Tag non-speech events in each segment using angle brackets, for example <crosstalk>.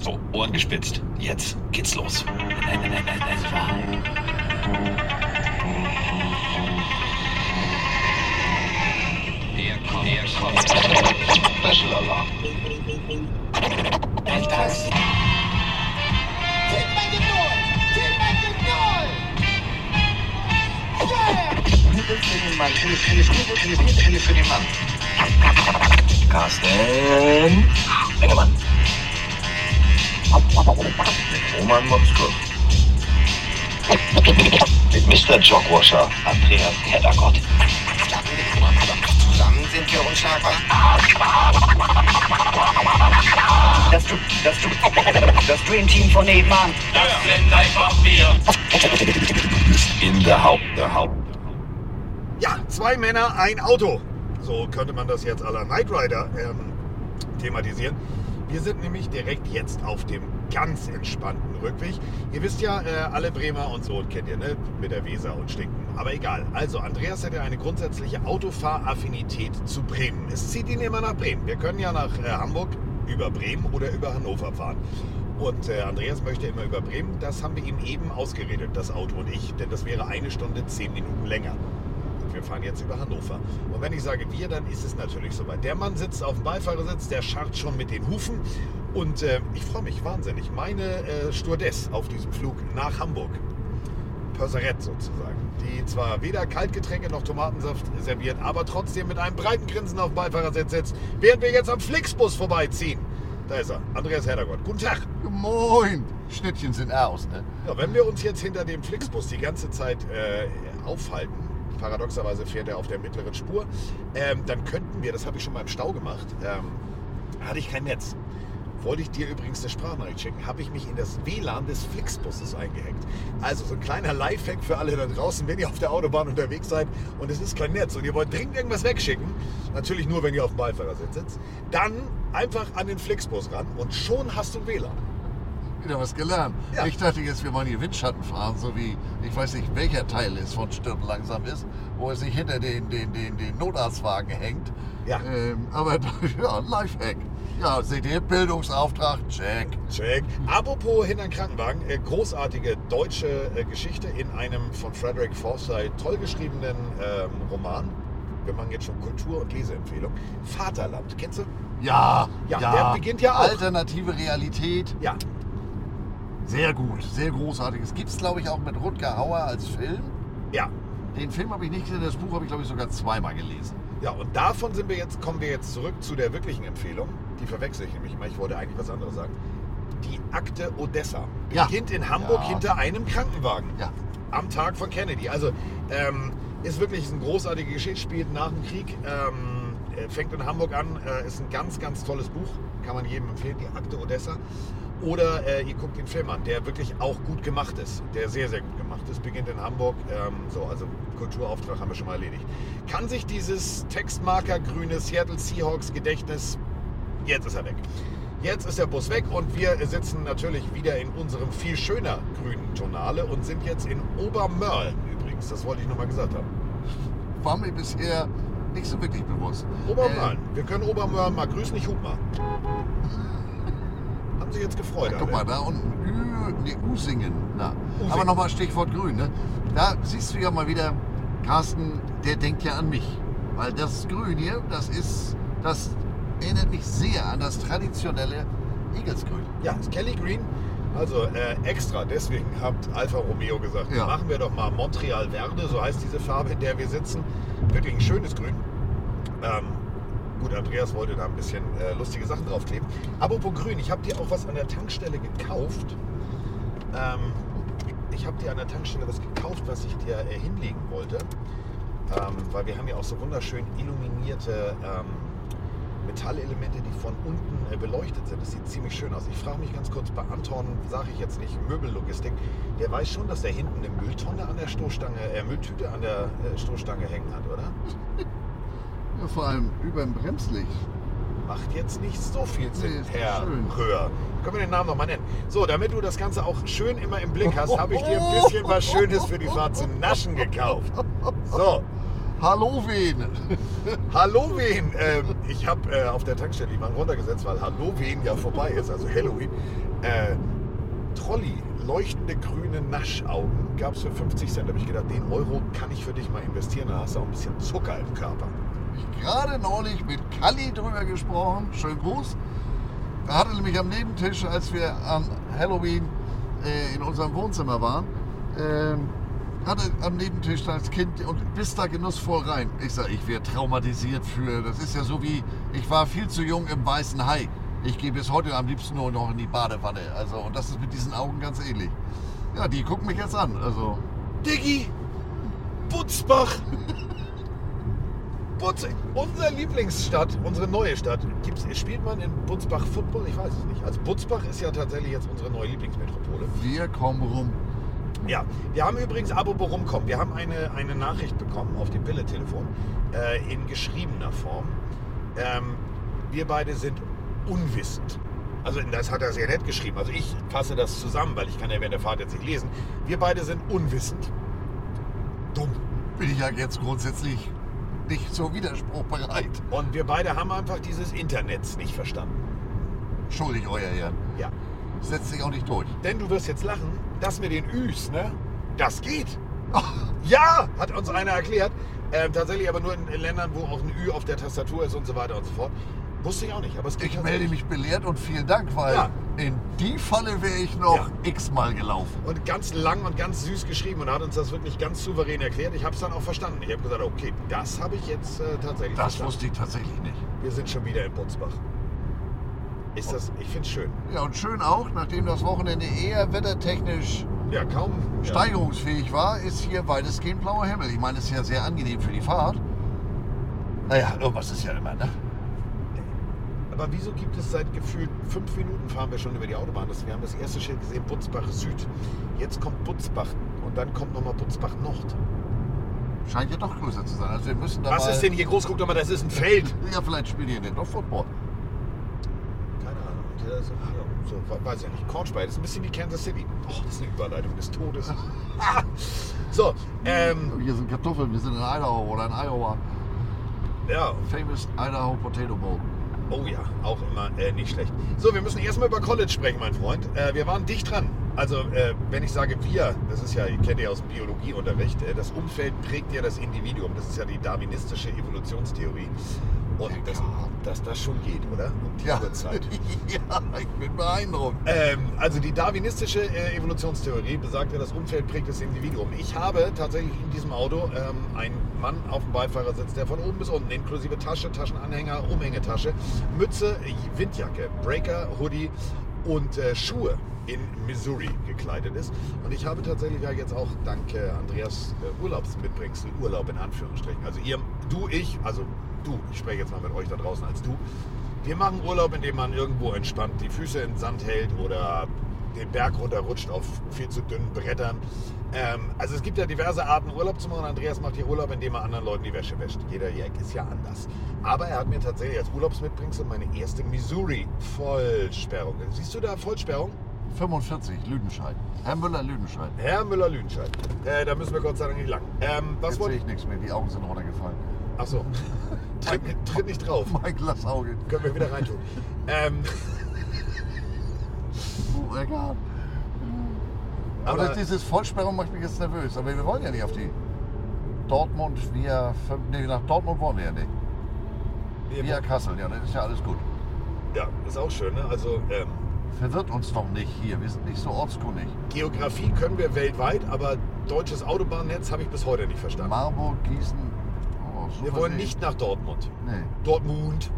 So, Ohren gespitzt. Jetzt geht's los. Nein, nein, nein, nein, nein. Hier kommt, hier kommt Special Alarm. Den Mann. Carsten. Engemann. Mit Roman Motzko. Mit Mr. Jogwasher, Andreas Heddergott. Zusammen sind wir unschlagbar. Das, das, das Dream Team von nebenan. In der Haupt, der Haupt. Ja, zwei Männer, ein Auto. So könnte man das jetzt aller Knight Rider ähm, thematisieren. Wir sind nämlich direkt jetzt auf dem ganz entspannten Rückweg. Ihr wisst ja, äh, alle Bremer und so kennt ihr, ne? Mit der Weser und Stinken. Aber egal. Also, Andreas hat ja eine grundsätzliche Autofahraffinität zu Bremen. Es zieht ihn immer nach Bremen. Wir können ja nach äh, Hamburg über Bremen oder über Hannover fahren. Und äh, Andreas möchte immer über Bremen. Das haben wir ihm eben ausgeredet, das Auto und ich. Denn das wäre eine Stunde, zehn Minuten länger. Fahren jetzt über Hannover. Und wenn ich sage wir, dann ist es natürlich soweit. Der Mann sitzt auf dem Beifahrersitz, der scharrt schon mit den Hufen. Und äh, ich freue mich wahnsinnig. Meine äh, Stewardess auf diesem Flug nach Hamburg, Pösserett sozusagen, die zwar weder Kaltgetränke noch Tomatensaft serviert, aber trotzdem mit einem breiten Grinsen auf Beifahrersitz sitzt, während wir jetzt am Flixbus vorbeiziehen. Da ist er, Andreas Herdergott. Guten Tag. Moin! Schnittchen sind aus, ne? Ja, wenn wir uns jetzt hinter dem Flixbus die ganze Zeit äh, aufhalten, paradoxerweise fährt er auf der mittleren Spur, ähm, dann könnten wir, das habe ich schon mal im Stau gemacht, ähm, hatte ich kein Netz. Wollte ich dir übrigens eine Sprachnachricht schicken, habe ich mich in das WLAN des Flixbuses eingehackt. Also so ein kleiner Lifehack für alle da draußen, wenn ihr auf der Autobahn unterwegs seid und es ist kein Netz und ihr wollt dringend irgendwas wegschicken, natürlich nur, wenn ihr auf dem Beifahrersitz sitzt, dann einfach an den Flixbus ran und schon hast du WLAN. Wieder was gelernt. Ja. Ich dachte jetzt, wir wollen hier Windschatten fahren, so wie, ich weiß nicht, welcher Teil es von Stirb langsam ist, wo es sich hinter den, den, den, den Notarztwagen hängt. Ja. Ähm, aber <laughs> ja, Lifehack. Ja, seht ihr, Bildungsauftrag, check. Check. Apropos hinter den Krankenwagen, äh, großartige deutsche äh, Geschichte in einem von Frederick Forsyth toll geschriebenen ähm, Roman. Wir machen jetzt schon Kultur- und Leseempfehlung. Vaterland, kennst du? Ja, Ja, der beginnt ja auch. Alternative Realität, Ja, sehr gut, sehr großartig. Es gibt es, glaube ich, auch mit Rutger Hauer als Film. ja. Den Film habe ich nicht gesehen, das Buch habe ich, glaube ich, sogar zweimal gelesen. Ja, und davon sind wir jetzt, kommen wir jetzt zurück zu der wirklichen Empfehlung. Die verwechsel ich nämlich immer. Ich wollte eigentlich was anderes sagen. Die Akte Odessa Ja. beginnt in Hamburg Ja. hinter einem Krankenwagen. Ja. am Tag von Kennedy. Also ähm, ist wirklich eine großartige Geschichte, spielt nach dem Krieg, ähm, äh, fängt in Hamburg an, äh, ist ein ganz, ganz tolles Buch, kann man jedem empfehlen, die Akte Odessa. Oder äh, ihr guckt den Film an, der wirklich auch gut gemacht ist, der sehr, sehr gut gemacht ist, beginnt in Hamburg. Ähm, so, also Kulturauftrag haben wir schon mal erledigt. Kann sich dieses Textmarker grüne Seattle Seahawks Gedächtnis, jetzt ist er weg. Jetzt ist der Bus weg und wir sitzen natürlich wieder in unserem viel schöner grünen Tonale und sind jetzt in Obermörl übrigens. Das wollte ich nochmal gesagt haben. War mir bisher nicht so wirklich bewusst. Obermörl. wir können Obermörl mal grüßen, ich hub mal. Haben Sie jetzt gefreut? Äh, guck mal, da unten Ü, nee, Usingen. Na. Usingen. Aber nochmal Stichwort Grün. Ne? Da siehst du ja mal wieder, Carsten, der denkt ja an mich. Weil das Grün hier, das ist, das erinnert mich sehr an das traditionelle Egelsgrün. Ja, ist Kelly Green. Also äh, extra, deswegen hat Alfa Romeo gesagt, Ja. machen wir doch mal Montreal Verde, so heißt diese Farbe, in der wir sitzen. Wirklich ein schönes Grün. Ähm, gut, Andreas wollte da ein bisschen äh, lustige Sachen draufkleben. Apropos Grün, ich habe dir auch was an der Tankstelle gekauft. Ähm, ich habe dir an der Tankstelle was gekauft, was ich dir äh, hinlegen wollte. Ähm, weil wir haben ja auch so wunderschön illuminierte ähm, Metallelemente, die von unten äh, beleuchtet sind. Das sieht ziemlich schön aus. Ich frage mich ganz kurz bei Anton, sage ich jetzt nicht, Möbellogistik, der weiß schon, dass der hinten eine Mülltonne an der Stoßstange, äh, Mülltüte an der äh, Stoßstange hängen hat, oder? <laughs> Ja, vor allem über dem Bremslicht. Macht jetzt nicht so viel Sinn, Nee, Herr schön. Röhr. Können wir den Namen nochmal nennen? So, damit du das Ganze auch schön immer im Blick hast, habe ich dir ein bisschen was Schönes für die Fahrt zu naschen gekauft. So, Halloween. Halloween! Ähm, ich habe äh, auf der Tankstelle jemanden runtergesetzt, weil Halloween ja vorbei ist, also Halloween. Äh, Trolli, leuchtende grüne Naschaugen, gab es für 50 Cent. Da habe ich gedacht, den Euro kann ich für dich mal investieren, dann hast du auch ein bisschen Zucker im Körper. Ich gerade neulich mit Kalli drüber gesprochen. Schönen Gruß. Er hatte nämlich am Nebentisch, als wir an Halloween äh, in unserem Wohnzimmer waren, ähm, hatte am Nebentisch als Kind und bis da genussvoll rein. Ich sage, ich wäre traumatisiert für. Das ist ja so wie, ich war viel zu jung im weißen Hai. Ich gehe bis heute am liebsten nur noch in die Badewanne. Also, und das ist mit diesen Augen ganz ähnlich. Ja, die gucken mich jetzt an. Also, Diggi! Butzbach! <laughs> Butz, unsere Lieblingsstadt, unsere neue Stadt. Gibt's, spielt man in Butzbach Football? Ich weiß es nicht. Also Butzbach ist ja tatsächlich jetzt unsere neue Lieblingsmetropole. wir kommen rum. Ja, wir haben übrigens, apropos rumkommen, wir haben eine, eine Nachricht bekommen auf dem Pille-Telefon äh, in geschriebener Form. Ähm, wir beide sind unwissend. Also das hat er sehr nett geschrieben. Also ich fasse das zusammen, weil ich kann ja während der Fahrt jetzt nicht lesen. Wir beide sind unwissend. Dumm. Bin ich ja jetzt grundsätzlich nicht so widerspruchbereit. Und wir beide haben einfach dieses Internets nicht verstanden. Entschuldigt, euer Herrn. Ja. Setzt sich auch nicht durch. Denn du wirst jetzt lachen, das mit den Üs, ne? Das geht. Ja, hat uns einer erklärt. Ähm, tatsächlich aber nur in, in Ländern, wo auch ein Ü auf der Tastatur ist und so weiter und so fort. Wusste ich auch nicht, aber es geht Ich melde mich belehrt und vielen Dank, weil Ja. in die Falle wäre ich noch Ja. x-mal gelaufen. Und ganz lang und ganz süß geschrieben und hat uns das wirklich ganz souverän erklärt. Ich habe es dann auch verstanden. Ich habe gesagt, okay, das habe ich jetzt äh, tatsächlich Das verstanden. wusste ich tatsächlich nicht. Wir sind schon wieder in Butzbach. Ist das, ich finde es schön. Ja, und schön auch, nachdem das Wochenende eher wettertechnisch Ja, kaum. Steigerungsfähig war, ist hier weitestgehend blauer Himmel. Ich meine, es ist ja sehr angenehm für die Fahrt. Naja, irgendwas ist ja immer, ne? Aber wieso gibt es seit gefühlt fünf Minuten fahren wir schon über die Autobahn? Das, wir haben das erste Schild gesehen, Butzbach Süd. Jetzt kommt Butzbach und dann kommt nochmal Butzbach Nord. Scheint ja doch größer zu sein. Also wir müssen da Was mal... ist denn hier groß? Guck doch mal, das ist ein Feld. <laughs> Ja, vielleicht spielen die denn doch Football. Keine Ahnung. Hier ist- so, weiß ich nicht. Cornspire, das ist ein bisschen wie Kansas City. Oh, das ist eine Überleitung des Todes. <laughs> So, ähm, Hier sind Kartoffeln, wir sind in Idaho oder in Iowa. ja, Famous Idaho Potato Bowl. Oh ja, auch immer äh, nicht schlecht. So, wir müssen erstmal über College sprechen, mein Freund. Äh, wir waren dicht dran. Also, äh, wenn ich sage wir, das ist ja, ihr kennt ja aus dem Biologieunterricht, äh, das Umfeld prägt ja das Individuum. Das ist ja die darwinistische Evolutionstheorie. Und dass, dass das schon geht, oder? Um die Ja. Uhrzeit. <laughs> ja, ich bin beeindruckt. Ähm, also die darwinistische äh, Evolutionstheorie besagt ja, das Umfeld prägt das Individuum. Ich habe tatsächlich in diesem Auto ähm, einen Mann auf dem Beifahrersitz, der von oben bis unten, inklusive Tasche, Taschenanhänger, Umhängetasche, Mütze, Windjacke, Breaker, Hoodie und äh, Schuhe in Missouri gekleidet ist. Und ich habe tatsächlich ja jetzt auch dank äh, Andreas äh, Urlaubsmitbringsel, Urlaub in Anführungsstrichen. Also ihr, du, ich, also du, ich spreche jetzt mal mit euch da draußen als du. Wir machen Urlaub, indem man irgendwo entspannt die Füße in den Sand hält oder den Berg runterrutscht auf viel zu dünnen Brettern. Ähm, also es gibt ja diverse Arten Urlaub zu machen. Andreas macht hier Urlaub, indem er anderen Leuten die Wäsche wäscht. Jeder Jack ist ja anders. Aber er hat mir tatsächlich als Urlaubsmitbringsel meine erste Missouri-Vollsperrung. Siehst du da Vollsperrung? 45, Lüdenscheid. Herr Müller, Lüdenscheid. Herr Müller-Lüdenscheid. Äh, da müssen wir Gott sei Dank nicht lang. Ähm, was Jetzt wollte sehe ich? ich nichts mehr, die Augen sind runtergefallen. Achso. <laughs> tritt, tritt nicht drauf. Mein Glasauge. Können wir wieder reintun. Ähm, Oh mein Gott. Aber, Aber- dieses Vollsperrung macht mich jetzt nervös. Aber wir wollen ja nicht auf die Dortmund via... Nee, nach Dortmund wollen wir ja nicht. Via Kassel, ja, dann ist ja alles gut. ja, ist auch schön. Ne? Also ähm, Verwirrt uns doch nicht hier, wir sind nicht so ortskundig. Geografie können wir weltweit, aber deutsches Autobahnnetz habe ich bis heute nicht verstanden. Marburg, Gießen... Oh, Wir wollen nicht nach Dortmund. Nee. Dortmund.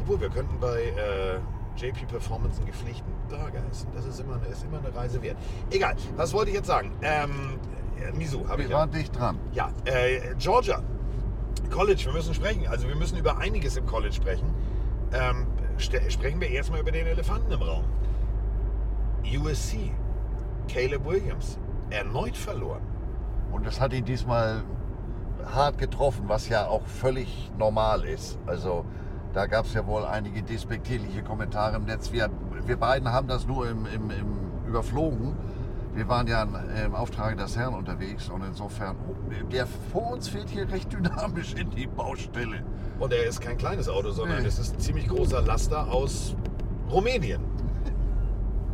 Obwohl, wir könnten bei äh, JP Performance einen gepflegten Burger essen. Das ist immer, eine- ist immer eine Reise wert. Egal, was wollte ich jetzt sagen? Ähm, äh, Misu, habe Wir ich ja. waren dicht dran. Ja, äh, Georgia. College, wir müssen sprechen. Also wir müssen über einiges im College sprechen. Ähm, sprechen wir erstmal über den Elefanten im Raum. USC. Caleb Williams. Erneut verloren. Und das hat ihn diesmal hart getroffen, was ja auch völlig normal ist. Also da gab es ja wohl einige despektierliche Kommentare im Netz. Wir, wir beiden haben das nur im, im, im überflogen. Wir waren ja im Auftrag des Herrn unterwegs und insofern, oh, der vor uns fährt hier recht dynamisch in die Baustelle. Und er ist kein kleines Auto, sondern Nee. es ist ein ziemlich großer Laster aus Rumänien.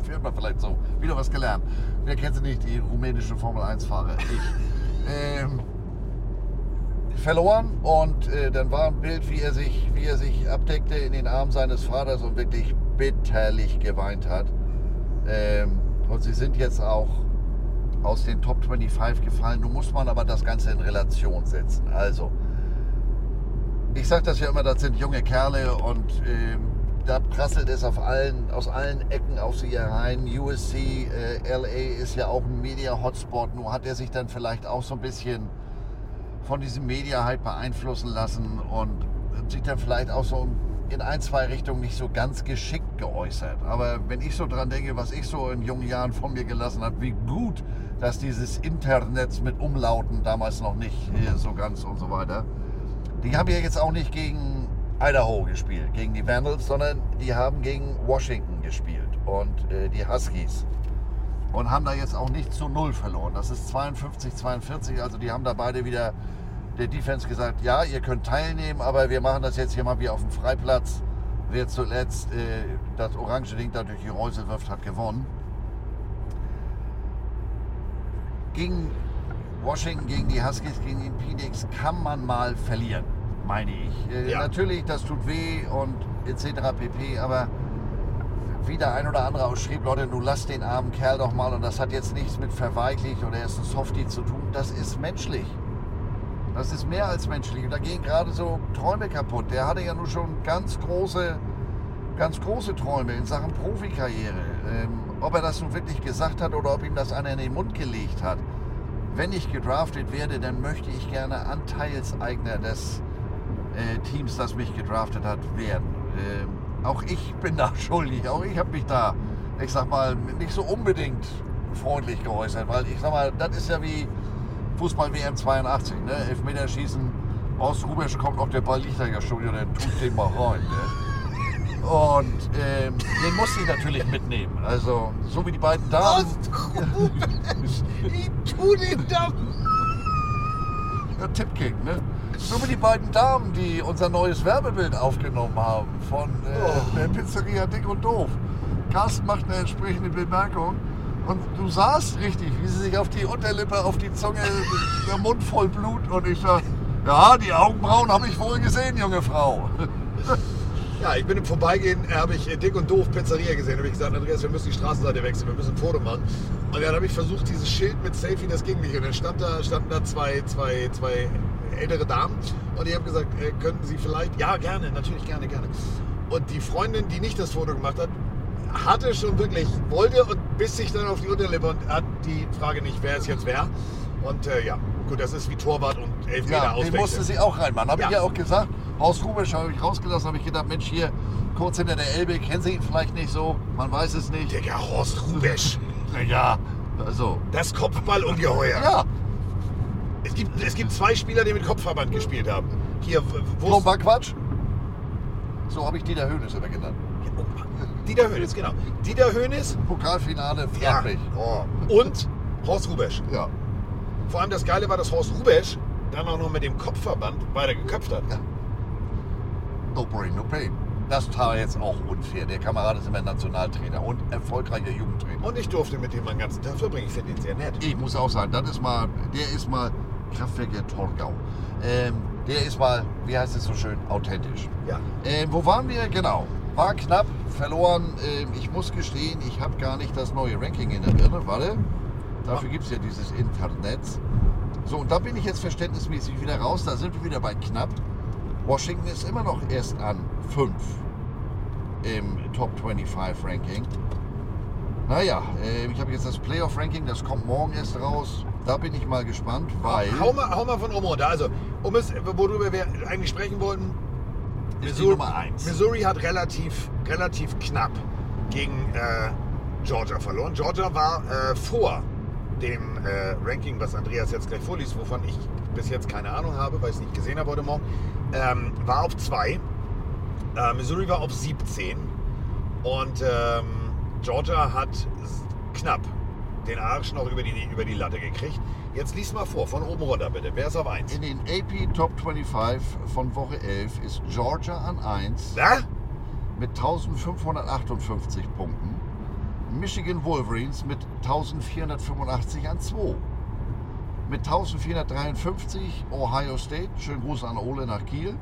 Fährt man vielleicht so. Wieder was gelernt. Wer kennt sie nicht, die rumänischen Formel 1-Fahrer? Ich. <laughs> ähm, verloren und äh, dann war ein Bild, wie er, sich, wie er sich abdeckte in den Armen seines Vaters und wirklich bitterlich geweint hat. Ähm, und sie sind jetzt auch aus den Top 25 gefallen. Nun muss man aber das Ganze in Relation setzen. Also, ich sage das ja immer, das sind junge Kerle und ähm, da prasselt es auf allen, aus allen Ecken auf sie herein. USC, äh, LA ist ja auch ein Media-Hotspot. Nur hat er sich dann vielleicht auch so ein bisschen von diesem Media-Hype beeinflussen lassen und sich dann vielleicht auch so in ein, zwei Richtungen nicht so ganz geschickt geäußert. Aber wenn ich so dran denke, was ich so in jungen Jahren von mir gelassen habe, wie gut, dass dieses Internet mit Umlauten damals noch nicht äh, so ganz und so weiter. Die haben ja jetzt auch nicht gegen Idaho gespielt, gegen die Vandals, sondern die haben gegen Washington gespielt und äh, die Huskies. Und haben da jetzt auch nicht zu Null verloren. Das ist 52, 42, also die haben da beide wieder der Defense gesagt, ja, ihr könnt teilnehmen, aber wir machen das jetzt hier mal wie auf dem Freiplatz. Wer zuletzt äh, das orange Ding da durch die Reuse wirft, hat gewonnen. Gegen Washington, gegen die Huskies, gegen den Phoenix kann man mal verlieren, meine ich. Äh, Ja. Natürlich, das tut weh und etc. pp. Aber wie der ein oder andere auch schrieb, Leute, du lass den armen Kerl doch mal und das hat jetzt nichts mit verweichlicht oder er ist ein Softie zu tun. Das ist menschlich. Das ist mehr als menschlich. Und da gehen gerade so Träume kaputt. Der hatte ja nun schon ganz große, ganz große Träume in Sachen Profikarriere. Ähm, ob er das nun wirklich gesagt hat oder ob ihm das einer in den Mund gelegt hat. Wenn ich gedraftet werde, dann möchte ich gerne Anteilseigner des äh, Teams, das mich gedraftet hat, werden. Ähm, auch ich bin da <laughs> schuldig. Auch ich habe mich da, ich sag mal, nicht so unbedingt freundlich geäußert. Weil ich sag mal, das ist ja wie Fußball WM 82, ne? Elfmeterschießen, aus Rubesch kommt auf der Ball, liegt da ja schon wieder, dann tut den mal rein. Ne? Und ähm, den musste ich natürlich mitnehmen. Also, so wie die beiden Damen. <laughs> Ich tu den da. Ja, Tippking, ne? So wie die beiden Damen, die unser neues Werbebild aufgenommen haben von äh, der Pizzeria Dick und Doof. Carsten macht eine entsprechende Bemerkung und du sahst richtig, wie sie sich auf die Unterlippe, auf die Zunge, <laughs> der Mund voll Blut und ich sag, ja, die Augenbrauen habe ich wohl gesehen, junge Frau. <laughs> Ja, ich bin im Vorbeigehen, habe ich äh, Dick und Doof Pizzeria gesehen. habe ich gesagt, Andreas, wir müssen die Straßenseite wechseln, wir müssen ein Foto machen. Und dann habe ich versucht, dieses Schild mit Selfie, das ging nicht. Und dann stand da, standen da zwei, zwei, zwei ältere Damen. Und ich habe gesagt, äh, könnten Sie vielleicht, ja, gerne, natürlich gerne, gerne. Und die Freundin, die nicht das Foto gemacht hat, hatte schon wirklich, wollte und biss sich dann auf die Unterlippe und hat die Frage nicht, wer ist jetzt wer. Und äh, ja, gut, das ist wie Torwart und Elfmeter Ja, den musste sie auch reinmachen. Habe ich Ja. ja auch gesagt. Horst Rubisch habe ich rausgelassen, habe ich gedacht, Mensch, hier kurz hinter der Elbe, kennen Sie ihn vielleicht nicht so? Man weiß es nicht. Digga, Horst Rubesch. <laughs> Ja, also. Das Kopfballungeheuer. Ja, Es, gibt, es gibt zwei Spieler, die mit Kopfverband gespielt haben. Hier, wo Plumper Quatsch. So habe ich Dieter Höhnes immer genannt. Dieter Hönes, genau. Dieter Hönes Pokalfinale ja, Frankreich. oh. und Horst Rubesch. Ja. Vor allem das Geile war, dass Horst Rubesch dann auch noch mit dem Kopfverband weiter geköpft hat. Ja. No brain, no pain. Das war jetzt auch unfair. Der Kamerad ist immer Nationaltrainer und erfolgreicher Jugendtrainer. Und ich durfte mit dem meinen ganzen Tag verbringen. Ich finde ihn sehr nett. Ich muss auch sagen, das ist mal, der ist mal Kraftwerke Torgau. Ähm, der ist mal, wie heißt es so schön, authentisch. Ja. Ähm, wo waren wir? Genau. War knapp, verloren. Ähm, ich muss gestehen, ich habe gar nicht das neue Ranking in der Birne. Warte. Dafür gibt es ja dieses Internet. So, und da bin ich jetzt verständnismäßig wieder raus. Da sind wir wieder bei knapp. Washington ist immer noch erst an 5 im Top 25 Ranking. Naja, äh, ich habe jetzt das Playoff-Ranking, das kommt morgen erst raus. Da bin ich mal gespannt, weil Hau mal, hau mal von oben runter. Also, um es, worüber wir eigentlich sprechen wollten, ist die Nummer 1. Missouri hat relativ, relativ knapp gegen äh, Georgia verloren. Georgia war äh, vor dem äh, Ranking, was Andreas jetzt gleich vorliest, wovon ich bis jetzt keine Ahnung habe, weil ich es nicht gesehen habe heute Morgen, ähm, war auf 2. Äh, Missouri war auf 17. Und ähm, Georgia hat knapp den Arsch noch über die, über die Latte gekriegt. Jetzt lies mal vor, von oben runter bitte. Wer ist auf 1? In den AP Top 25 von Woche 11 ist Georgia an 1 Na? mit 1558 Punkten. Michigan Wolverines mit 1485 an 2. Mit 1453 Ohio State, schönen Gruß an Ole nach Kiel,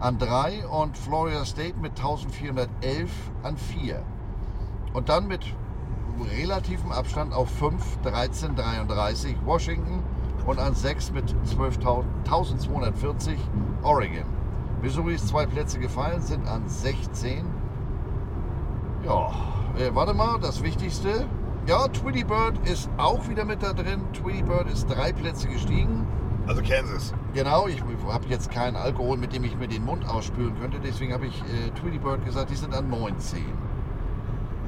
an 3 und Florida State mit 1411 an 4. Und dann mit relativem Abstand auf 5, 13, 33 Washington und an 6 mit 12.000 1240 Oregon. Missouri ist zwei Plätze gefallen, sind an 16. Ja, äh, warte mal, das Wichtigste. Ja, Tweety Bird ist auch wieder mit da drin. Tweety Bird ist drei Plätze gestiegen. Also Kansas. Genau, ich habe jetzt keinen Alkohol, mit dem ich mir den Mund ausspülen könnte. Deswegen habe ich äh, Tweety Bird gesagt, die sind an 19.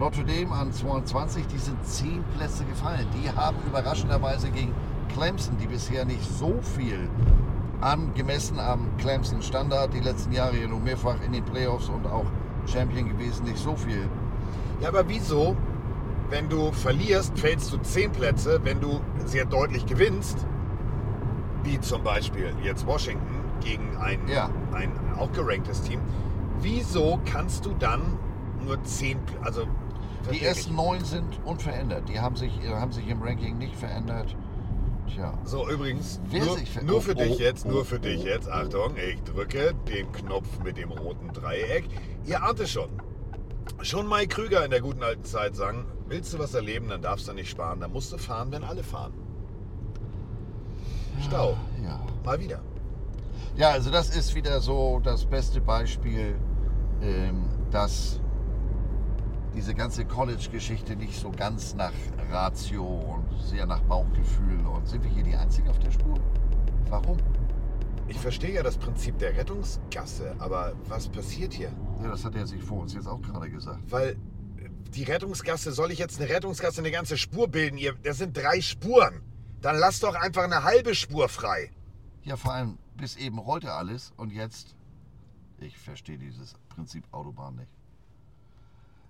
Notre Dame an 22, die sind 10 Plätze gefallen. Die haben überraschenderweise gegen Clemson, die bisher nicht so viel angemessen am Clemson Standard, die letzten Jahre ja nur mehrfach in den Playoffs und auch Champion gewesen, nicht so viel. Ja, aber wieso, wenn du verlierst, fällst du 10 Plätze, wenn du sehr deutlich gewinnst, wie zum Beispiel jetzt Washington gegen ein, Ja. ein auch geranktes Team, wieso kannst du dann nur 10 Pl- also Die ersten neun sind unverändert. Die haben sich, äh, haben sich im Ranking nicht verändert. Tja. So, übrigens, Wer nur, nur oh, für oh, dich jetzt, oh, nur für oh. dich jetzt, Achtung, ich drücke den Knopf mit dem roten Dreieck. Ihr ahnt es schon. Schon Mike Krüger in der guten alten Zeit sagen, willst du was erleben, dann darfst du nicht sparen, dann musst du fahren, wenn alle fahren. Stau, Ja. mal wieder. Ja, also das ist wieder so das beste Beispiel, ähm, dass diese ganze College-Geschichte nicht so ganz nach Ratio und sehr nach Bauchgefühl und sind wir hier die Einzigen auf der Spur? Warum? Ich verstehe ja das Prinzip der Rettungsgasse, aber was passiert hier? Ja, das hat er sich vor uns jetzt auch gerade gesagt. Weil die Rettungsgasse, soll ich jetzt eine Rettungsgasse eine ganze Spur bilden? Ihr, das sind drei Spuren. Dann lasst doch einfach eine halbe Spur frei. Ja, vor allem bis eben rollte alles und jetzt, ich verstehe dieses Prinzip Autobahn nicht.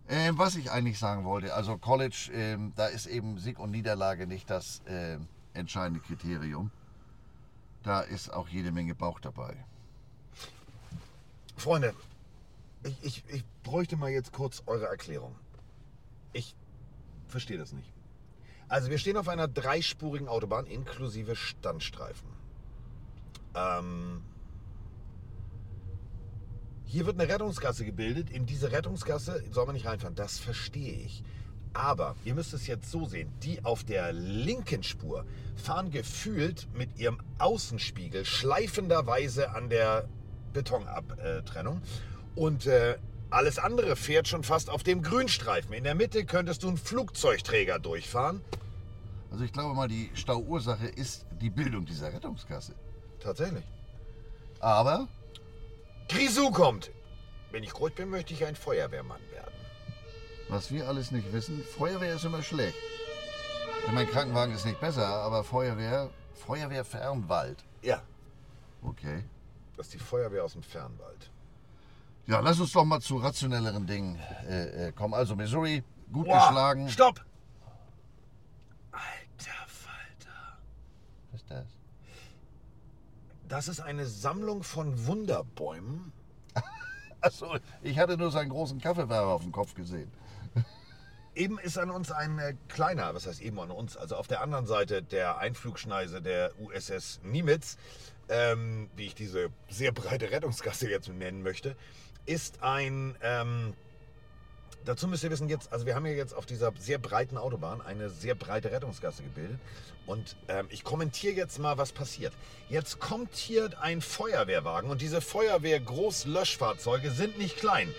Ähm, was ich eigentlich sagen wollte, also College, ähm, da ist eben Sieg und Niederlage nicht das ähm, entscheidende Kriterium. Da ist auch jede Menge Bauch dabei. Freunde, ich, ich, ich bräuchte mal jetzt kurz eure Erklärung. Ich verstehe das nicht. Also wir stehen auf einer dreispurigen Autobahn inklusive Standstreifen. Ähm, hier wird eine Rettungsgasse gebildet. In diese Rettungsgasse soll man nicht reinfahren. Das verstehe ich. Aber ihr müsst es jetzt so sehen. Die auf der linken Spur fahren gefühlt mit ihrem Außenspiegel schleifenderweise an der Betonabtrennung. Und äh, alles andere fährt schon fast auf dem Grünstreifen. In der Mitte könntest du einen Flugzeugträger durchfahren. Also ich glaube mal, die Stauursache ist die Bildung dieser Rettungsgasse. Tatsächlich. Aber Grisou kommt. Wenn ich groß bin, möchte ich ein Feuerwehrmann werden. was wir alles nicht wissen, Feuerwehr ist immer schlecht. Ich mein Krankenwagen ist nicht besser, aber Feuerwehr, Feuerwehr Fernwald. Ja, Okay. das ist die Feuerwehr aus dem Fernwald. Ja, lass uns doch mal zu rationelleren Dingen äh, äh, kommen. Also Missouri, gut Boah, geschlagen. Stopp! Alter Falter. Was ist das? Das ist eine Sammlung von Wunderbäumen. <laughs> Achso, ich hatte nur seinen großen Kaffeewerfer auf dem Kopf gesehen. <laughs> Eben ist an uns ein äh, kleiner, was heißt eben an uns, also auf der anderen Seite der Einflugschneise der USS Nimitz, ähm, wie ich diese sehr breite Rettungsgasse jetzt nennen möchte, ist ein, ähm, dazu müsst ihr wissen jetzt, also wir haben hier jetzt auf dieser sehr breiten Autobahn eine sehr breite Rettungsgasse gebildet und ähm, ich kommentiere jetzt mal, was passiert. Jetzt kommt hier ein Feuerwehrwagen und diese Feuerwehr-Großlöschfahrzeuge sind nicht klein.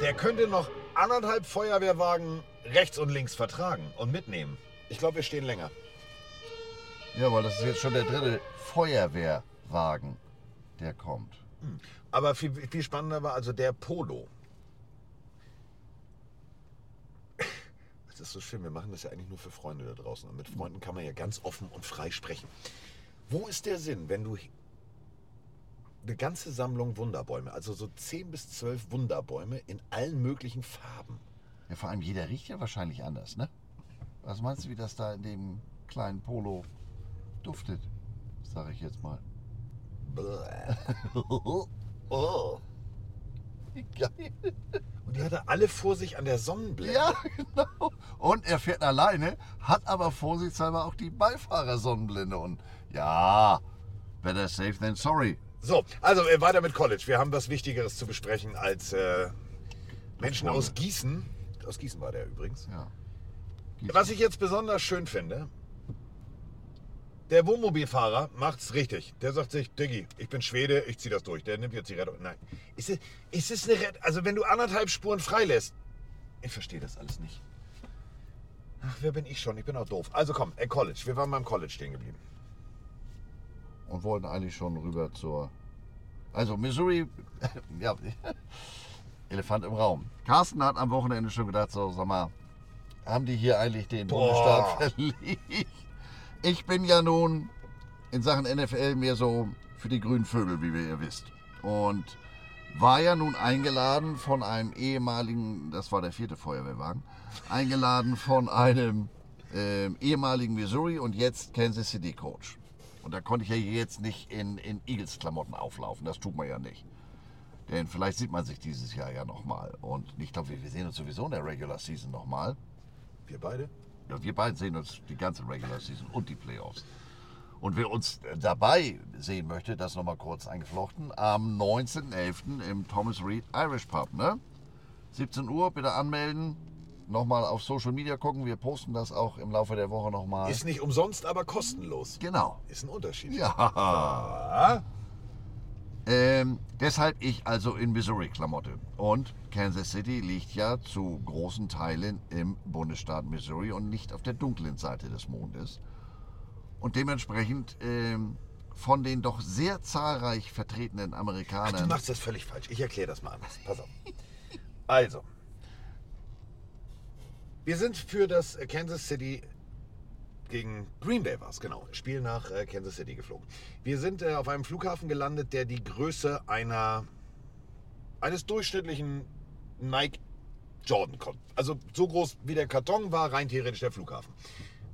Der könnte noch anderthalb Feuerwehrwagen rechts und links vertragen und mitnehmen. Ich glaube, wir stehen länger. Ja, weil das ist jetzt schon der dritte Feuerwehrwagen, der kommt. Aber viel, viel spannender war also der Polo. Das ist so schön, wir machen das ja eigentlich nur für Freunde da draußen. Und mit Freunden kann man ja ganz offen und frei sprechen. Wo ist der Sinn, wenn du eine ganze Sammlung Wunderbäume, also so 10 bis 12 Wunderbäume in allen möglichen Farben. Ja, vor allem jeder riecht ja wahrscheinlich anders, ne? Was meinst du, wie das da in dem kleinen Polo duftet? Sag ich jetzt mal. <laughs> oh. Wie geil. Und die hatte alle vor sich an der Sonnenblende. Ja, genau. Und er fährt alleine, hat aber vorsichtshalber auch die Beifahrersonnenblende. Und ja, better safe than sorry. So, also äh, weiter mit College. Wir haben was Wichtigeres zu besprechen als äh, Menschen aus Gießen. Aus Gießen war der übrigens. Ja. Was ich jetzt besonders schön finde, der Wohnmobilfahrer macht's richtig. Der sagt sich, Diggi, ich bin Schwede, ich zieh das durch. Der nimmt jetzt die Rettung. Nein. Ist es, ist es eine Rettung? Also wenn du anderthalb Spuren freilässt. Ich verstehe das alles nicht. Ach, wer bin ich schon? Ich bin auch doof. Also komm, äh, College. Wir waren beim College stehen geblieben. und wollten eigentlich schon rüber zur. Also Missouri, <laughs> ja, <laughs> Elefant im Raum. Carsten hat am Wochenende schon gedacht, so, sag mal, haben die hier eigentlich den Boah. Bundesstaat verlegt? Ich bin ja nun in Sachen NFL mehr so für die grünen Vögel, wie wir ja wisst. Und war ja nun eingeladen von einem ehemaligen, das war der vierte Feuerwehrwagen, eingeladen von einem ähm, ehemaligen Missouri und jetzt Kansas City Coach. Und da konnte ich ja jetzt nicht in, in Eagles-Klamotten auflaufen. Das tut man ja nicht. Denn vielleicht sieht man sich dieses Jahr ja nochmal. Und ich glaube, wir sehen uns sowieso in der Regular Season nochmal. Wir beide? Ja, wir beiden sehen uns die ganze Regular Season und die Playoffs. Und wer uns dabei sehen möchte, das nochmal kurz eingeflochten, am 19.11. im Thomas Reed Irish Pub. Ne? 17 Uhr, bitte anmelden. Nochmal auf Social Media gucken. Wir posten das auch im Laufe der Woche nochmal. Ist nicht umsonst, aber kostenlos. Genau. Ist ein Unterschied. Ja. Ah, Ähm, deshalb ich also in Missouri-Klamotte. Und Kansas City liegt ja zu großen Teilen im Bundesstaat Missouri und nicht auf der dunklen Seite des Mondes. Und dementsprechend ähm, von den doch sehr zahlreich vertretenen Ach, du Amerikanern. machst das völlig falsch. Ich erkläre das mal anders. Pass auf. Also. Wir sind für das Kansas City gegen Green Bay war es, genau. Spiel nach äh, Kansas City geflogen. Wir sind äh, auf einem Flughafen gelandet, der die Größe einer eines durchschnittlichen Nike Jordan konnte. Also so groß wie der Karton war rein theoretisch der Flughafen.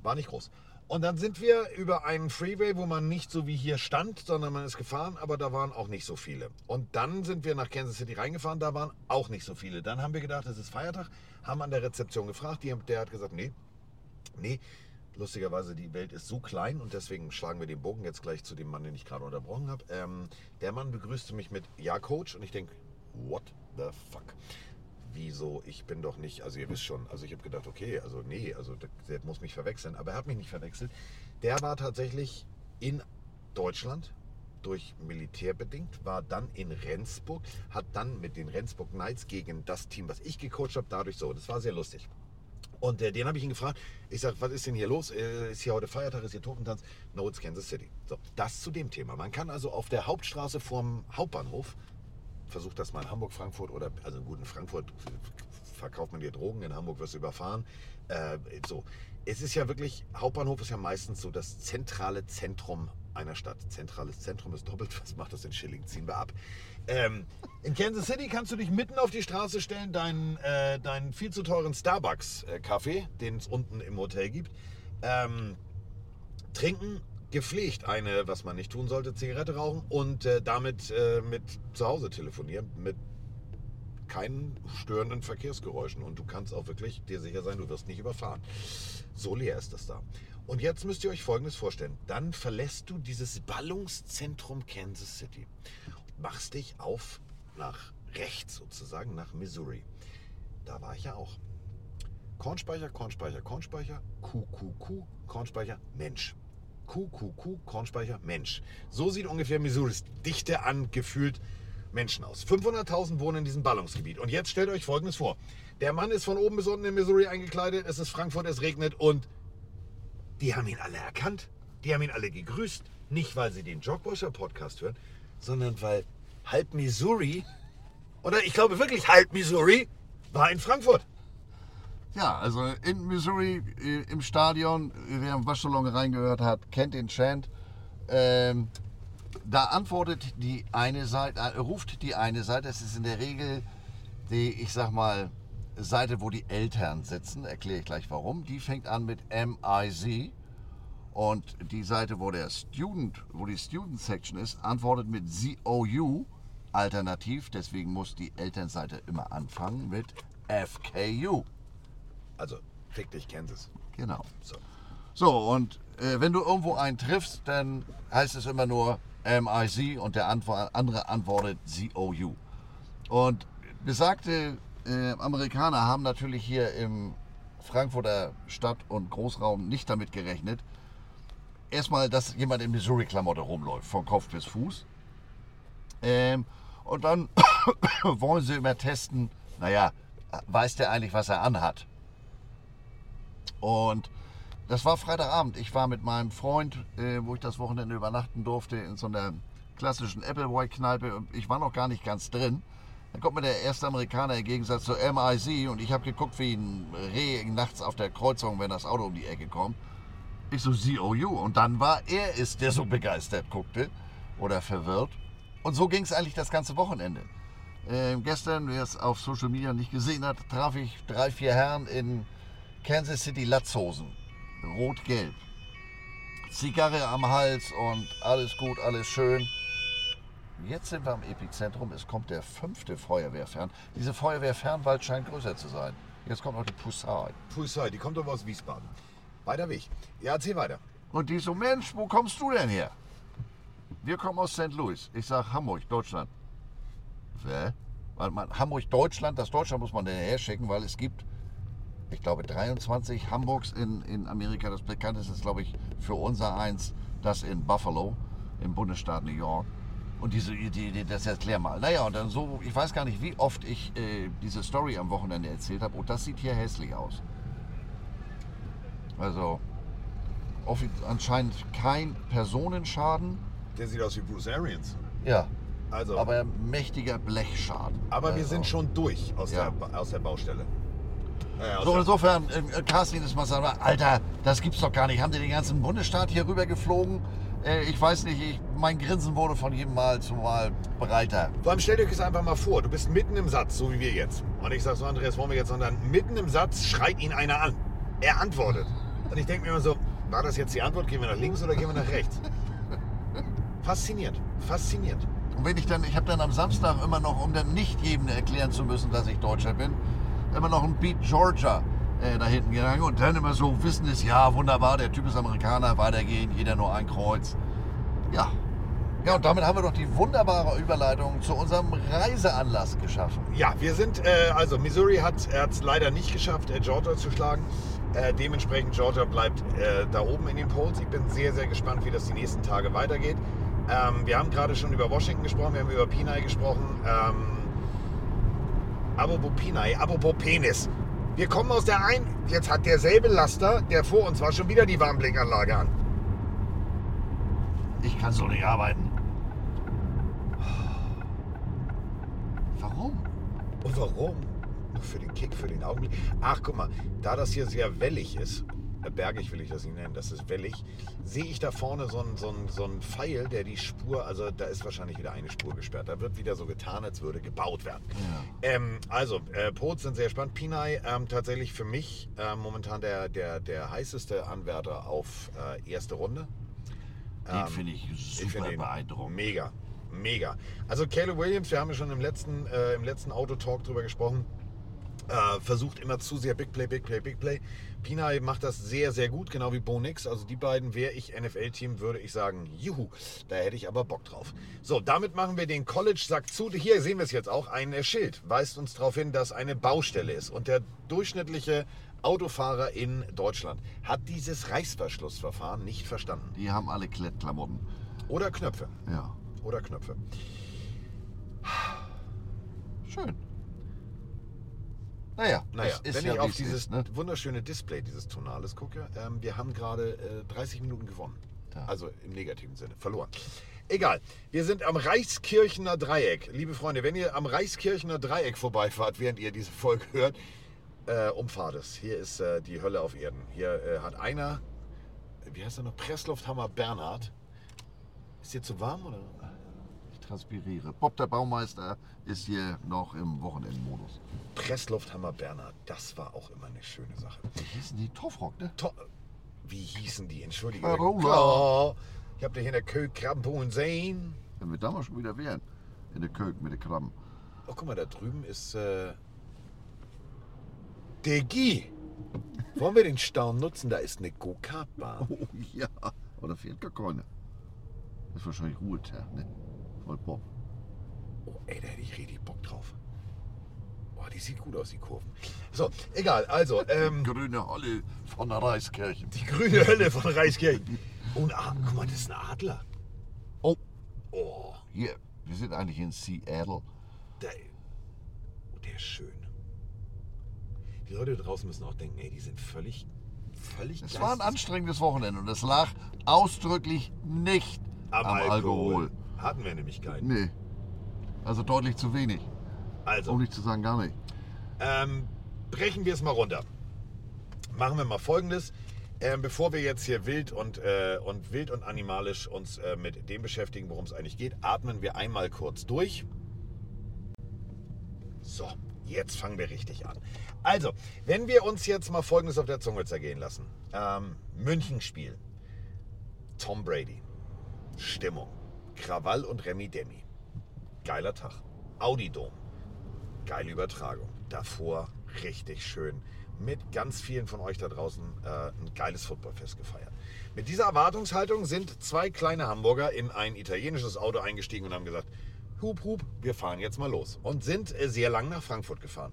War nicht groß. Und dann sind wir über einen Freeway, wo man nicht so wie hier stand, sondern man ist gefahren, aber da waren auch nicht so viele. Und dann sind wir nach Kansas City reingefahren, da waren auch nicht so viele. Dann haben wir gedacht, es ist Feiertag, haben an der Rezeption gefragt, die, der hat gesagt, nee, nee, lustigerweise die Welt ist so klein und deswegen schlagen wir den Bogen jetzt gleich zu dem Mann, den ich gerade unterbrochen habe. Ähm, der Mann begrüßte mich mit Ja, Coach und ich denke, what the fuck? Wieso? Ich bin doch nicht, also ihr wisst schon, also ich habe gedacht, okay, also nee, also der, der muss mich verwechseln, aber er hat mich nicht verwechselt. Der war tatsächlich in Deutschland durch Militär bedingt, war dann in Rendsburg, hat dann mit den Rendsburg Knights gegen das Team, was ich gecoacht habe, dadurch so. Das war sehr lustig. Und äh, den habe ich ihn gefragt. Ich sage, was ist denn hier los? Äh, ist hier heute Feiertag? Ist hier Totentanz? No, it's Kansas City. So, das zu dem Thema. Man kann also auf der Hauptstraße vorm Hauptbahnhof, versucht das mal in Hamburg, Frankfurt oder, also gut, in Frankfurt verkauft man dir Drogen, in Hamburg wirst du überfahren. Äh, so. Es ist ja wirklich, Hauptbahnhof ist ja meistens so das zentrale Zentrum einer Stadt. Zentrales Zentrum ist doppelt, was macht das in Schilling? Ziehen wir ab. Ähm, in Kansas City kannst du dich mitten auf die Straße stellen, deinen, äh, deinen viel zu teuren Starbucks-Kaffee, den es unten im Hotel gibt, ähm, trinken, gepflegt eine, was man nicht tun sollte, Zigarette rauchen und äh, damit äh, mit zu Hause telefonieren, mit keinen störenden Verkehrsgeräuschen und du kannst auch wirklich dir sicher sein, du wirst nicht überfahren. So leer ist das da. Und jetzt müsst ihr euch Folgendes vorstellen. Dann verlässt du dieses Ballungszentrum Kansas City machst dich auf nach rechts sozusagen, nach Missouri. Da war ich ja auch. Kornspeicher, Kornspeicher, Kornspeicher, QQQ, Kornspeicher, Mensch. QQQ, Kornspeicher, Mensch. So sieht ungefähr Missouris Dichte an gefühlt Menschen aus. 500.000 wohnen in diesem Ballungsgebiet. Und jetzt stellt euch Folgendes vor. Der Mann ist von oben bis unten in Missouri eingekleidet, es ist Frankfurt, es regnet und die haben ihn alle erkannt. Die haben ihn alle gegrüßt. Nicht, weil sie den Jogwasher Podcast hören, sondern weil halb Missouri, oder ich glaube wirklich halb Missouri, war in Frankfurt. Ja, also in Missouri äh, im Stadion, wer im Waschsalon reingehört hat, kennt den Chant. Ähm, da antwortet die eine Seite, äh, ruft die eine Seite, das ist in der Regel die, ich sag mal, Seite, wo die Eltern sitzen, erkläre ich gleich warum. Die fängt an mit MIZ. Und die Seite, wo der Student, wo die Student Section ist, antwortet mit ZOU alternativ. Deswegen muss die Elternseite immer anfangen mit FKU. Also, fick dich, Kansas. Genau. So. So, und äh, wenn du irgendwo einen triffst, dann heißt es immer nur MIC und der Antwo andere antwortet ZOU. Und besagte äh, Amerikaner haben natürlich hier im Frankfurter Stadt- und Großraum nicht damit gerechnet, erstmal, dass jemand in Missouri-Klamotte rumläuft, von Kopf bis Fuß. Ähm, und dann <coughs> wollen sie immer testen, naja, weiß der eigentlich, was er anhat? Und das war Freitagabend. Ich war mit meinem Freund, äh, wo ich das Wochenende übernachten durfte, in so einer klassischen Appleboy-Kneipe. Und Ich war noch gar nicht ganz drin. Dann kommt mir der erste Amerikaner im Gegensatz zu MIC und ich habe geguckt wie ein Reh nachts auf der Kreuzung, wenn das Auto um die Ecke kommt. Ich so, ZOU. Und dann war er es, der so begeistert guckte oder verwirrt. Und so ging es eigentlich das ganze Wochenende. Ähm, gestern, wer es auf Social Media nicht gesehen hat, traf ich drei, vier Herren in Kansas City Latzhosen. Rot-Gelb. Zigarre am Hals und alles gut, alles schön. Jetzt sind wir am Epizentrum. Es kommt der fünfte Feuerwehrfern. Diese Feuerwehrfernwald scheint größer zu sein. Jetzt kommt noch die. Pussai, die kommt aber aus Wiesbaden. Weiter Weg. Ja, erzähl weiter. Und die so, Mensch, wo kommst du denn her? Wir kommen aus St. Louis. Ich sag Hamburg, Deutschland. Hä? Hamburg, Deutschland, das Deutschland muss man daher schicken, weil es gibt, ich glaube, 23 Hamburgs in, in Amerika. Das bekannteste ist, glaube ich, für unser eins, das in Buffalo, im Bundesstaat New York. Und diese Idee, die- das erklär mal. Naja, und dann so, ich weiß gar nicht, wie oft ich äh, diese Story am Wochenende erzählt habe. Und das sieht hier hässlich aus. Also, anscheinend kein Personenschaden. Der sieht aus wie Bruce Arians. Ja, Also, aber mächtiger Blechschaden. aber wir Also. sind schon durch aus, Ja. der, aus der Baustelle. Naja, So, insofern, äh, Carsten jedes Mal sagt, Alter, das gibt's doch gar nicht. Haben die den ganzen Bundesstaat hier rüber geflogen? Äh, ich weiß nicht, ich, mein Grinsen wurde von jedem Mal zu Mal breiter. Vor allem stellt euch das einfach mal vor, du bist mitten im Satz, so wie wir jetzt. Und ich sag so, Andreas, wollen wir jetzt, sondern mitten im Satz schreit ihn einer an. Er antwortet. Und ich denke mir immer so, war das jetzt die Antwort? Gehen wir nach links oder gehen wir nach rechts? Faszinierend, faszinierend. Und wenn ich dann, ich habe dann am Samstag immer noch, um dann nicht jedem erklären zu müssen, dass ich Deutscher bin, immer noch ein Beat Georgia äh, da hinten gegangen und dann immer so wissen es, ja wunderbar, der Typ ist Amerikaner, weitergehen, jeder nur ein Kreuz. Ja. Ja, und damit haben wir doch die wunderbare Überleitung zu unserem Reiseanlass geschaffen. Ja, wir sind, äh, also Missouri hat es leider nicht geschafft, äh, Georgia zu schlagen. Äh, dementsprechend Georgia bleibt äh, da oben in den Polls. Ich bin sehr, sehr gespannt, wie das die nächsten Tage weitergeht. Ähm, wir haben gerade schon über Washington gesprochen, wir haben über Pinay gesprochen. Ähm, apropos Pinay, apropos Penis. Wir kommen aus der ein. Jetzt hat derselbe Laster, der vor uns war, schon wieder die Warnblinkanlage an. Ich kann so nicht arbeiten. Warum? Und warum? Für den Kick, für den Augenblick. Ach, guck mal, da das hier sehr wellig ist, äh, bergig will ich das nicht nennen, das ist wellig, sehe ich da vorne so einen so einen- so einen Pfeil, der die Spur, also da ist wahrscheinlich wieder eine Spur gesperrt. Da wird wieder so getan, als würde gebaut werden. Ähm, also, äh, Pots sind sehr spannend. Pinay ähm, tatsächlich für mich äh, momentan der, der, der heißeste Anwärter auf äh, erste Runde. Den finde ich super Ich finde ihn beeindruckend. Mega, mega. Also Caleb Williams, wir haben ja schon im letzten, äh, im letzten Autotalk drüber gesprochen, äh, versucht immer zu sehr Big Play, Big Play, Big Play. Pinay macht das sehr, sehr gut, genau wie Bo Nix. Also die beiden, wäre ich NFL-Team, würde ich sagen, juhu, da hätte ich aber Bock drauf. So, damit machen wir den College-Sack zu. Hier sehen wir es jetzt auch, ein äh, Schild weist uns darauf hin, dass eine Baustelle ist. Und der durchschnittliche Autofahrer in Deutschland hat dieses Reißverschlussverfahren nicht verstanden. Die haben alle Klettklamotten. Oder Knöpfe. Ja. Oder Knöpfe. Schön. Naja, Naja, ist wenn ich auf es dieses ist, ne? wunderschöne Display dieses Tonales gucke, ähm, wir haben gerade äh, 30 Minuten gewonnen. Ja. Also im negativen Sinne, verloren. Egal, wir sind am Reichskirchener Dreieck. Liebe Freunde, wenn ihr am Reichskirchener Dreieck vorbeifahrt, während ihr diese Folge hört, äh, umfahrt es. Hier ist äh, die Hölle auf Erden. Hier äh, hat einer, wie heißt er noch, Presslufthammer Bernhard. Ist dir zu warm oder? Transpiriere. Bob, der Baumeister, ist hier noch im Wochenendmodus. Presslufthammer Bernhard, das war auch immer eine schöne Sache. Die hießen die Toffrock, ne? To Wie hießen die? Entschuldige. Carola. Oh, ich hab dich in der Köh Krabbenbohlen sehen. Wenn wir damals schon wieder wären. In der Kölk mit den Krabben. Oh, guck mal, da drüben ist äh, der Guy. Wollen wir den Staum nutzen? Da ist eine Go-Kart-Bahn. Oh ja, oder fehlt gar keine. Das ist wahrscheinlich Ruhetag, ne? Voll Bob. Oh, ey, da hätte ich richtig Bock drauf. Oh, die sieht gut aus, die Kurven. So, egal. Also, ähm, Grüne Holle von der Reiskirche. die grüne Hölle von Reiskirchen. Und ah, guck mal, das ist ein Adler. Oh, Oh, hier, wir sind eigentlich in Seattle. der, oh, der ist schön. Die Leute draußen müssen auch denken, ey, die sind völlig, völlig Es war ein anstrengendes Wochenende und es lag ausdrücklich nicht am, am, Alkohol. Hatten wir nämlich keinen. Nee. Also deutlich zu wenig. Also, Um nicht zu sagen gar nicht. Ähm, brechen wir es mal runter. Machen wir mal Folgendes. Ähm, bevor wir jetzt hier wild und, äh, und wild und animalisch uns äh, mit dem beschäftigen, worum es eigentlich geht, atmen wir einmal kurz durch. So, jetzt fangen wir richtig an. Also, wenn wir uns jetzt mal Folgendes auf der Zunge zergehen lassen. Ähm, Münchenspiel. Tom Brady. Stimmung. Krawall und Remi Demi. Geiler Tag. Audi Dom geile Übertragung. Davor richtig schön. Mit ganz vielen von euch da draußen äh, ein geiles Footballfest gefeiert. Mit dieser Erwartungshaltung sind zwei kleine Hamburger in ein italienisches Auto eingestiegen und haben gesagt, hup, hup, wir fahren jetzt mal los. Und sind äh, sehr lang nach Frankfurt gefahren.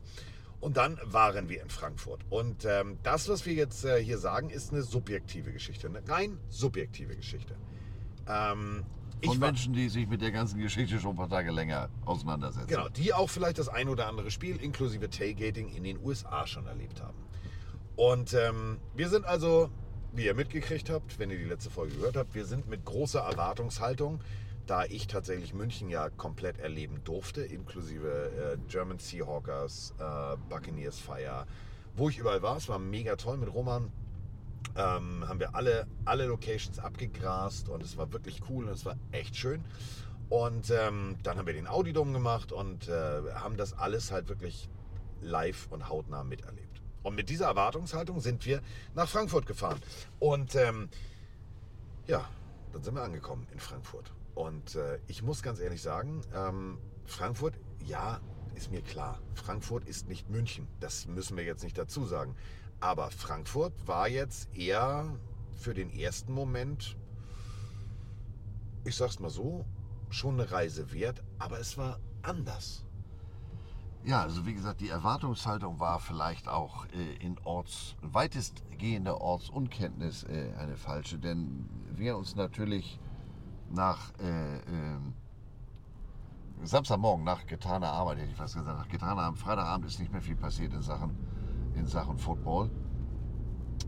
Und dann waren wir in Frankfurt. Und ähm, das, was wir jetzt äh, hier sagen, ist eine subjektive Geschichte. Eine rein subjektive Geschichte. Ähm, Von Menschen, die sich mit der ganzen Geschichte schon ein paar Tage länger auseinandersetzen. Genau, die auch vielleicht das ein oder andere Spiel inklusive Tailgating in den USA schon erlebt haben. Und ähm, wir sind also, wie ihr mitgekriegt habt, wenn ihr die letzte Folge gehört habt, wir sind mit großer Erwartungshaltung, da ich tatsächlich München ja komplett erleben durfte, inklusive äh, German Seahawkers, äh, Buccaneers Fire, wo ich überall war. Es war mega toll mit Roman ähm, haben wir alle, alle Locations abgegrast und es war wirklich cool und es war echt schön. Und ähm, dann haben wir den Audidom gemacht und äh, haben das alles halt wirklich live und hautnah miterlebt. Und mit dieser Erwartungshaltung sind wir nach Frankfurt gefahren. Und ähm, ja, dann sind wir angekommen in Frankfurt. Und äh, ich muss ganz ehrlich sagen, ähm, Frankfurt, ja, ist mir klar. Frankfurt ist nicht München. Das müssen wir jetzt nicht dazu sagen. Aber Frankfurt war jetzt eher für den ersten Moment, ich sag's mal so, schon eine Reise wert, aber es war anders. Ja, also wie gesagt, die Erwartungshaltung war vielleicht auch äh, in Orts, weitestgehender Ortsunkenntnis äh, eine falsche, denn wir uns natürlich nach äh, ähm, Samstagmorgen, nach getaner Arbeit, hätte ich fast gesagt, nach getaner Arbeit, Freitagabend ist nicht mehr viel passiert in Sachen, in Sachen Football.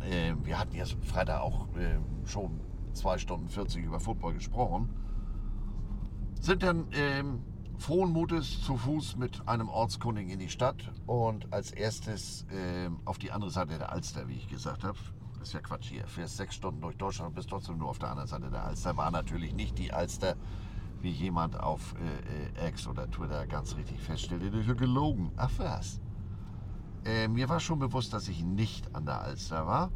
Ähm, wir hatten jetzt Freitag auch ähm, schon zwei Stunden 40 über Football gesprochen sind dann ähm, frohen Mutes zu Fuß mit einem Ortskundigen in die Stadt und als erstes ähm, auf die andere Seite der Alster, wie ich gesagt habe. Das ist ja Quatsch hier. Fährst sechs Stunden durch Deutschland und bist trotzdem nur auf der anderen Seite der Alster. War natürlich nicht die Alster, wie jemand auf äh, äh, X oder Twitter ganz richtig feststellte. Das ist gelogen. Ach was. Äh, mir war schon bewusst, dass ich nicht an der Alster war.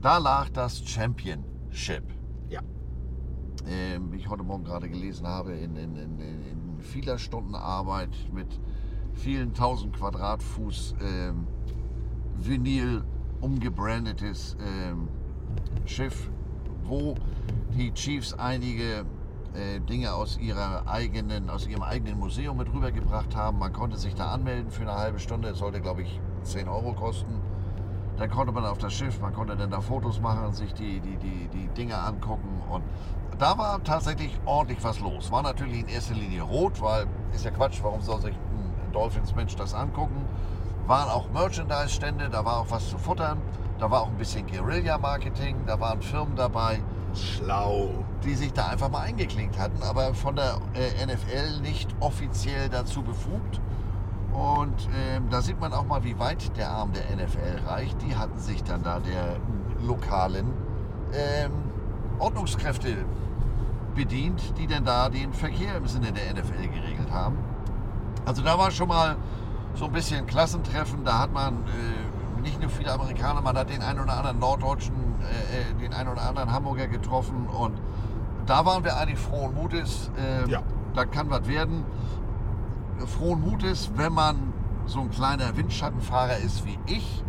Da lag das Championship Ja, ähm, wie ich heute Morgen gerade gelesen habe, in, in, in, in vieler Stunden Arbeit mit vielen tausend Quadratfuß ähm, Vinyl umgebrandetes ähm, Schiff, wo die Chiefs einige äh, Dinge aus, ihrer eigenen, aus ihrem eigenen Museum mit rübergebracht haben. Man konnte sich da anmelden für eine halbe Stunde. Es sollte, glaube ich, 10 Euro kosten. Dann konnte man auf das Schiff, man konnte dann da Fotos machen, sich die, die, die, die Dinge angucken. Und da war tatsächlich ordentlich was los. War natürlich in erster Linie rot, weil ist ja Quatsch, warum soll sich ein Dolphins-Mensch das angucken? Waren auch Merchandise-Stände, da war auch was zu futtern. Da war auch ein bisschen Guerilla-Marketing, da waren Firmen dabei schlau. die sich da einfach mal eingeklinkt hatten, aber von der äh, NFL nicht offiziell dazu befugt. Und ähm, da sieht man auch mal, wie weit der Arm der NFL reicht. Die hatten sich dann da der lokalen ähm, Ordnungskräfte bedient, die denn da den Verkehr im Sinne der NFL geregelt haben. Also da war schon mal so ein bisschen Klassentreffen. Da hat man äh, nicht nur viele Amerikaner, man hat den einen oder anderen Norddeutschen, äh, äh, den einen oder anderen Hamburger getroffen. Und da waren wir eigentlich frohen Mutes. Äh, Ja. Da kann was werden. Frohen Mutes, wenn man so ein kleiner Windschattenfahrer ist wie ich.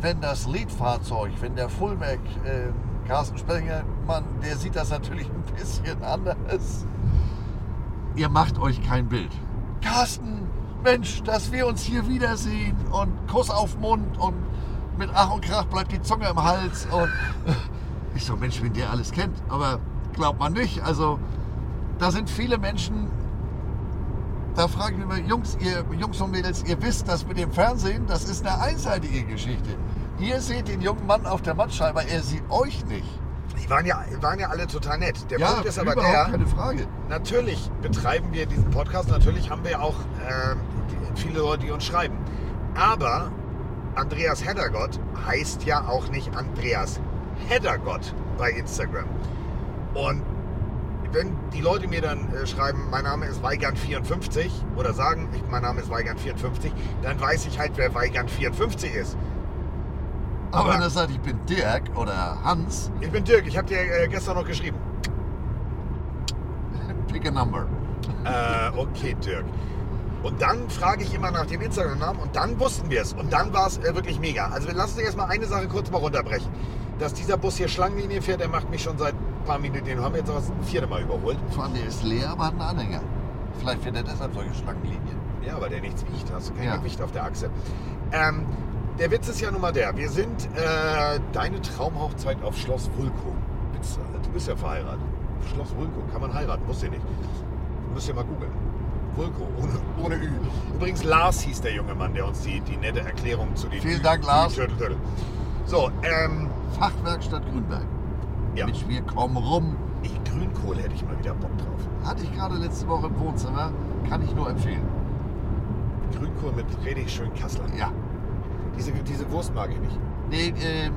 Wenn das Leadfahrzeug, wenn der Fullback, äh, Carsten Sprenger, Mann, der sieht das natürlich ein bisschen anders. Ihr macht euch kein Bild. Carsten, Mensch, dass wir uns hier wiedersehen und Kuss auf Mund und mit Ach und Krach bleibt die Zunge im Hals und ich so, Mensch, wenn der alles kennt, aber glaubt man nicht. Also da sind viele Menschen, da frage ich mich immer, Jungs, ihr, Jungs und Mädels, ihr wisst, das mit dem Fernsehen, das ist eine einseitige Geschichte. Ihr seht den jungen Mann auf der Mattscheibe, er sieht euch nicht. Waren ja, waren ja alle total nett. Der ja, Punkt ist aber der, keine Frage. natürlich betreiben wir diesen Podcast, natürlich haben wir auch äh, viele Leute, die uns schreiben. Aber Andreas Heddergott heißt ja auch nicht Andreas Heddergott bei Instagram. Und wenn die Leute mir dann äh, schreiben, mein Name ist Weigand54 oder sagen, ich, mein Name ist Weigand54, dann weiß ich halt, wer Weigand54 ist. Aber, wenn er sagt, ich bin Dirk oder Hans, Ich bin Dirk, ich habe dir äh, gestern noch geschrieben. <laughs> pick a number. Äh, okay, Dirk. Und dann frage ich immer nach dem Instagram-Namen und dann wussten wir es. Und dann war es äh, wirklich mega. Also wir lassen uns erstmal eine Sache kurz mal runterbrechen. Dass dieser Bus hier Schlangenlinie fährt, der macht mich schon seit ein paar Minuten, den haben wir jetzt auch das vierte Mal überholt. Vor allem, der ist leer, aber hat einen Anhänger. Vielleicht fährt er deshalb solche Schlangenlinien. Ja, weil der nichts wiegt. Hast du kein Ja. Gewicht auf der Achse. Ähm, der Witz ist ja nun mal der. Wir sind äh, deine Traumhochzeit auf Schloss Vulko. Äh, Du bist ja verheiratet. Schloss Vulko. Kann man heiraten, musst du nicht. Müsst ihr mal googeln. Vulko, ohne, ohne Ü. Übrigens, Lars hieß der junge Mann, der uns die, die nette Erklärung zu den Vielen Ü- Dank, Lars. Ü- Turtle, Turtle. So, ähm, Fachwerkstatt Grünberg. ja. Mit wir kommen rum. Ich, Grünkohl hätte ich mal wieder Bock drauf. Hatte ich gerade letzte Woche im Wohnzimmer. Kann ich nur empfehlen. Grünkohl mit richtig schön Kassler. Ja. Diese, diese Wurst mag ich nicht. Nee, ähm,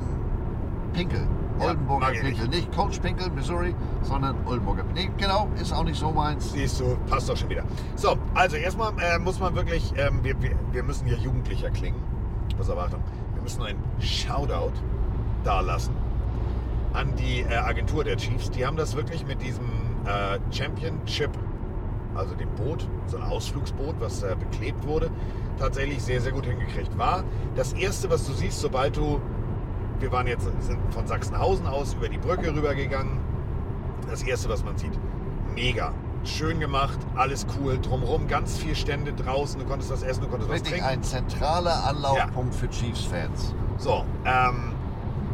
Pinkel. Ja, Oldenburger Pinkel. Nicht Coach Pinkel, Missouri, sondern Oldenburger. Nee, genau, ist auch nicht so meins. Siehst du, passt doch schon wieder. So, also erstmal äh, muss man wirklich, ähm, wir, wir, wir müssen hier jugendlicher klingen. Pass auf, Achtung. Wir müssen einen Shoutout da lassen an die äh, Agentur der Chiefs. Die haben das wirklich mit diesem äh, Championship, also dem Boot, so ein Ausflugsboot, was äh, beklebt wurde, tatsächlich sehr, sehr gut hingekriegt. War das erste, was du siehst, sobald du, wir waren jetzt sind von Sachsenhausen aus über die Brücke rübergegangen, das erste, was man sieht. Mega. Schön gemacht, alles cool, drumherum ganz viel Stände draußen, du konntest was essen, du konntest was Richtig trinken. ein zentraler Anlaufpunkt für Chiefs-Fans. So, ähm,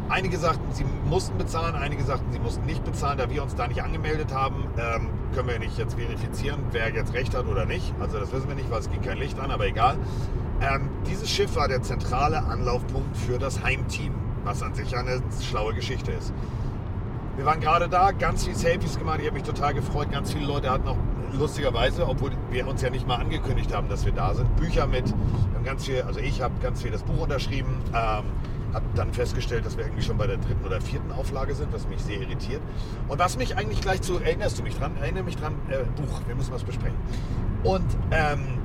einige sagten, sie mussten bezahlen, einige sagten, sie mussten nicht bezahlen. Da wir uns da nicht angemeldet haben, ähm, können wir nicht jetzt verifizieren, wer jetzt recht hat oder nicht. Also das wissen wir nicht, weil es ging kein Licht an, aber egal. Ähm, dieses Schiff war der zentrale Anlaufpunkt für das Heimteam, was an sich eine schlaue Geschichte ist. Wir waren gerade da, ganz viel Selfies gemacht, ich habe mich total gefreut. Ganz viele Leute hatten auch lustigerweise, obwohl wir uns ja nicht mal angekündigt haben, dass wir da sind, Bücher mit. Ganz viel, also ich habe ganz viel das Buch unterschrieben, ähm, habe dann festgestellt, dass wir irgendwie schon bei der dritten oder vierten Auflage sind, was mich sehr irritiert. Und was mich eigentlich gleich zu, erinnerst du mich dran? Erinnere mich dran, äh, Buch, wir müssen was besprechen. Und ähm,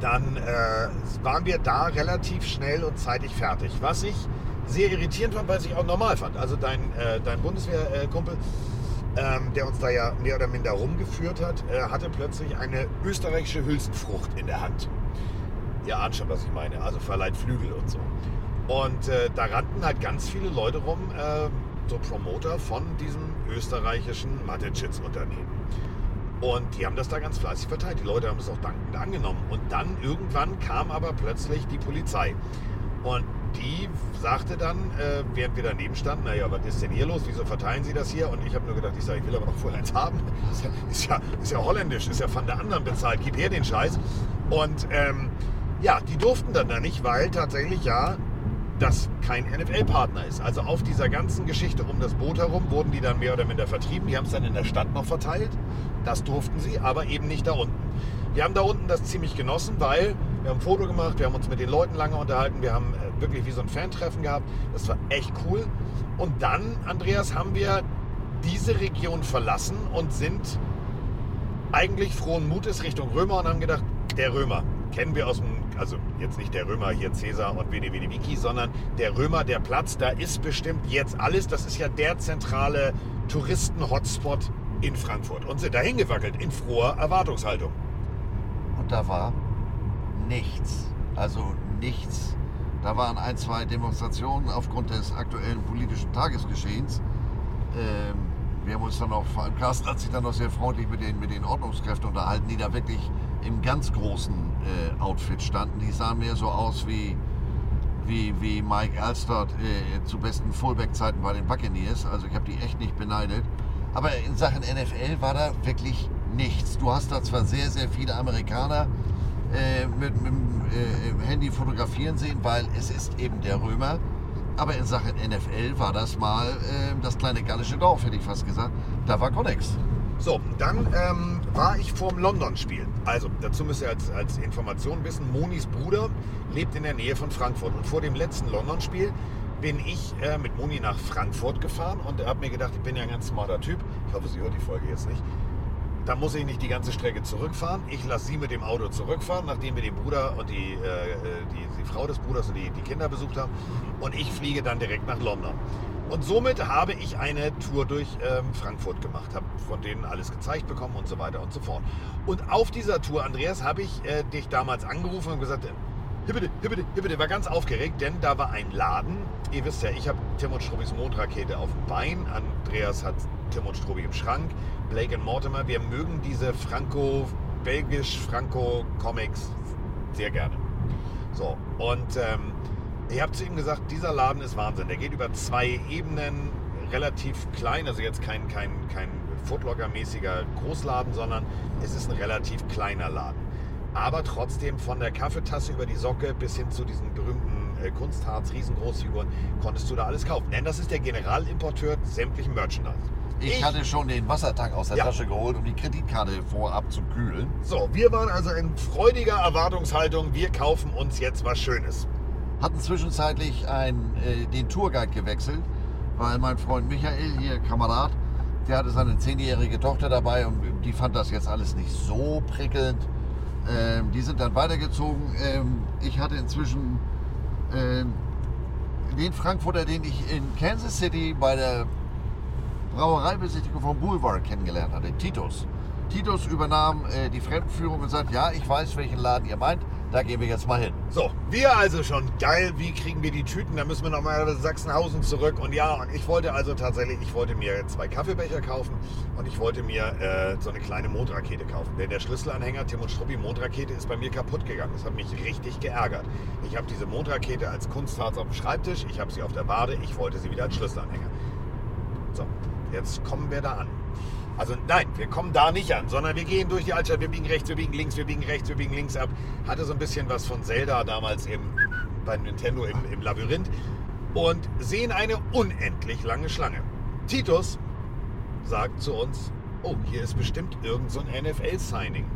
dann äh, waren wir da relativ schnell und zeitig fertig. Was ich sehr irritierend fand, was ich auch normal fand. Also dein, äh, dein Bundeswehrkumpel, ähm, der uns da ja mehr oder minder rumgeführt hat, äh, hatte plötzlich eine österreichische Hülsenfrucht in der Hand. Ihr ahnt schon, was ich meine. Also verleiht Flügel und so. Und äh, da rannten halt ganz viele Leute rum, äh, so Promoter von diesem österreichischen Mateschitz-Unternehmen. Und die haben das da ganz fleißig verteilt. Die Leute haben es auch dankend angenommen. Und dann irgendwann kam aber plötzlich die Polizei. Und die sagte dann, äh, während wir daneben standen, naja, was ist denn hier los? Wieso verteilen Sie das hier? Und ich habe nur gedacht, ich sage, ich will aber noch vorher eins haben. <laughs> Ist ja, ist ja, ist ja holländisch, ist ja von der anderen bezahlt. Gib her den Scheiß. Und ähm, ja, die durften dann da nicht, weil tatsächlich ja das kein NFL-Partner ist. Also auf dieser ganzen Geschichte um das Boot herum wurden die dann mehr oder minder vertrieben. Die haben es dann in der Stadt noch verteilt. Das durften sie, aber eben nicht da unten. Wir haben da unten das ziemlich genossen, weil wir haben ein Foto gemacht, wir haben uns mit den Leuten lange unterhalten, wir haben äh, wirklich wie so ein Fan-Treffen gehabt. Das war echt cool. Und dann, Andreas, haben wir diese Region verlassen und sind eigentlich frohen Mutes Richtung Römer und haben gedacht, der Römer kennen wir aus dem, also jetzt nicht der Römer hier Cäsar und Veni Vidi Vici, sondern der Römer, der Platz, da ist bestimmt jetzt alles. Das ist ja der zentrale Touristen-Hotspot in Frankfurt und sind dahin gewackelt in froher Erwartungshaltung. Und da war nichts. Also nichts. Da waren ein, zwei Demonstrationen aufgrund des aktuellen politischen Tagesgeschehens. Ähm, wir haben uns dann auch, Carsten hat sich dann noch sehr freundlich mit den, mit den Ordnungskräften unterhalten, die da wirklich im ganz großen äh, Outfit standen. Die sahen mehr so aus wie, wie, wie Mike Alstott äh, zu besten Fullback-Zeiten bei den Buccaneers. Also ich habe die echt nicht beneidet. Aber in Sachen NFL war da wirklich nichts. Du hast da zwar sehr, sehr viele Amerikaner äh, mit, mit dem äh, Handy fotografieren sehen, weil es ist eben der Römer. Aber in Sachen NFL war das mal äh, das kleine gallische Dorf, hätte ich fast gesagt. Da war gar nichts. So, dann ähm, war ich vorm London-Spiel. Also, dazu müsst ihr als, als Information wissen, Monis Bruder lebt in der Nähe von Frankfurt. Und vor dem letzten London-Spiel bin ich äh, mit Moni nach Frankfurt gefahren und habe mir gedacht, ich bin ja ein ganz smarter Typ. Ich hoffe, sie hört die Folge jetzt nicht. Da muss ich nicht die ganze Strecke zurückfahren. Ich lasse sie mit dem Auto zurückfahren, nachdem wir den Bruder und die, äh, die, die Frau des Bruders und die, die Kinder besucht haben. Und ich fliege dann direkt nach London. Und somit habe ich eine Tour durch ähm, Frankfurt gemacht, habe von denen alles gezeigt bekommen und so weiter und so fort. Und auf dieser Tour, Andreas, habe ich äh, dich damals angerufen und gesagt, Hibbede, hibbede, hibbede, war ganz aufgeregt, denn da war ein Laden. Ihr wisst ja, ich habe Tim und Strubbis Mondrakete auf dem Bein. Andreas hat Tim und Strubbi im Schrank. Blake und Mortimer, wir mögen diese Franco-Belgisch-Franco-Comics sehr gerne. So, und ähm, ich habe zu ihm gesagt, dieser Laden ist Wahnsinn. Der geht über zwei Ebenen, relativ klein, also jetzt kein, kein, kein Footlocker-mäßiger Großladen, sondern es ist ein relativ kleiner Laden. Aber trotzdem von der Kaffeetasse über die Socke bis hin zu diesen berühmten äh, Kunstharz, Riesengroßfiguren, konntest du da alles kaufen. Denn das ist der Generalimporteur sämtlichen Merchandise. Ich, hatte schon den Wassertank aus der Ja. Tasche geholt, um die Kreditkarte vorab zu kühlen. So, wir waren also in freudiger Erwartungshaltung, wir kaufen uns jetzt was Schönes. Hatten zwischenzeitlich ein, äh, den Tourguide gewechselt, weil mein Freund Michael, hier Kamerad, der hatte seine zehnjährige Tochter dabei und die fand das jetzt alles nicht so prickelnd. Ähm, die sind dann weitergezogen. Ähm, ich hatte inzwischen ähm, den Frankfurter, den ich in Kansas City bei der Brauereibesichtigung vom Boulevard kennengelernt hatte, Titus. Titus übernahm äh, die Fremdenführung und sagt, ja, ich weiß, welchen Laden ihr meint, da gehen wir jetzt mal hin. So, wir also schon geil, wie kriegen wir die Tüten? Da müssen wir nochmal nach Sachsenhausen zurück. Und ja, und ich wollte also tatsächlich, ich wollte mir zwei Kaffeebecher kaufen und ich wollte mir äh, so eine kleine Mondrakete kaufen. Denn der Schlüsselanhänger Tim und Struppi Mondrakete ist bei mir kaputt gegangen. Das hat mich richtig geärgert. Ich habe diese Mondrakete als Kunstharz auf dem Schreibtisch, ich habe sie auf der Wade, ich wollte sie wieder als Schlüsselanhänger. So, jetzt kommen wir da an. Also nein, wir kommen da nicht an, sondern wir gehen durch die Altstadt, wir biegen rechts, wir biegen links, wir biegen rechts, wir biegen links ab. Hatte so ein bisschen was von Zelda damals im, bei Nintendo im, im Labyrinth und sehen eine unendlich lange Schlange. Titus sagt zu uns, oh, hier ist bestimmt irgend so ein NFL-Signing.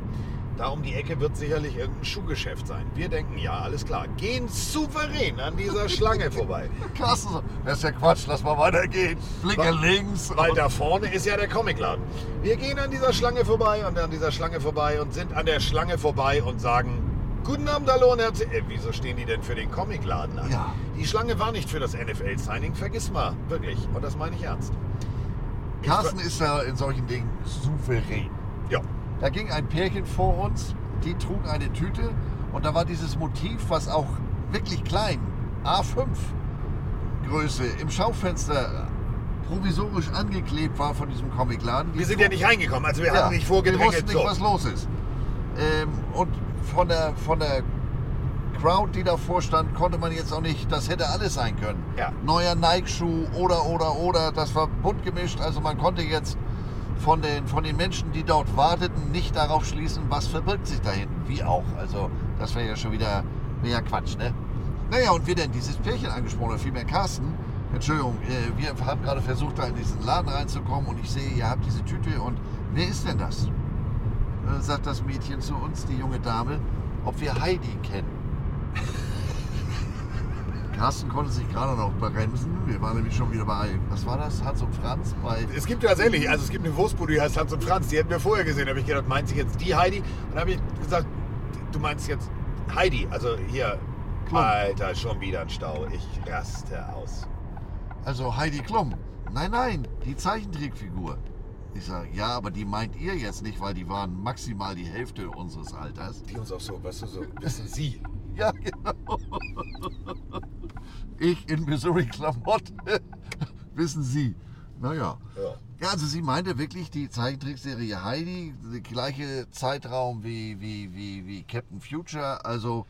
Da um die Ecke wird sicherlich irgendein Schuhgeschäft sein. Wir denken, ja, alles klar. Gehen souverän an dieser Schlange vorbei. Klasse, das ist ja Quatsch, lass mal weitergehen. Blicke links. Weil da vorne ist ja der Comicladen. Wir gehen an dieser Schlange vorbei und an dieser Schlange vorbei und sind an der Schlange vorbei und sagen, Guten Abend, hallo und herzlich. Äh, wieso stehen die denn für den Comicladen an? Ja. Die Schlange war nicht für das NFL-Signing, vergiss mal, wirklich. Und das meine ich ernst. Carsten ist ja in solchen Dingen souverän. Ja, Da ging ein Pärchen vor uns, die trug eine Tüte und da war dieses Motiv, was auch wirklich klein, A5 Größe, im Schaufenster provisorisch angeklebt war von diesem Comicladen. Die wir sind ja nicht reingekommen, also wir Ja, hatten nicht Wir vorgedrängelt. wussten nicht, So. was los ist. Ähm, und von der, von der Crowd, die davor stand, konnte man jetzt auch nicht, das hätte alles sein können. Ja. Neuer Nike-Schuh oder, oder, oder, das war bunt gemischt. Also man konnte jetzt von den, von den Menschen, die dort warteten, nicht darauf schließen, was verbirgt sich da hinten. Wie auch. Also das wäre ja schon wieder, ja Quatsch, ne? Naja, und wir denn dieses Pärchen angesprochen, oder vielmehr Carsten. Entschuldigung, äh, wir haben gerade versucht, da in diesen Laden reinzukommen und ich sehe, ihr habt diese Tüte und wer ist denn das? Äh, sagt das Mädchen zu uns, die junge Dame, ob wir Heidi kennen. Carsten konnte sich gerade noch bremsen. Wir waren nämlich schon wieder bei, was war das? Hans und Franz bei. Es gibt tatsächlich, also es gibt eine Wurstbude, die heißt Hans und Franz, die hätten wir vorher gesehen. Da habe ich gedacht, meint sie jetzt die Heidi? Und dann habe ich gesagt, du meinst jetzt Heidi. Also hier, Klum. Alter, schon wieder ein Stau. Ich raste aus. Also Heidi Klum. Nein, nein, die Zeichentrickfigur. Ich sage, ja, aber die meint ihr jetzt nicht, weil die waren maximal die Hälfte unseres Alters. Die uns auch so, weißt du, so wissen Sie. <laughs> Ja, genau. <laughs> Ich in Missouri-Klamotte. <laughs> Wissen Sie. Naja. Ja. Ja, also sie meinte wirklich die Zeichentrickserie Heidi, der gleiche Zeitraum wie, wie, wie, wie Captain Future, also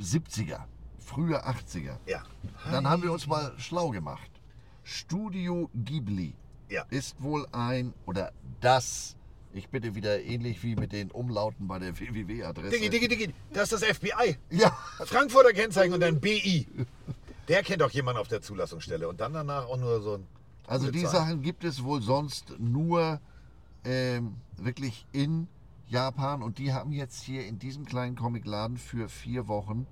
70er, frühe 80er. Ja. Dann haben wir uns mal schlau gemacht. Studio Ghibli Ja. ist wohl ein oder das, ich bitte wieder ähnlich wie mit den Umlauten bei der www-Adresse. Diggi, Diggi, Diggi, das ist das FBI. Ja, Frankfurter Kennzeichen und dann BI. Der kennt doch jemanden auf der Zulassungsstelle. Und dann danach auch nur so ein. also die. Sachen gibt es wohl sonst nur ähm, wirklich in Japan und die haben jetzt hier in diesem kleinen Comicladen für vier Wochen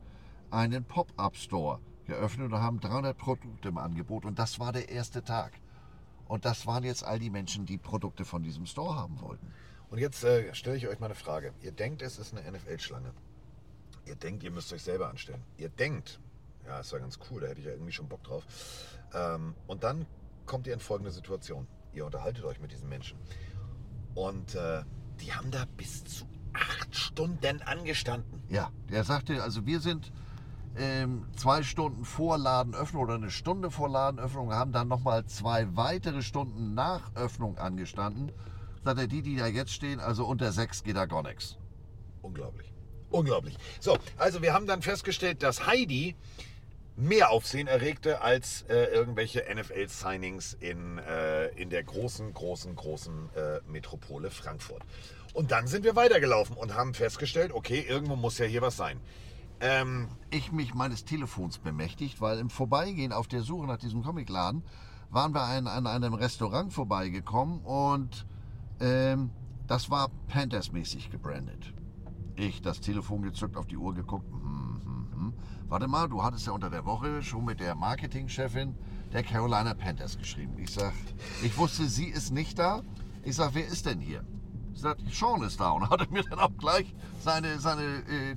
einen Pop-Up-Store geöffnet und haben 300 Produkte im Angebot und das war der erste Tag. Und das waren jetzt all die Menschen, die Produkte von diesem Store haben wollten. Und jetzt äh, stelle ich euch mal eine Frage. Ihr denkt, es ist eine NFL-Schlange. Ihr denkt, ihr müsst euch selber anstellen. Ihr denkt, ja, ist ja ganz cool, da hätte ich ja irgendwie schon Bock drauf. Ähm, und dann kommt ihr in folgende Situation. Ihr unterhaltet euch mit diesen Menschen. Und äh, die haben da bis zu acht Stunden angestanden. Ja, der sagte, also wir sind ähm, zwei Stunden vor Ladenöffnung oder eine Stunde vor Ladenöffnung, haben dann nochmal zwei weitere Stunden nach Öffnung angestanden. Sagt er, die, die da jetzt stehen, also unter sechs geht da gar nichts. Unglaublich. Unglaublich. So, also wir haben dann festgestellt, dass Heidi mehr Aufsehen erregte als äh, irgendwelche NFL-Signings in, äh, in der großen, großen, großen äh, Metropole Frankfurt. Und dann sind wir weitergelaufen und haben festgestellt, okay, irgendwo muss ja hier was sein. Ähm, Ich mich meines Telefons bemächtigt, weil im Vorbeigehen auf der Suche nach diesem Comicladen waren wir an, an einem Restaurant vorbeigekommen und ähm, das war Panthers-mäßig gebrandet. Ich das Telefon gezückt, auf die Uhr geguckt. Hm, hm, hm. Warte mal, du hattest ja unter der Woche schon mit der Marketingchefin der Carolina Panthers geschrieben. Ich sag, ich wusste, sie ist nicht da. Ich sag, wer ist denn hier? Sie sagt, Sean ist da und hatte mir dann auch gleich seine, seine äh,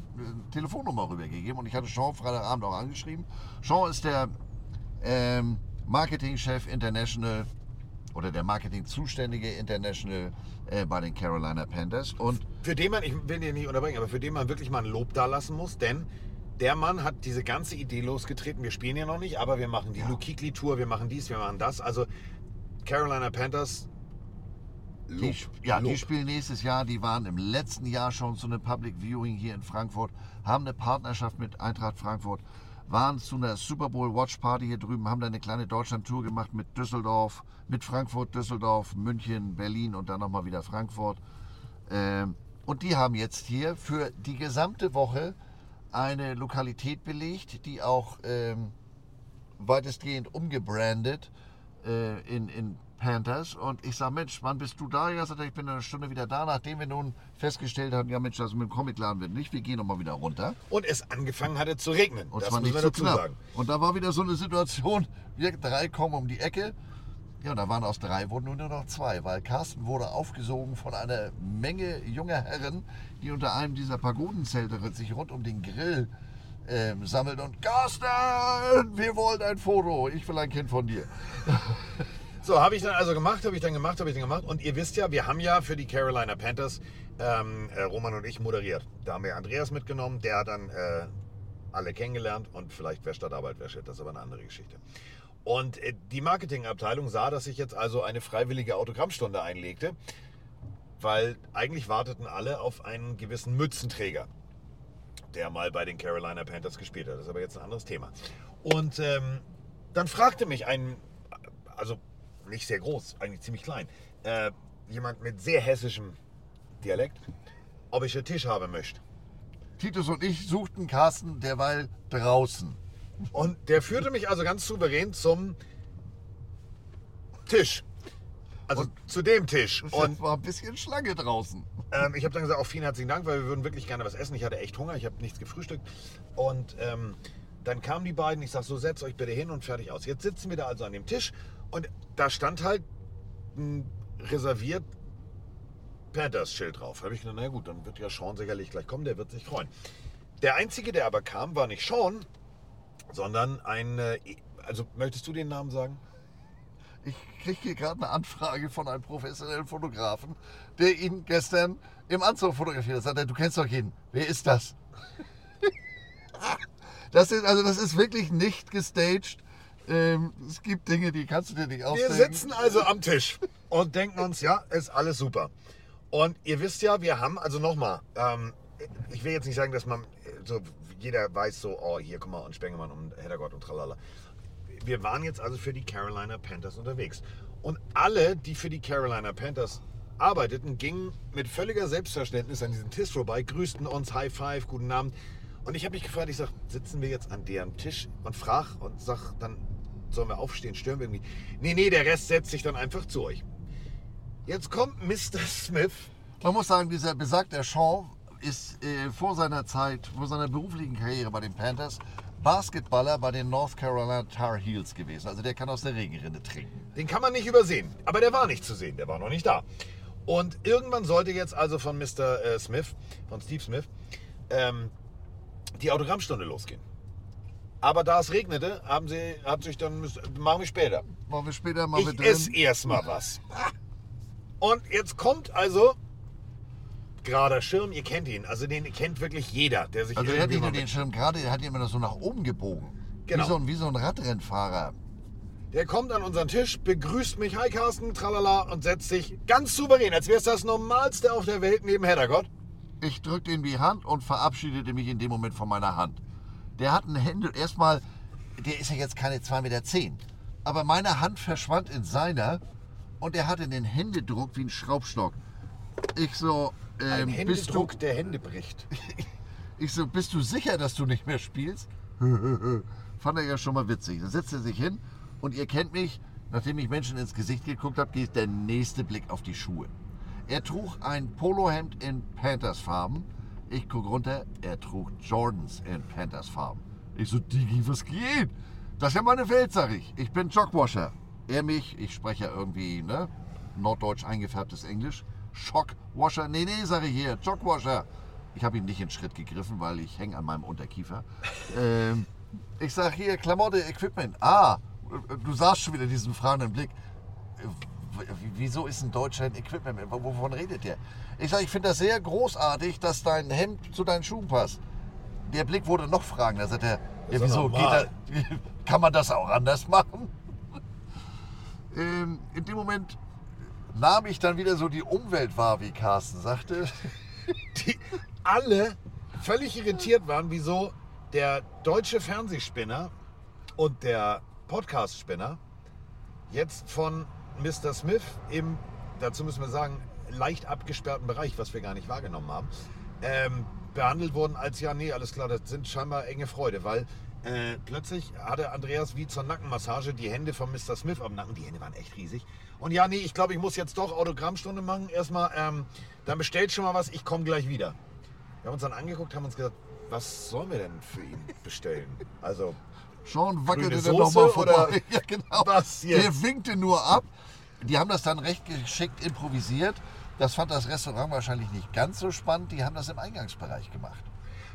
Telefonnummer rübergegeben. Und ich hatte Sean Freitagabend auch angeschrieben. Sean ist der ähm, Marketingchef International oder der Marketing-Zuständige International äh, bei den Carolina Panthers. Und für den man, ich will den nicht unterbrechen, aber für den man wirklich mal ein Lob dalassen muss, denn der Mann hat diese ganze Idee losgetreten. Wir spielen ja noch nicht, aber wir machen die Ja. Lukikli Tour, wir machen dies, wir machen das. Also Carolina Panthers. Die, Lob. ja, die Lob. spielen nächstes Jahr. Die waren im letzten Jahr schon zu einem Public Viewing hier in Frankfurt, haben eine Partnerschaft mit Eintracht Frankfurt, waren zu einer Super Bowl Watch Party hier drüben, haben da eine kleine Deutschland-Tour gemacht mit Düsseldorf, mit Frankfurt, Düsseldorf, München, Berlin und dann nochmal wieder Frankfurt. Ähm, und die haben jetzt hier für die gesamte Woche eine Lokalität belegt, die auch ähm, weitestgehend umgebrandet äh, in, in Panthers. Und ich sage, Mensch, wann bist du da? Ja, sagt er, ich bin in einer Stunde wieder da, nachdem wir nun festgestellt haben, ja Mensch, das mit dem Comicladen wird nicht, wir gehen nochmal wieder runter. Und es angefangen hatte zu regnen. Und das zwar nicht so knapp. sagen. Und da war wieder so eine Situation, wir drei kommen um die Ecke. Ja, und da waren aus drei wurden nur noch zwei, weil Carsten wurde aufgesogen von einer Menge junger Herren, die unter einem dieser Pagodenzelte sich rund um den Grill ähm, sammelt und Carsten, wir wollen ein Foto, ich will ein Kind von dir. So, habe ich dann also gemacht, habe ich dann gemacht, habe ich dann gemacht. Und ihr wisst ja, wir haben ja für die Carolina Panthers ähm, äh, Roman und ich moderiert. Da haben wir Andreas mitgenommen, der hat dann äh, alle kennengelernt und vielleicht wer Stadtarbeit wer Shit, das ist aber eine andere Geschichte. Und äh, die Marketingabteilung sah, dass ich jetzt also eine freiwillige Autogrammstunde einlegte, weil eigentlich warteten alle auf einen gewissen Mützenträger, der mal bei den Carolina Panthers gespielt hat. Das ist aber jetzt ein anderes Thema. Und ähm, dann fragte mich ein, also nicht sehr groß, eigentlich ziemlich klein, äh, jemand mit sehr hessischem Dialekt, ob ich einen Tisch haben möchte. Titus und ich suchten Carsten derweil draußen. Und der führte mich also ganz souverän zum Tisch. Also Und- zu dem Tisch. Und war ein bisschen Schlange draußen. ähm, ich habe dann gesagt, auch vielen herzlichen Dank, weil wir würden wirklich gerne was essen. Ich hatte echt Hunger, ich habe nichts gefrühstückt. Und ähm, dann kamen die beiden, ich sag so, setzt euch bitte hin und fertig aus. Jetzt sitzen wir da also an dem Tisch und da stand halt ein reserviert Panthers-Schild drauf. Habe ich gedacht, na gut, dann wird ja Sean sicherlich gleich kommen, der wird sich freuen. Der Einzige, der aber kam, war nicht Sean, sondern ein, äh, also möchtest du den Namen sagen? Ich kriege hier gerade eine Anfrage von einem professionellen Fotografen, der ihn gestern im Anzug fotografiert hat. Sagt er, du kennst doch ihn. Wer ist das? <laughs> das ist, also das ist wirklich nicht gestaged. Ähm, es gibt Dinge, die kannst du dir nicht Wir ausdenken. sitzen also am Tisch und denken uns, ja, ist alles super. Und ihr wisst ja, wir haben, also nochmal, ähm, ich will jetzt nicht sagen, dass man, äh, so jeder weiß so, oh, hier, guck mal, und Spengemann und Heddergott und tralala. Wir waren jetzt also für die Carolina Panthers unterwegs. Und alle, die für die Carolina Panthers arbeiteten, gingen mit völliger Selbstverständnis an diesem Tisch vorbei, grüßten uns, High Five, guten Abend. Und ich habe mich gefragt, ich sag, sitzen wir jetzt an deren Tisch und frag und sag dann, sollen wir aufstehen, stören wir irgendwie? Nee, nee, der Rest setzt sich dann einfach zu euch. Jetzt kommt Mr. Smith. Man muss sagen, dieser besagte Sean ist äh, vor seiner Zeit, vor seiner beruflichen Karriere bei den Panthers, Basketballer bei den North Carolina Tar Heels gewesen. Also der kann aus der Regenrinne trinken. Den kann man nicht übersehen. Aber der war nicht zu sehen, der war noch nicht da. Und irgendwann sollte jetzt also von Mr. äh, Smith, von Steve Smith, ähm, die Autogrammstunde losgehen. Aber da es regnete, haben sie, hat sich dann, machen wir später. Machen wir später mal mit Ich esse erstmal was. <laughs> Und jetzt kommt also gerader Schirm, ihr kennt ihn. Also den kennt wirklich jeder, der sich Also er hat mal in den Schirm gerade, er hat ihn immer so nach oben gebogen. Genau. Wie, so ein, wie so ein Radrennfahrer. Der kommt an unseren Tisch, begrüßt mich, hi Carsten, tralala, und setzt sich ganz souverän, als wäre es das Normalste auf der Welt neben Heddergott. Ich drückte ihm die Hand und verabschiedete mich in dem Moment von meiner Hand. Der hat einen Händel, erstmal, der ist ja jetzt keine 2,10 Meter, aber meine Hand verschwand in seiner und er hatte den Händedruck wie ein Schraubstock. Ich so, Ein ähm, bist du, der Hände bricht. <laughs> ich so, bist du sicher, dass du nicht mehr spielst? <laughs> Fand er ja schon mal witzig. Dann setzt er sich hin und ihr kennt mich, nachdem ich Menschen ins Gesicht geguckt habe, geht der nächste Blick auf die Schuhe. Er trug ein Polohemd in Panthers-Farben. Ich guck runter, er trug Jordans in Panthers-Farben. Ich so, Digi, was geht? Das ist ja meine Welt, sag ich. Ich bin Jogwasher. Er mich, ich spreche ja irgendwie, ne? Norddeutsch eingefärbtes Englisch. Schockwasher. Nee, nee, sage ich hier, Jogwasher. Ich habe ihn nicht in Schritt gegriffen, weil ich hänge an meinem Unterkiefer. <laughs> ähm, ich sag hier, Klamotte, Equipment. Ah, du sahst schon wieder diesen fragenden Blick. Wieso ist ein Deutscher ein Equipment? Wovon redet der? Ich sage, ich finde das sehr großartig, dass dein Hemd zu deinen Schuhen passt. Der Blick wurde noch fragender. Sagt er, ja, wieso geht das, <laughs> kann man das auch anders machen? <laughs> ähm, in dem Moment nahm ich dann wieder so die Umwelt wahr, wie Carsten sagte. <laughs> Die alle völlig irritiert waren, wieso der deutsche Fernsehspinner und der Podcast-Spinner jetzt von Mr. Smith im, dazu müssen wir sagen, leicht abgesperrten Bereich, was wir gar nicht wahrgenommen haben, ähm, behandelt wurden als, ja, nee, alles klar, das sind scheinbar enge Freude, weil äh, plötzlich hatte Andreas wie zur Nackenmassage die Hände von Mr. Smith am Nacken. Die Hände waren echt riesig. Und ja, nee, ich glaube, ich muss jetzt doch Autogrammstunde machen. Erstmal, ähm, dann bestellt schon mal was, ich komme gleich wieder. Wir haben uns dann angeguckt, haben uns gesagt, was sollen wir denn für ihn bestellen? Also, Sean wackelte dann nochmal vorbei. <laughs> Ja, genau. was jetzt? Der winkte nur ab. Die haben das dann recht geschickt improvisiert. Das fand das Restaurant wahrscheinlich nicht ganz so spannend. Die haben das im Eingangsbereich gemacht.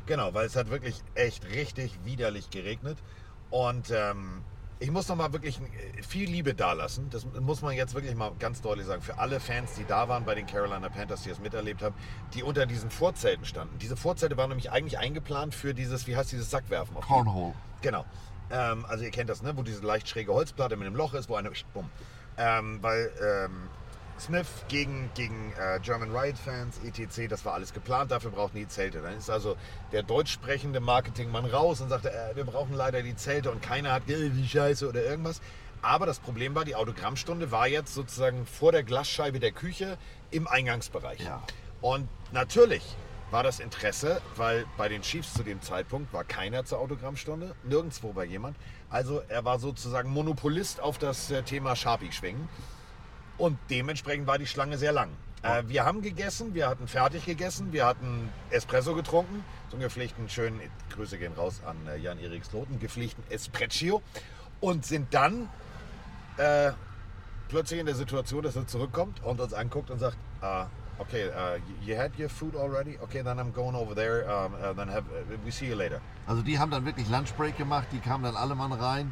Genau, weil es hat wirklich echt richtig widerlich geregnet. Und ähm, ich muss noch mal wirklich äh, viel Liebe dalassen. Das muss man jetzt wirklich mal ganz deutlich sagen. Für alle Fans, die da waren bei den Carolina Panthers, die es miterlebt haben, die unter diesen Vorzelten standen. Diese Vorzelte waren nämlich eigentlich eingeplant für dieses, wie heißt dieses Sackwerfen? Cornhole. Genau. Ähm, also ihr kennt das, ne? wo diese leicht schräge Holzplatte mit einem Loch ist, wo eine... Bumm. Ähm, weil ähm, Smith gegen, gegen äh, German Riot-Fans, etc., das war alles geplant, dafür brauchten die Zelte. Dann ist also der deutsch sprechende Marketingmann raus und sagte, äh, wir brauchen leider die Zelte und keiner hat äh, die Scheiße oder irgendwas. Aber das Problem war, die Autogrammstunde war jetzt sozusagen vor der Glasscheibe der Küche im Eingangsbereich. Ja. Und natürlich war das Interesse, weil bei den Chiefs zu dem Zeitpunkt war keiner zur Autogrammstunde, nirgendwo bei jemand. Also er war sozusagen Monopolist auf das äh, Thema Sharpie schwingen. Und dementsprechend war die Schlange sehr lang. Äh, wir haben gegessen, wir hatten fertig gegessen, wir hatten Espresso getrunken, so einen gepflegten schönen, Grüße gehen raus an äh, Jan-Erik Sloten, gepflegten Espresso und sind dann äh, plötzlich in der Situation, dass er zurückkommt und uns anguckt und sagt, ah, okay, uh, you had your food already? Okay, then I'm going over there, um, uh, then have, uh, we see you later. Also die haben dann wirklich Lunchbreak gemacht, die kamen dann alle Mann rein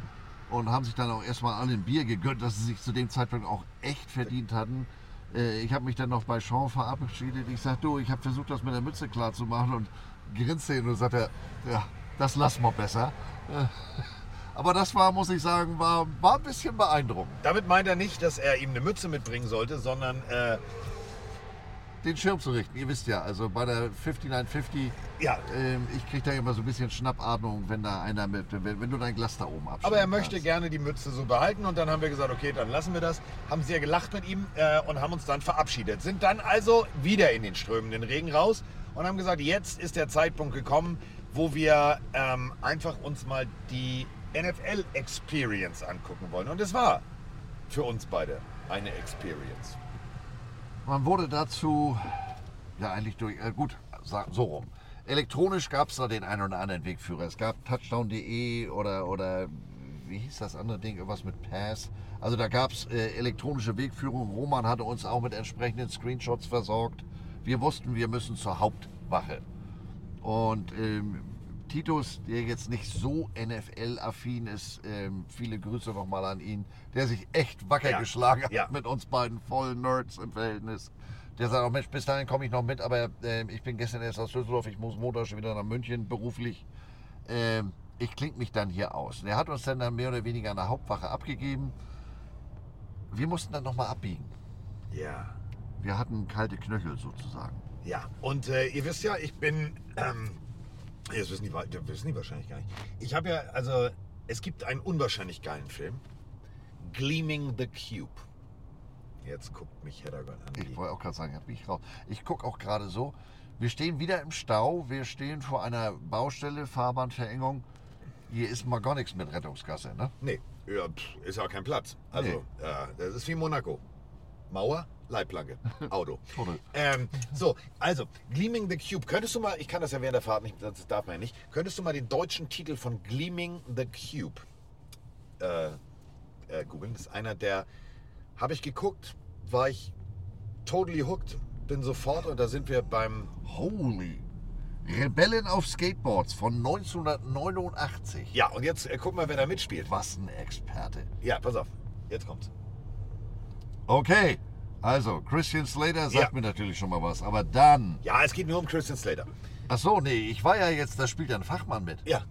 und haben sich dann auch erstmal alle ein Bier gegönnt, das sie sich zu dem Zeitpunkt auch echt verdient hatten. Äh, Ich habe mich dann noch bei Sean verabschiedet. Ich sagte, du, ich habe versucht, das mit der Mütze klar zu machen und grinste ihn und sagte, ja, das lassen wir besser. Äh, Aber das war, muss ich sagen, war, war ein bisschen beeindruckend. Damit meint er nicht, dass er ihm eine Mütze mitbringen sollte, sondern äh, Den Schirm zu richten, ihr wisst ja, also bei der 5950, ja, ähm, ich kriege da immer so ein bisschen Schnappatmung, wenn da einer mit, wenn, wenn du dein Glas da oben abstellst. Aber er möchte gerne die Mütze so behalten und dann haben wir gesagt, okay, dann lassen wir das. Haben sehr gelacht mit ihm äh, und haben uns dann verabschiedet. Sind dann also wieder in den strömenden Regen raus und haben gesagt, jetzt ist der Zeitpunkt gekommen, wo wir ähm, einfach uns mal die NFL Experience angucken wollen. Und es war für uns beide eine Experience. Man wurde dazu, ja eigentlich durch, äh, gut, so rum. Elektronisch gab es da den einen oder anderen Wegführer. Es gab touchdown.de oder, oder wie hieß das andere Ding, irgendwas mit Pass. Also da gab es äh, elektronische Wegführung. Roman hatte uns auch mit entsprechenden Screenshots versorgt. Wir wussten, wir müssen zur Hauptwache. Und ähm, Titus, der jetzt nicht so NFL-affin ist, ähm, viele Grüße nochmal an ihn, der sich echt wacker Ja, geschlagen hat ja. mit uns beiden vollen Nerds im Verhältnis. Der sagt auch, Mensch, bis dahin komme ich noch mit, aber ähm, ich bin gestern erst aus Düsseldorf, ich muss Montag schon wieder nach München beruflich. Ähm, ich klinge mich dann hier aus. Und er hat uns dann, dann mehr oder weniger an der Hauptwache abgegeben. Wir mussten dann nochmal abbiegen. Ja. Wir hatten kalte Knöchel sozusagen. Ja, und äh, ihr wisst ja, ich bin, ähm, das wissen die, das wissen die wahrscheinlich gar nicht. Ich habe ja, also, es gibt einen unwahrscheinlich geilen Film, Gleaming the Cube. Jetzt guckt mich Heddergott an. Ich wollte auch gerade sagen, hab ich raus. Ich gucke auch gerade so. Wir stehen wieder im Stau. Wir stehen vor einer Baustelle, Fahrbahnverengung. Hier ist mal gar nichts mit Rettungsgasse, ne? Nee, ja, pff, ist ja kein Platz. Also, ja, das ist wie Monaco. Mauer, Leitplanke, Auto. <laughs> Ähm, so, also, Gleaming the Cube. Könntest du mal, ich kann das ja während der Fahrt nicht, das darf man ja nicht, könntest du mal den deutschen Titel von Gleaming the Cube äh, äh, googeln? Das ist einer der, habe ich geguckt, war ich totally hooked, bin sofort und da sind wir beim, Holy. Rebellen auf Skateboards von 1989. ja, und jetzt äh, guck mal, wer da mitspielt. Was ein Experte. Ja, pass auf, jetzt kommt's. Okay, also Christian Slater sagt Ja. mir natürlich schon mal was. Aber dann. Ja, es geht nur um Christian Slater. Ach so, nee, ich war ja jetzt, da spielt ja ein Fachmann mit. Ja,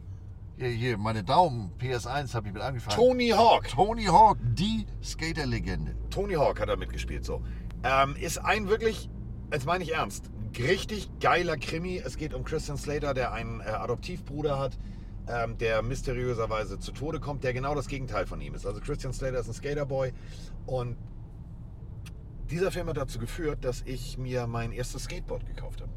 Hier, hier meine Daumen, PS1 habe ich mit angefangen. Tony Hawk. Tony Hawk, die Skaterlegende. Tony Hawk hat da mitgespielt. So. Ähm, ist ein wirklich, jetzt meine ich ernst, richtig geiler Krimi. Es geht um Christian Slater, der einen äh, Adoptivbruder hat, ähm, der mysteriöserweise zu Tode kommt, der genau das Gegenteil von ihm ist. Also Christian Slater ist ein Skaterboy und dieser Film hat dazu geführt, dass ich mir mein erstes Skateboard gekauft habe.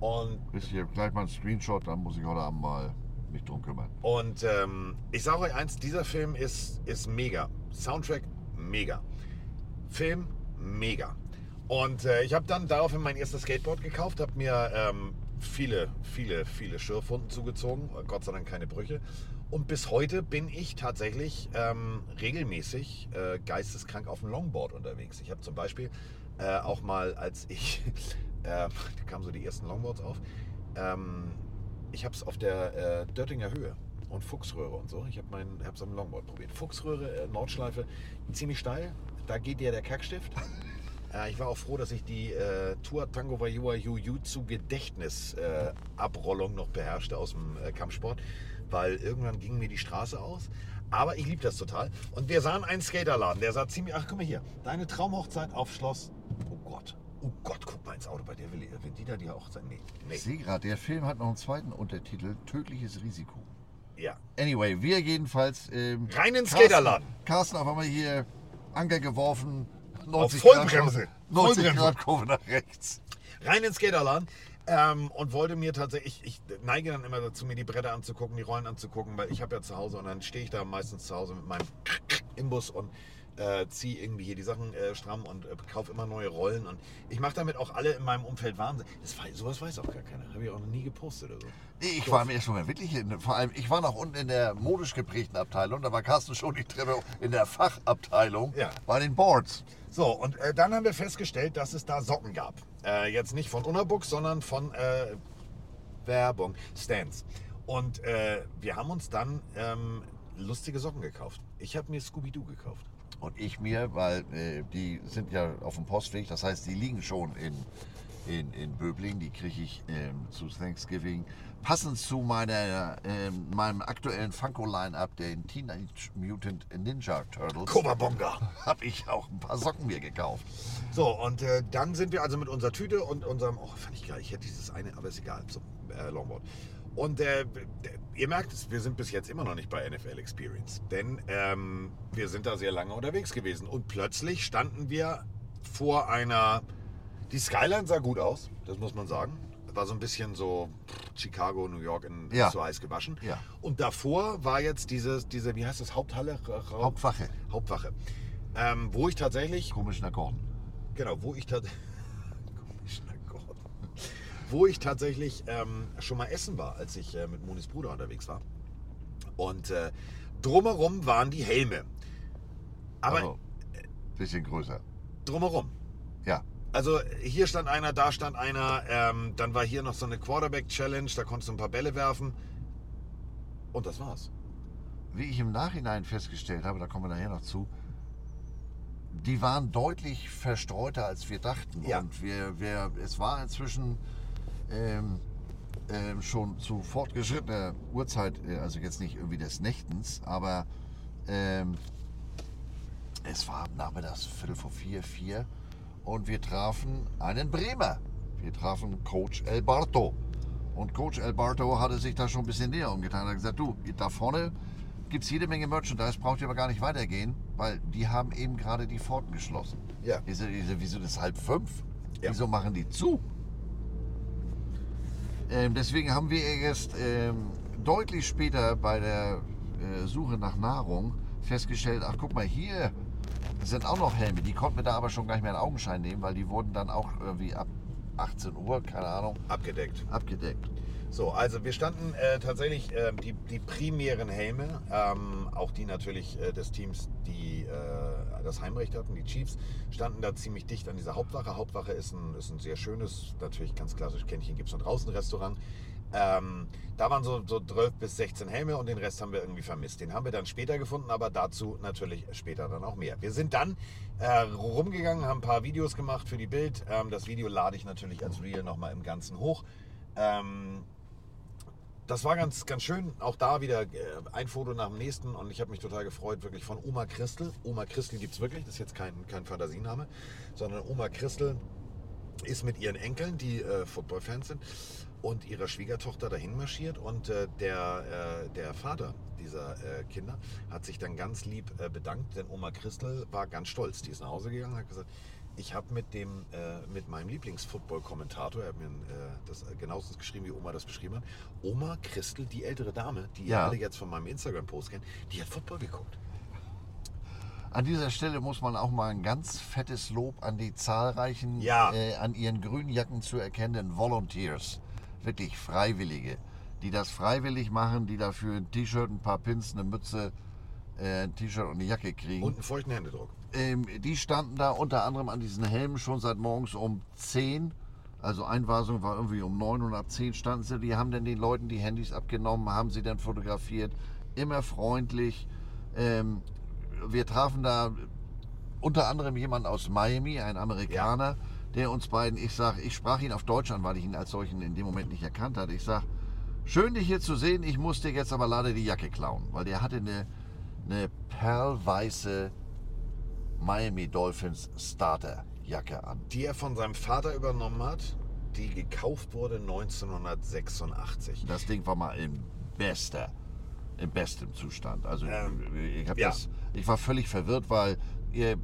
Und Ist hier gleich mal ein Screenshot, dann muss ich heute Abend mal mich drum kümmern. Und ähm, ich sage euch eins, dieser Film ist, ist mega. Soundtrack mega. Film mega. Und äh, ich habe dann daraufhin mein erstes Skateboard gekauft, habe mir ähm, viele, viele, viele Schürfwunden zugezogen, Gott sei Dank keine Brüche. Und bis heute bin ich tatsächlich ähm, regelmäßig äh, geisteskrank auf dem Longboard unterwegs. Ich habe zum Beispiel äh, auch mal, als ich, <laughs> äh, da kamen so die ersten Longboards auf, ähm, ich habe es auf der äh, Döttinger Höhe und Fuchsröhre und so. Ich habe es am Longboard probiert. Fuchsröhre, äh, Nordschleife, ziemlich steil. Da geht dir der Kackstift. <laughs> Äh, ich war auch froh, dass ich die äh, Tour Tango Vajua Jiu-Jitsu Gedächtnis äh, Abrollung noch beherrschte aus dem äh, Kampfsport, weil irgendwann ging mir die Straße aus. Aber ich liebe das total. Und wir sahen einen Skaterladen, der sah ziemlich. Ach, guck mal hier. Deine Traumhochzeit auf Schloss. Oh Gott. Oh Gott, guck mal ins Auto bei der Willi. Wenn die da die Hochzeit. Nee. nee. Ich sehe gerade, der Film hat noch einen zweiten Untertitel, Tödliches Risiko. Ja. Anyway, wir jedenfalls... Ähm, Rein in den Carsten- Skaterladen. Carsten auf einmal hier Anker geworfen, 90 Auf Grad, Vollbremse. 90 Vollbremse. Grad Kurve nach rechts. rein ins Skaterladen ähm, und wollte mir tatsächlich, ich, ich neige dann immer dazu, mir die Bretter anzugucken, die Rollen anzugucken, weil ich habe ja zu Hause und dann stehe ich da meistens zu Hause mit meinem <clears throat> Imbus und äh, ziehe irgendwie hier die Sachen äh, stramm und äh, kaufe immer neue Rollen. Und ich mache damit auch alle in meinem Umfeld Wahnsinn. Das, sowas weiß auch gar keiner. Habe ich auch noch nie gepostet oder so. Ich war mir schon mal wirklich, in, vor allem, ich war noch unten in der modisch geprägten Abteilung, da war Carsten schon die Treppe in der Fachabteilung Ja. bei den Boards. So, und äh, dann haben wir festgestellt, dass es da Socken gab. Äh, jetzt nicht von Unabook, sondern von äh, Werbung, Stans. Und äh, wir haben uns dann ähm, lustige Socken gekauft. Ich habe mir Scooby-Doo gekauft. Und ich mir, weil äh, die sind ja auf dem Postweg, das heißt, die liegen schon in, in, in Böbling, die kriege ich ähm, zu Thanksgiving. Passend zu meiner, ähm, meinem aktuellen Funko-Line-Up, den Teenage Mutant Ninja Turtles, Kobabonga. <laughs> habe ich auch ein paar Socken mir gekauft. So, und äh, dann sind wir also mit unserer Tüte und unserem, oh, fand ich geil, ich hätte dieses eine, aber ist egal, so, äh, Longboard. Und äh, ihr merkt es, wir sind bis jetzt immer noch nicht bei NFL Experience, denn ähm, wir sind da sehr lange unterwegs gewesen und plötzlich standen wir vor einer, die Skyline sah gut aus, das muss man sagen. War so ein bisschen so Chicago, New York in Ja. so heiß gewaschen. Ja. Und davor war jetzt dieses, diese, wie heißt das, Haupthalle? Ra- Hauptwache. Hauptwache. Ähm, wo ich tatsächlich Komischen Akkorden. Genau, wo ich tatsächlich. <laughs> Komischer Gott. Wo ich tatsächlich ähm, schon mal essen war, als ich äh, mit Monis Bruder unterwegs war. Und äh, drumherum waren die Helme. Aber Also, bisschen größer. drumherum. Ja. Also hier stand einer, da stand einer. Ähm, dann war hier noch so eine Quarterback-Challenge, da konntest du ein paar Bälle werfen. Und das war's. Wie ich im Nachhinein festgestellt habe, da kommen wir nachher noch zu, die waren deutlich verstreuter, als wir dachten. Ja. Und wir, wir, es war inzwischen ähm, ähm, schon zu fortgeschrittener Uhrzeit, äh, also jetzt nicht irgendwie des Nächtens, aber ähm, es war nachmittags Viertel vor vier, vier und wir trafen einen Bremer. Wir trafen Coach El Barto. Und Coach El Barto hatte sich da schon ein bisschen näher umgetan. Er hat gesagt, du, da vorne gibt es jede Menge Merchandise, braucht ihr aber gar nicht weitergehen, weil die haben eben gerade die Pforten geschlossen. Ja. Ich so, ich so, wieso das halb fünf? Ja. Wieso machen die zu? Ähm, deswegen haben wir erst ähm, deutlich später bei der äh, Suche nach Nahrung festgestellt, ach guck mal, hier sind auch noch Helme. Die konnten wir da aber schon gar nicht mehr in Augenschein nehmen, weil die wurden dann auch irgendwie ab 18 Uhr, keine Ahnung, Abgedeckt. abgedeckt. So, also wir standen äh, tatsächlich ähm, die, die primären Helme, ähm, auch die natürlich äh, des Teams, die äh, das Heimrecht hatten, die Chiefs, standen da ziemlich dicht an dieser Hauptwache. Hauptwache ist ein, ist ein sehr schönes, natürlich ganz klassisch, Kännchen gibt es noch draußen Restaurant. Ähm, da waren so, so 12 bis 16 Helme und den Rest haben wir irgendwie vermisst. Den haben wir dann später gefunden, aber dazu natürlich später dann auch mehr. Wir sind dann äh, rumgegangen, haben ein paar Videos gemacht für die Bild. Ähm, das Video lade ich natürlich als Reel nochmal im Ganzen hoch. Ähm, das war ganz, ganz schön. Auch da wieder äh, ein Foto nach dem nächsten. Und ich habe mich total gefreut, wirklich von Oma Christel. Oma Christel gibt es wirklich. Das ist jetzt kein, kein Fantasiename, sondern Oma Christel ist mit ihren Enkeln, die äh, Football-Fans sind, und ihrer Schwiegertochter dahin marschiert. Und äh, der, äh, der Vater dieser äh, Kinder hat sich dann ganz lieb äh, bedankt, denn Oma Christel war ganz stolz. Die ist nach Hause gegangen und hat gesagt, ich habe mit dem äh, mit meinem Lieblings-Football-Kommentator, er hat mir äh, das genauestens geschrieben, wie Oma das beschrieben hat, Oma Christel, die ältere Dame, die ihr Ja. alle jetzt von meinem Instagram-Post kennt, die hat Football geguckt. An dieser Stelle muss man auch mal ein ganz fettes Lob an die zahlreichen, Ja. äh, an ihren grünen Jacken zu erkennenden Volunteers, wirklich Freiwillige, die das freiwillig machen, die dafür ein T-Shirt, ein paar Pins, eine Mütze, äh, ein T-Shirt und eine Jacke kriegen. Und einen feuchten Händedruck. Ähm, die standen da unter anderem an diesen Helmen schon seit morgens um 10. Also Einweisung war irgendwie um 9 und ab 10 standen sie. Die haben dann den Leuten die Handys abgenommen, haben sie dann fotografiert. Immer freundlich. Ähm, wir trafen da unter anderem jemanden aus Miami, ein Amerikaner, der uns beiden, ich sag, ich sprach ihn auf Deutsch an, weil ich ihn als solchen in dem Moment nicht erkannt hatte. Ich sag, schön dich hier zu sehen, ich muss dir jetzt aber leider die Jacke klauen, weil der hatte eine, eine perlweiße Miami Dolphins Starterjacke an. die er von seinem Vater übernommen hat, die gekauft wurde 1986. Das Ding war mal in bester, in bestem Zustand. Also Ähm, ich, ja. das, ich war völlig verwirrt, weil ihr,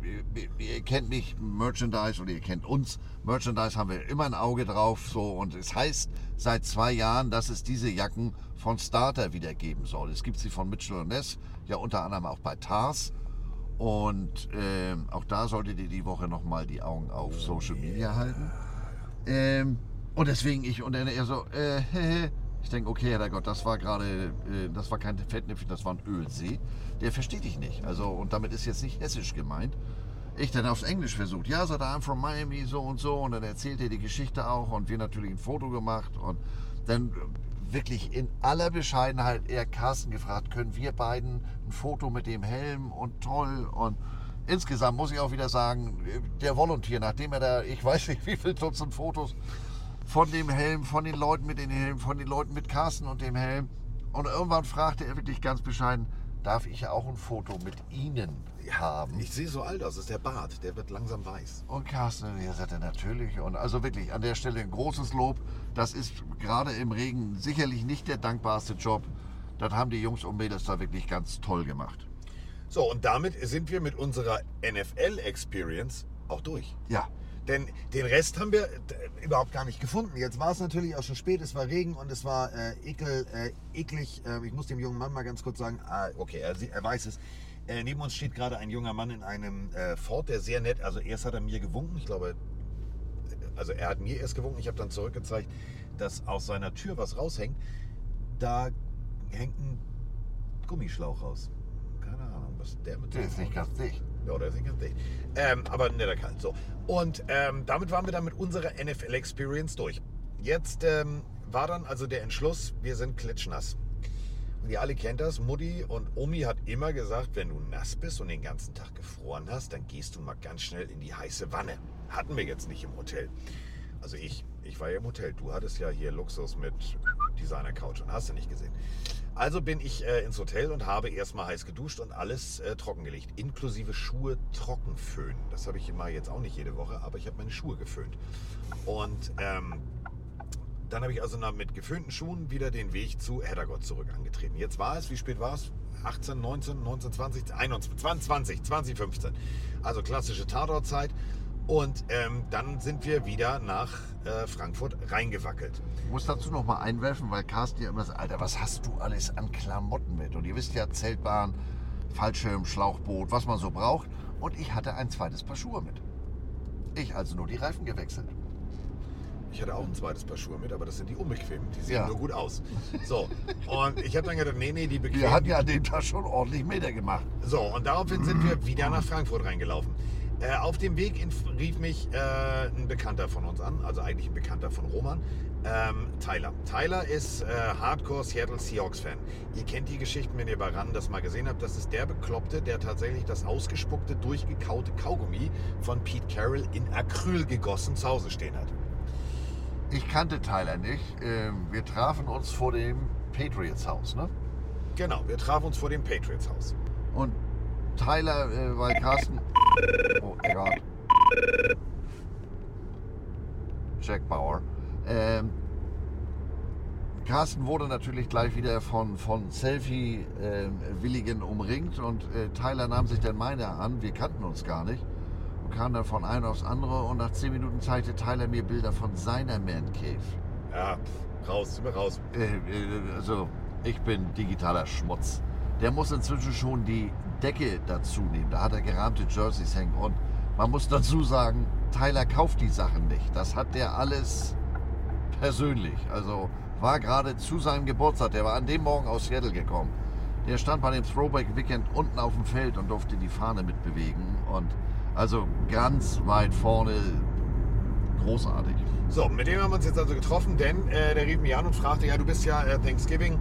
ihr, kennt mich Merchandise oder ihr kennt uns. Merchandise haben wir immer ein Auge drauf. So und es heißt seit zwei Jahren, dass es diese Jacken von Starter wieder geben soll. Es gibt sie von Mitchell Ness, ja unter anderem auch bei Tars. Und ähm, auch da solltet ihr die Woche nochmal die Augen auf Social Media halten. Ähm, und deswegen ich und er so, äh, <laughs> ich denke, okay, Herrgott, das war gerade, äh, das war kein Fettnäpfchen, das war ein Ölsee. Der versteht dich nicht. Also, und damit ist jetzt nicht hessisch gemeint. Ich dann aufs Englisch versucht. Ja, sagt er, I'm from Miami, so und so. Und dann erzählt er die Geschichte auch und wir natürlich ein Foto gemacht. Und dann wirklich in aller Bescheidenheit eher Carsten gefragt, können wir beiden ein Foto mit dem Helm und toll. Und insgesamt muss ich auch wieder sagen, der Volunteer, nachdem er da, ich weiß nicht wie viele Dutzend Fotos von dem Helm, von den Leuten mit den Helmen, von den Leuten mit Carsten und dem Helm. Und irgendwann fragte er wirklich ganz bescheiden, darf ich auch ein Foto mit Ihnen haben? Ich sehe so alt aus, das ist der Bart, der wird langsam weiß. Und Carsten, ja, sagt er natürlich. Und also wirklich an der Stelle ein großes Lob. Das ist gerade im Regen sicherlich nicht der dankbarste Job. Das haben die Jungs und Mädels da wirklich ganz toll gemacht. So, und damit sind wir mit unserer NFL-Experience auch durch. Ja, Denn den Rest haben wir äh, überhaupt gar nicht gefunden. Jetzt war es natürlich auch schon spät, es war Regen und es war äh, ekel, äh, eklig. Äh, ich muss dem jungen Mann mal ganz kurz sagen, ah, okay, er, er weiß es. Äh, neben uns steht gerade ein junger Mann in einem äh, Ford, der sehr nett, also erst hat er mir gewunken, ich glaube, also er hat mir erst gewunken, ich habe dann zurückgezeigt, dass aus seiner Tür was raushängt. Da hängt ein Gummischlauch raus. Keine Ahnung, was der mit der dem ist nicht ganz dicht. Ja, der ist nicht. Ähm, aber Kerl. So. Und ähm, damit waren wir dann mit unserer NFL-Experience durch. Jetzt ähm, war dann also der Entschluss, wir sind klitschnass. Und ihr alle kennt das, Mutti und Omi hat immer gesagt, wenn du nass bist und den ganzen Tag gefroren hast, dann gehst du mal ganz schnell in die heiße Wanne. Hatten wir jetzt nicht im Hotel. Also ich, ich war ja im Hotel. Du hattest ja hier Luxus mit Designer-Couch und hast du nicht gesehen. Also bin ich äh, ins Hotel und habe erstmal heiß geduscht und alles äh, trockengelegt, inklusive Schuhe trocken föhnen. Das habe ich immer jetzt auch nicht jede Woche, aber ich habe meine Schuhe geföhnt. Und ähm, dann habe ich also mit geföhnten Schuhen wieder den Weg zu Heddergott zurück angetreten. Jetzt war es, wie spät war es? 18, 19, 19, 20, 21, 20, 2015. Also klassische Tatortzeit. Und ähm, dann sind wir wieder nach äh, Frankfurt reingewackelt. Ich muss dazu noch mal einwerfen, weil Carsten ja immer sagt, Alter, was hast du alles an Klamotten mit? Und ihr wisst ja, Zeltbahn, Fallschirm, Schlauchboot, was man so braucht. Und ich hatte ein zweites Paar Schuhe mit. Ich also nur die Reifen gewechselt. Ich hatte auch ein zweites Paar Schuhe mit, aber das sind die unbequemen. Die sehen Ja. nur gut aus. So, und ich habe dann gedacht, nee, nee, die bequemen. Wir hatten ja an dem Tag schon ordentlich Meter gemacht. So, und daraufhin sind wir wieder nach Frankfurt reingelaufen. Äh, auf dem Weg rief mich äh, ein Bekannter von uns an, also eigentlich ein Bekannter von Roman, ähm, Tyler. Tyler ist äh, Hardcore Seattle Seahawks-Fan. Ihr kennt die Geschichten, wenn ihr bei RAN das mal gesehen habt. Das ist der Bekloppte, der tatsächlich das ausgespuckte, durchgekaute Kaugummi von Pete Carroll in Acryl gegossen zu Hause stehen hat. Ich kannte Tyler nicht. Ähm, Wir trafen uns vor dem Patriots-Haus. Ne? Genau, wir trafen uns vor dem Patriots-Haus. Und Tyler, äh, weil Carsten. Oh Gott. Jack Bauer. Ähm, Carsten wurde natürlich gleich wieder von, von Selfie-Willigen umringt und äh, Tyler nahm sich dann meine an. Wir kannten uns gar nicht. Und kam dann von einem aufs andere und nach zehn Minuten zeigte Tyler mir Bilder von seiner Man Cave. Ja, pff, raus, wir raus. Äh, äh, also, ich bin digitaler Schmutz. Der muss inzwischen schon die Decke dazu nehmen. Da hat er gerahmte Jerseys hängen. Und man muss dazu sagen, Tyler kauft die Sachen nicht. Das hat der alles persönlich. Also war gerade zu seinem Geburtstag. Der war an dem Morgen aus Seattle gekommen. Der stand bei dem Throwback Weekend unten auf dem Feld und durfte die Fahne mitbewegen. Und also ganz weit vorne großartig. So, mit dem haben wir uns jetzt also getroffen, denn äh, der rief mich an und fragte, ja, du bist ja äh, Thanksgiving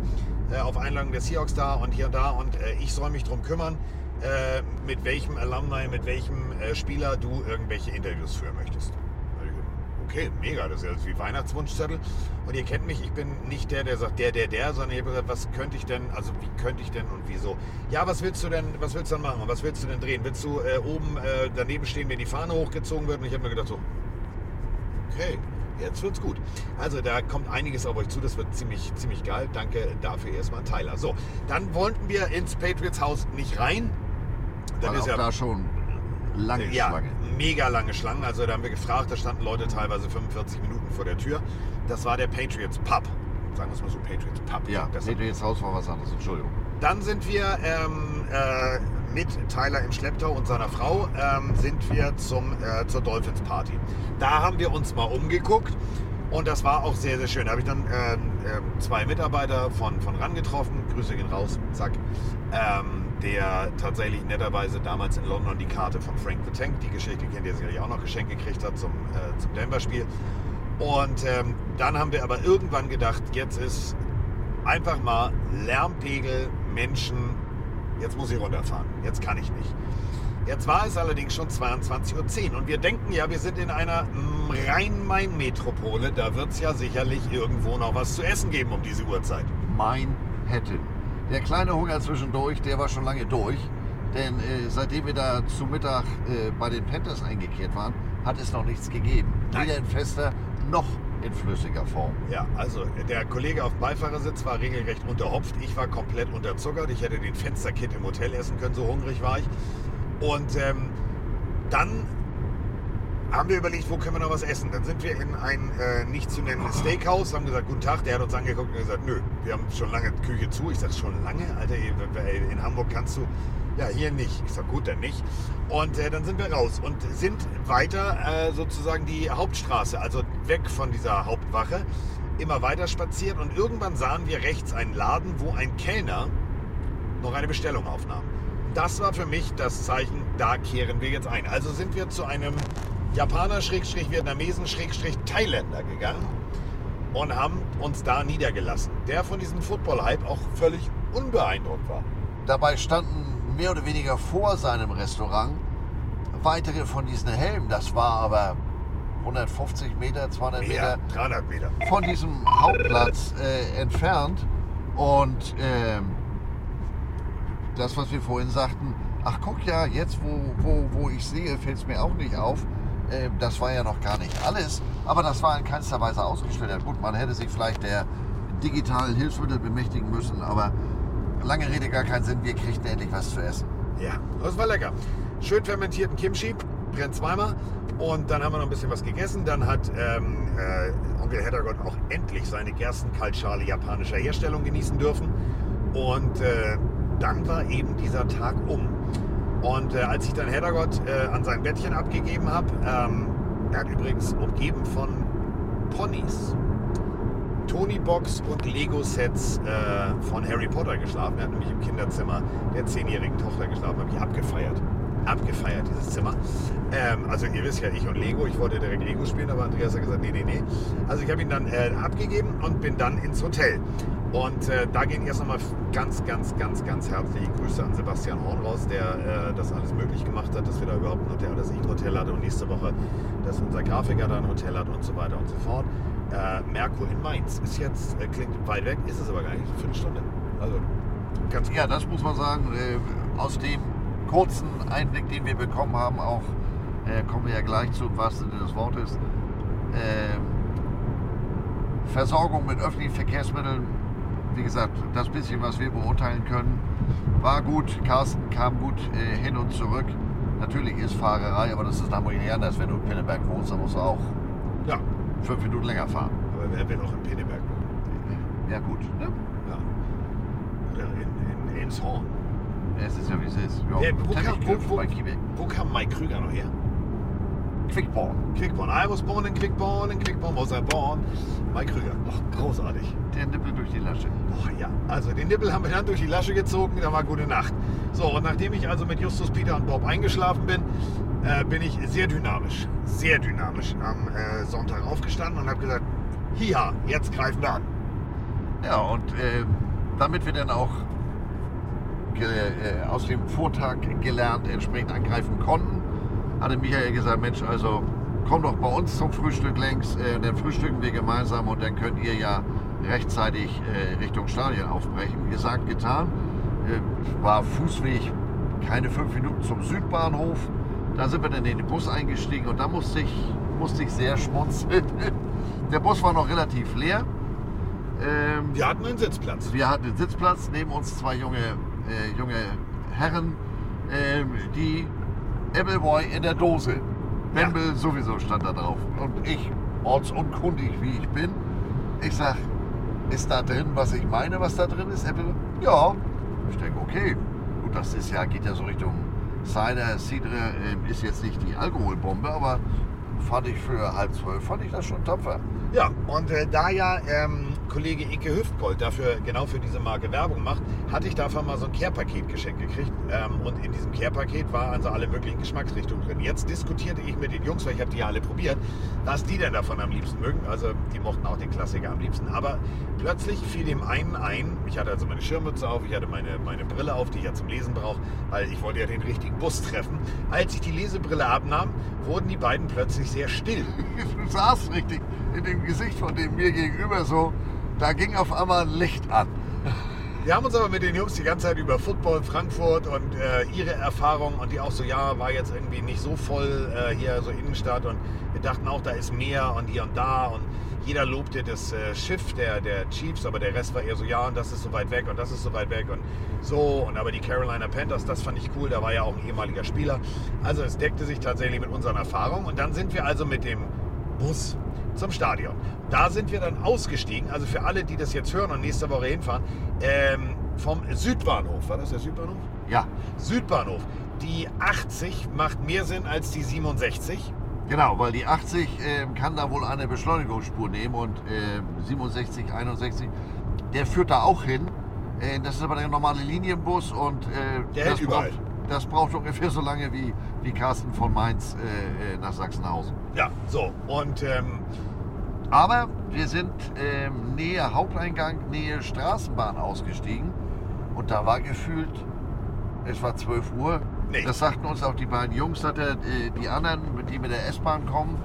äh, auf Einladung der Seahawks da und hier und da und äh, ich soll mich drum kümmern, äh, mit welchem Alumni, mit welchem äh, Spieler du irgendwelche Interviews führen möchtest. Okay, mega, das ist ja wie Weihnachtswunschzettel. Und ihr kennt mich, ich bin nicht der, der sagt, der, der, der, sondern ich habe gesagt, was könnte ich denn, also wie könnte ich denn und wieso? Ja, was willst du denn, was willst du denn machen? Was willst du denn drehen? Willst du äh, oben daneben stehen, wenn die Fahne hochgezogen wird? Und ich habe mir gedacht so, Okay, jetzt wird's gut. Also da kommt einiges auf euch zu, das wird ziemlich, ziemlich geil. Danke dafür erstmal, Tyler. So, dann wollten wir ins Patriots Haus nicht rein. Dann Weil ist ja, da schon lange ja Schlange. mega lange Schlangen. Also da haben wir gefragt, da standen Leute teilweise 45 Minuten vor der Tür. Das war der Patriots Pub. Sagen wir es mal so, Patriots Pub. Ja, Besser. Patriots Haus war was anderes, Entschuldigung. Dann sind wir ähm, äh, mit Tyler im Schlepptau und seiner Frau ähm, sind wir zum, äh, zur Dolphins Party. Da haben wir uns mal umgeguckt und das war auch sehr, sehr schön. Da habe ich dann ähm, ähm, zwei Mitarbeiter von, von RAN getroffen. Grüße gehen raus, zack. Ähm, der tatsächlich netterweise damals in London die Karte von Frank the Tank, die Geschichte kennt ihr sicherlich auch noch geschenkt gekriegt hat zum, äh, zum Denver-Spiel. Und ähm, dann haben wir aber irgendwann gedacht, jetzt ist einfach mal Lärmpegel, Menschen, jetzt muss ich runterfahren, jetzt kann ich nicht. Jetzt war es allerdings schon 22.10 Uhr und wir denken ja, wir sind in einer mm, Rhein-Main-Metropole, da wird es ja sicherlich irgendwo noch was zu essen geben um diese Uhrzeit. Manhattan. Der kleine Hunger zwischendurch, der war schon lange durch. Denn äh, seitdem wir da zu Mittag äh, bei den Panthers eingekehrt waren, hat es noch nichts gegeben. Nein. Weder in fester noch in flüssiger Form. Ja, also der Kollege auf dem Beifahrersitz war regelrecht unterhopft. Ich war komplett unterzuckert. Ich hätte den Fensterkit im Hotel essen können, so hungrig war ich. Und ähm, dann haben wir überlegt, wo können wir noch was essen. Dann sind wir in ein äh, nicht zu nennendes Steakhouse, haben gesagt, guten Tag. Der hat uns angeguckt und gesagt, nö, wir haben schon lange Küche zu. Ich sag, schon lange? Alter, in Hamburg kannst du... Ja, hier nicht. Ich sag, gut, dann nicht. Und äh, dann sind wir raus und sind weiter äh, sozusagen die Hauptstraße, also weg von dieser Hauptwache, immer weiter spaziert und irgendwann sahen wir rechts einen Laden, wo ein Kellner noch eine Bestellung aufnahm. Das war für mich das Zeichen, da kehren wir jetzt ein. Also sind wir zu einem Japaner, Schrägstrich, Vietnamesen, Schrägstrich, Thailänder gegangen und haben uns da niedergelassen. Der von diesem Football-Hype auch völlig unbeeindruckt war. Dabei standen mehr oder weniger vor seinem Restaurant weitere von diesen Helmen. Das war aber 150 Meter, 200 Mehr, Meter 300 Meter. von diesem Hauptplatz äh, entfernt. Und ähm, das, was wir vorhin sagten, ach guck ja, jetzt wo, wo, wo ich sehe, fällt es mir auch nicht auf. Ähm, das war ja noch gar nicht alles, aber das war in keinster Weise ausgestellt. Ja, Gut, man hätte sich vielleicht der digitalen Hilfsmittel bemächtigen müssen, aber lange Rede gar keinen Sinn, wir kriegten endlich was zu essen. Ja, das war lecker. Schön fermentierten Kimchi, brennt zweimal. Und dann haben wir noch ein bisschen was gegessen. Dann hat ähm, äh, Onkel Heddergott auch endlich seine Gerstenkaltschale japanischer Herstellung genießen dürfen. Und äh, dann war eben dieser Tag um. Und äh, als ich dann Heddergott äh, an sein Bettchen abgegeben habe, ähm, er hat übrigens umgeben von Ponys, Tony-Box und Lego-Sets äh, von Harry Potter geschlafen. Er hat nämlich im Kinderzimmer der zehnjährigen Tochter geschlafen. Habe ich abgefeiert. Abgefeiert, dieses Zimmer. Ähm, also ihr wisst ja, ich und Lego. Ich wollte direkt Lego spielen, aber Andreas hat gesagt, nee, nee, nee. Also ich habe ihn dann äh, abgegeben und bin dann ins Hotel. Und äh, da gehen erst nochmal ganz, ganz, ganz, ganz herzliche Grüße an Sebastian Horn raus, der äh, das alles möglich gemacht hat, dass wir da überhaupt ein Hotel, dass ich ein Hotel hatte und nächste Woche, dass unser Grafiker da ein Hotel hat und so weiter und so fort. Äh, Merkur in Mainz ist jetzt, äh, klingt weit weg, ist es aber gar nicht, eine Viertelstunde. Also ganz Ja, das muss man sagen. Äh, aus dem kurzen Einblick, den wir bekommen haben, auch äh, kommen wir ja gleich zu, wahrsten Sinne des Wortes. Ähm, Versorgung mit öffentlichen Verkehrsmitteln, wie gesagt, das bisschen, was wir beurteilen können, war gut. Carsten kam gut äh, hin und zurück. Natürlich ist Fahrerei, aber das ist nach nicht anders. Wenn du in Pinneberg wohnst, dann musst du auch Ja, fünf Minuten länger fahren. aber wer will auch in Pinneberg? Ja gut, ne? Ja. Oder in, in Elmshorn. Es ist ja wie es ist. Ja, Wer- wo, kam, wo, wo, wo kam Mike Krüger noch her? Quickborn. Quickborn. I was born in Quickborn, in Quickborn was I born. Mike Krüger. Ach, großartig. Der Nippel durch die Lasche. Ach ja, also den Nippel haben wir dann durch die Lasche gezogen, da war gute Nacht. So, und nachdem ich also mit Justus, Peter und Bob eingeschlafen bin, äh, bin ich sehr dynamisch, sehr dynamisch am äh, Sonntag aufgestanden und habe gesagt, hier, jetzt greifen wir an. Ja, und äh, damit wir dann auch ge, äh, aus dem Vortag gelernt entsprechend angreifen konnten, hatte Michael gesagt, Mensch, also komm doch bei uns zum Frühstück längs, äh, dann frühstücken wir gemeinsam und dann könnt ihr ja rechtzeitig äh, Richtung Stadion aufbrechen. Gesagt, getan. Äh, war Fußweg keine fünf Minuten zum Südbahnhof. Da sind wir dann in den Bus eingestiegen und da musste ich, musste ich sehr schmunzeln. <laughs> Der Bus war noch relativ leer. Ähm, Wir hatten einen Sitzplatz. wir hatten einen Sitzplatz, neben uns zwei junge, äh, junge Herren, ähm, die Appleboy in der Dose. Bembel sowieso stand da drauf. Und ich, ortsunkundig wie ich bin, ich sag, ist da drin, was ich meine, was da drin ist? Apple? Ja. Ich denke, okay, gut, das ist ja, geht ja so Richtung Cider, Cidre, äh, ist jetzt nicht die Alkoholbombe, aber fand ich für halb zwölf, fand ich das schon tapfer. Ja, und äh, da ja ähm, Kollege Icke Hüftgold dafür genau für diese Marke Werbung macht, hatte ich davon mal so ein Care-Paket geschenkt gekriegt. Ähm, und in diesem Care-Paket waren also alle möglichen Geschmacksrichtungen drin. Jetzt diskutierte ich mit den Jungs, weil ich habe die ja alle probiert, was die denn davon am liebsten mögen. Also die mochten auch den Klassiker am liebsten. Aber plötzlich fiel dem einen ein, ich hatte also meine Schirmmütze auf, ich hatte meine, meine Brille auf, die ich ja zum Lesen brauche, weil ich wollte ja den richtigen Bus treffen. Als ich die Lesebrille abnahm, wurden die beiden plötzlich sehr still. <laughs> Du saßt richtig in dem Gesicht von dem mir gegenüber so, da ging auf einmal ein Licht an. Wir haben uns aber mit den Jungs die ganze Zeit über Football, Frankfurt und äh, ihre Erfahrungen und die auch so, ja, war jetzt irgendwie nicht so voll äh, hier so Innenstadt und wir dachten auch, da ist mehr und hier und da und jeder lobte das äh, Schiff der, der Chiefs, aber der Rest war eher so, ja, und das ist so weit weg und das ist so weit weg und so und aber die Carolina Panthers, das fand ich cool, da war ja auch ein ehemaliger Spieler. Also es deckte sich tatsächlich mit unseren Erfahrungen und dann sind wir also mit dem Bus zum Stadion. Da sind wir dann ausgestiegen, also für alle, die das jetzt hören und nächste Woche hinfahren, ähm, vom Südbahnhof. War das der Südbahnhof? Ja, Südbahnhof. Die 80 macht mehr Sinn als die 67. genau, weil die 80 ähm, kann da wohl eine Beschleunigungsspur nehmen und ähm, 67, 61, der führt da auch hin. Äh, das ist aber der normale Linienbus und äh, Der hält überall. braucht, das braucht ungefähr so lange wie, wie Carsten von Mainz äh, äh, nach Sachsenhausen. Ja, so. Und ähm, Aber wir sind ähm, Nähe Haupteingang, Nähe Straßenbahn ausgestiegen und da war gefühlt, es war 12 Uhr. Nee. Das sagten uns auch die beiden Jungs, dass der, äh, die anderen, mit die mit der S-Bahn kommen,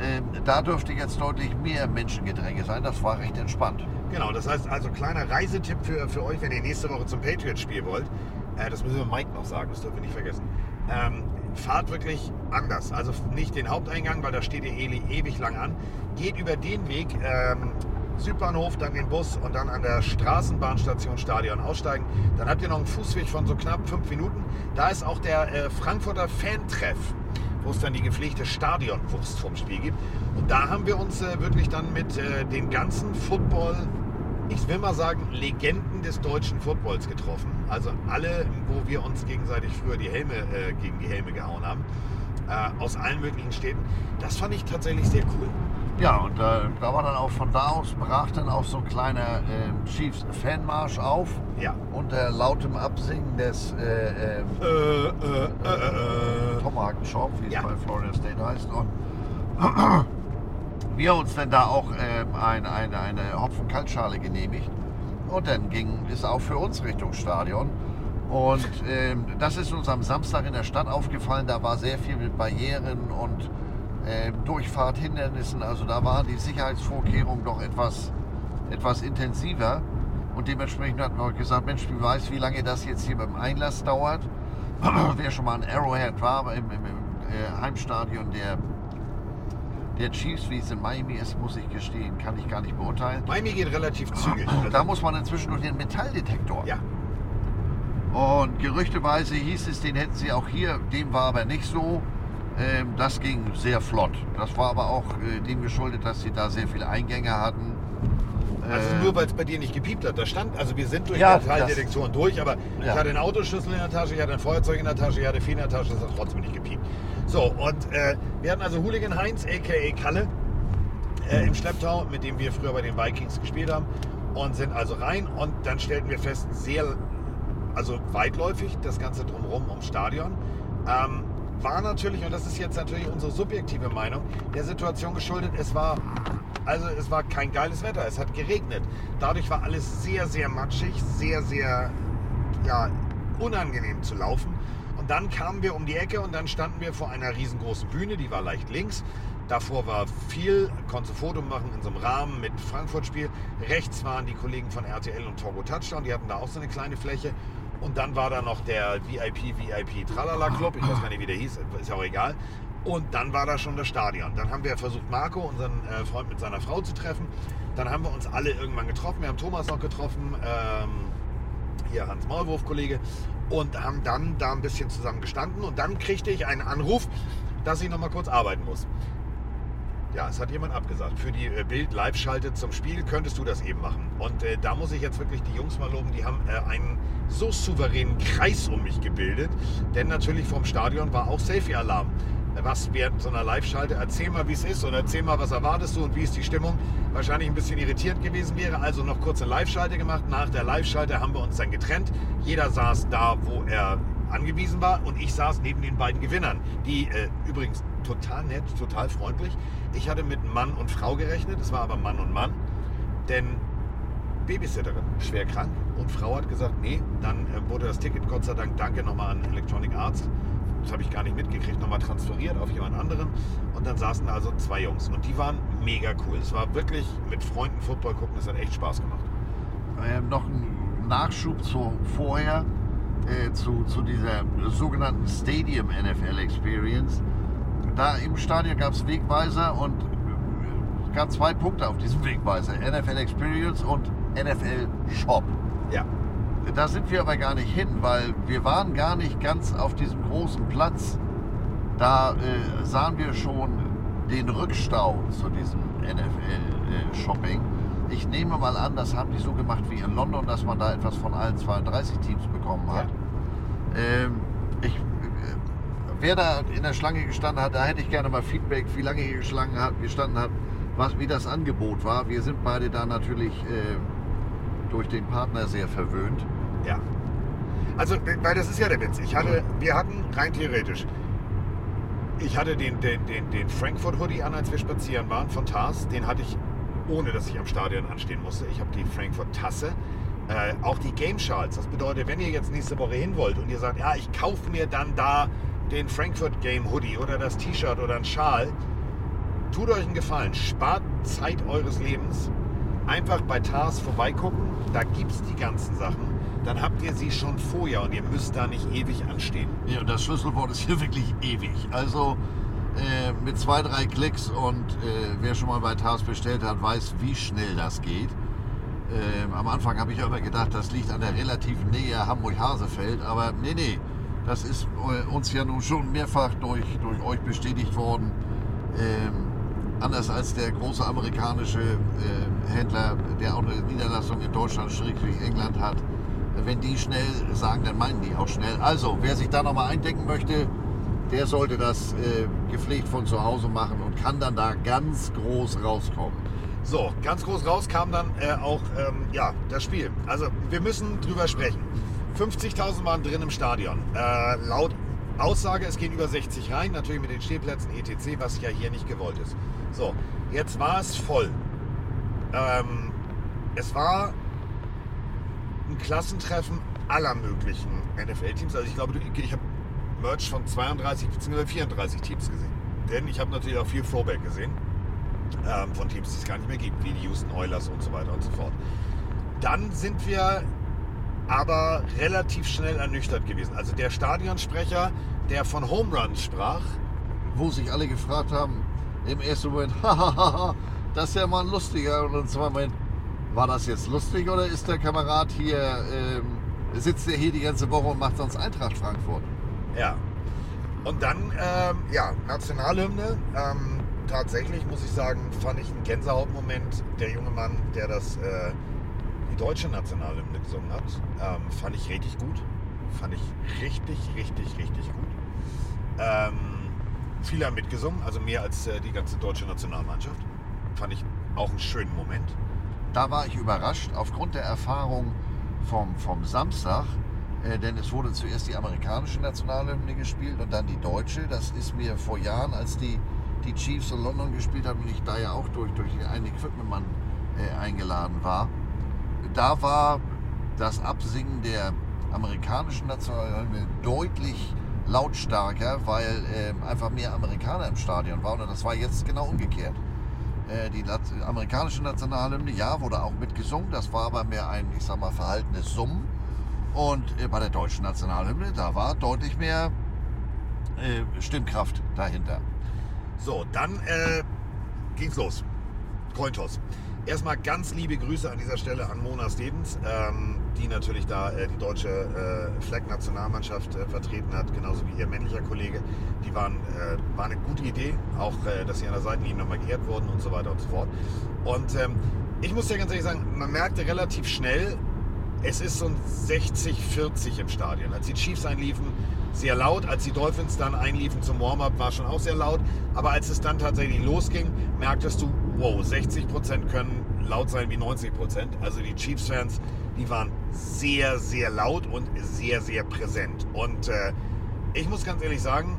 ähm, da dürfte jetzt deutlich mehr Menschengedränge sein. Das war recht entspannt. genau, das heißt also kleiner Reisetipp für, für euch, wenn ihr nächste Woche zum Patriots-Spiel wollt. Äh, das müssen wir Mike noch sagen, das dürfen wir nicht vergessen. Ähm, fahrt wirklich anders. Also nicht den Haupteingang, weil da steht ihr eh, ewig lang an. Geht über den Weg, ähm, Südbahnhof, dann den Bus und dann an der Straßenbahnstation Stadion aussteigen. Dann habt ihr noch einen Fußweg von so knapp fünf Minuten. Da ist auch der äh, Frankfurter Fan-Treff, wo es dann die gepflegte Stadionwurst vom Spiel gibt. Und da haben wir uns äh, wirklich dann mit äh, den ganzen Football, ich will mal sagen, Legenden des deutschen Footballs getroffen. Also alle, wo wir uns gegenseitig früher die Helme äh, gegen die Helme gehauen haben. Äh, aus allen möglichen Städten. Das fand ich tatsächlich sehr cool. Ja, und äh, da war dann auch von da aus brach dann auch so ein kleiner äh, Chiefs Fanmarsch auf. Ja. Unter lautem Absingen des äh, ähm, Äh, äh, äh, äh, äh. Tomahawk Chop, wie Ja. es bei Florida State heißt. Und <clears throat> <clears throat> wir uns dann da auch ähm, ein, eine, eine Hopfen-Kaltschale genehmigt. Und dann ging es auch für uns Richtung Stadion. Und ähm, das ist uns am Samstag in der Stadt aufgefallen. Da war sehr viel mit Barrieren und ähm, Durchfahrthindernissen. Also da waren die Sicherheitsvorkehrungen doch etwas, etwas intensiver. Und dementsprechend hatten wir gesagt, Mensch, wie weiß, wie lange das jetzt hier beim Einlass dauert. <clears throat> Wer schon mal in Arrowhead war, im, im, im äh, Heimstadion der, der Chiefs, wie es in Miami ist, muss ich gestehen, kann ich gar nicht beurteilen. Miami geht relativ zügig. Also, Da muss man inzwischen durch den Metalldetektor. ja, Und gerüchteweise hieß es, den hätten sie auch hier, dem war aber nicht so. Ähm, das ging sehr flott. Das war aber auch äh, dem geschuldet, dass sie da sehr viele Eingänge hatten. also Äh, nur weil es bei dir nicht gepiept hat. Da stand, also wir sind durch Ja, Metalldetektoren durch, aber ich Ja. hatte einen Autoschlüssel in der Tasche, ich hatte ein Feuerzeug in der Tasche, ich hatte viel in der Tasche, das hat trotzdem nicht gepiept. So, und äh, wir hatten also Hooligan Heinz, a.k.a. Kalle, äh, im Schlepptau, mit dem wir früher bei den Vikings gespielt haben. Und sind also rein und dann stellten wir fest, sehr, also weitläufig, das Ganze drumherum ums Stadion. Ähm, war natürlich, und das ist jetzt natürlich unsere subjektive Meinung, der Situation geschuldet, es war, also es war kein geiles Wetter, es hat geregnet. Dadurch war alles sehr, sehr matschig, sehr, sehr, ja, unangenehm zu laufen. Und dann kamen wir um die Ecke und dann standen wir vor einer riesengroßen Bühne, die war leicht links. Davor war viel, konnte Foto machen in so einem Rahmen mit Frankfurt-Spiel. Rechts waren die Kollegen von RTL und Togo Touchdown, die hatten da auch so eine kleine Fläche. Und dann war da noch der VIP, VIP Tralala Club, ich weiß gar nicht, wie der hieß, ist ja auch egal. Und dann war da schon das Stadion. Dann haben wir versucht, Marco, unseren äh, Freund mit seiner Frau zu treffen. Dann haben wir uns alle irgendwann getroffen. Wir haben Thomas noch getroffen, ähm, hier Hans Maulwurf, Kollege, und haben dann da ein bisschen zusammen gestanden. Und dann kriegte ich einen Anruf, dass ich noch mal kurz arbeiten muss. Ja, es hat jemand abgesagt. Für die äh, Bild-Live-Schalte zum Spiel könntest du das eben machen. Und äh, da muss ich jetzt wirklich die Jungs mal loben, die haben äh, einen so souveränen Kreis um mich gebildet. Denn natürlich vom Stadion war auch Safety-Alarm. Was während so einer Live-Schalte, erzähl mal, wie es ist oder erzähl mal, was erwartest du und wie ist die Stimmung, wahrscheinlich ein bisschen irritierend gewesen wäre. Also noch kurze Live-Schalte gemacht. Nach der Live-Schalte haben wir uns dann getrennt. Jeder saß da, wo er angewiesen war und ich saß neben den beiden Gewinnern, die äh, übrigens total nett, total freundlich. Ich hatte mit Mann und Frau gerechnet, es war aber Mann und Mann, denn Babysitterin, schwer krank und Frau hat gesagt, nee, dann äh, wurde das Ticket Gott sei Dank, danke nochmal an Electronic Arts, das habe ich gar nicht mitgekriegt, nochmal transferiert auf jemand anderen und dann saßen da also zwei Jungs und die waren mega cool. Es war wirklich mit Freunden Football gucken, es hat echt Spaß gemacht. Ähm, noch ein Nachschub zu vorher äh, zu, zu dieser sogenannten Stadium NFL Experience. Da im Stadion gab es Wegweiser und äh, es gab zwei Punkte auf diesem Wegweiser. NFL Experience und NFL Shop. Ja, Da sind wir aber gar nicht hin, weil wir waren gar nicht ganz auf diesem großen Platz. Da äh, sahen wir schon den Rückstau zu diesem NFL-Shopping. Ich nehme mal an, das haben die so gemacht wie in London, dass man da etwas von allen 32 Teams bekommen hat. Ähm, ich, äh, wer da in der Schlange gestanden hat, da hätte ich gerne mal Feedback, wie lange ihr gestanden habt, was, wie das Angebot war. Wir sind beide da natürlich äh, durch den Partner sehr verwöhnt. Ja. Also, weil das ist ja der Witz. Ich hatte, wir hatten rein theoretisch, ich hatte den, den, den, den Frankfurt Hoodie an, als wir spazieren waren von Tars. Den hatte ich, ohne dass ich am Stadion anstehen musste. Ich habe die Frankfurt Tasse. Äh, auch die Game Charts. Das bedeutet, wenn ihr jetzt nächste Woche hin wollt und ihr sagt, ja, ich kaufe mir dann da den Frankfurt Game Hoodie oder das T-Shirt oder einen Schal, tut euch einen Gefallen. Spart Zeit eures Lebens. Einfach bei Tars vorbeigucken. Da gibt es die ganzen Sachen. Dann habt ihr sie schon vorher und ihr müsst da nicht ewig anstehen. Ja, und das Schlüsselwort ist hier <laughs> wirklich ewig. Also äh, mit zwei, drei Klicks und äh, wer schon mal bei Tars bestellt hat, weiß, wie schnell das geht. Ähm, am Anfang habe ich immer gedacht, das liegt an der relativen Nähe Hamburg-Hasefeld, aber nee, nee, das ist äh, uns ja nun schon mehrfach durch, durch euch bestätigt worden. Ähm, anders als der große amerikanische äh, Händler, der auch eine Niederlassung in Deutschland, Schrägstrich England hat. Wenn die schnell sagen, dann meinen die auch schnell. Also, wer sich da nochmal eindecken möchte, der sollte das äh, gepflegt von zu Hause machen und kann dann da ganz groß rauskommen. So, ganz groß raus kam dann äh, auch ähm, ja, das Spiel. Also wir müssen drüber sprechen. 50.000 waren drin im Stadion. Äh, laut Aussage, es gehen über 60 rein, natürlich mit den Stehplätzen etc., was ja hier nicht gewollt ist. So, jetzt war es voll. Ähm, es war ein Klassentreffen aller möglichen NFL-Teams. Also ich glaube, ich habe Merch von 32 bzw. 34 Teams gesehen. Denn ich habe natürlich auch viel Throwback gesehen ähm, von Teams, die es gar nicht mehr gibt, wie die Houston Oilers und so weiter und so fort. Dann sind wir aber relativ schnell ernüchtert gewesen. Also der Stadionsprecher, der von Home Runs sprach, Wo sich alle gefragt haben, im ersten Moment, <laughs> das ist ja mal ein lustiger. Und im zweiten Moment, war das jetzt lustig oder ist der Kamerad hier, ähm, sitzt der hier die ganze Woche und macht sonst Eintracht Frankfurt? Ja. Und dann, ähm, ja, Nationalhymne. Ähm, tatsächlich muss ich sagen, fand ich einen Gänsehautmoment. Der junge Mann, der das, äh, die deutsche Nationalhymne gesungen hat, ähm, fand ich richtig gut. Fand ich richtig, richtig, richtig gut. Ähm, viele haben mitgesungen, also mehr als äh, die ganze deutsche Nationalmannschaft. Fand ich auch einen schönen Moment. Da war ich überrascht aufgrund der Erfahrung vom, vom Samstag, äh, denn es wurde zuerst die amerikanische Nationalhymne gespielt und dann die deutsche. Das ist mir vor Jahren, als die, die Chiefs in London gespielt haben und ich da ja auch durch, durch einen Equipmentmann äh, eingeladen war, da war das Absingen der amerikanischen Nationalhymne deutlich lautstarker, weil ähm, einfach mehr Amerikaner im Stadion waren und das war jetzt genau umgekehrt. Äh, die Nat amerikanische Nationalhymne, ja, wurde auch mitgesungen, das war aber mehr ein, ich sag mal, verhaltenes Summen. Und äh, bei der deutschen Nationalhymne, da war deutlich mehr äh, Stimmkraft dahinter. So, dann äh, ging's los. Cointoss. Erstmal ganz liebe Grüße an dieser Stelle an Mona Stevens, ähm, die natürlich da äh, die deutsche äh, Flag-Nationalmannschaft äh, vertreten hat, genauso wie ihr männlicher Kollege. Die waren, äh, war eine gute Idee, auch äh, dass sie an der Seitenlinie nochmal geehrt wurden und so weiter und so fort. Und ähm, ich muss dir ganz ehrlich sagen, man merkte relativ schnell, es ist so ein 60-40 im Stadion. Als die Chiefs einliefen, sehr laut. Als die Dolphins dann einliefen zum Warm-up, war schon auch sehr laut. Aber als es dann tatsächlich losging, merktest du, wow, 60 Prozent können laut sein wie 90%. Prozent. Also die Chiefs-Fans, die waren sehr, sehr laut und sehr, sehr präsent. Und äh, ich muss ganz ehrlich sagen,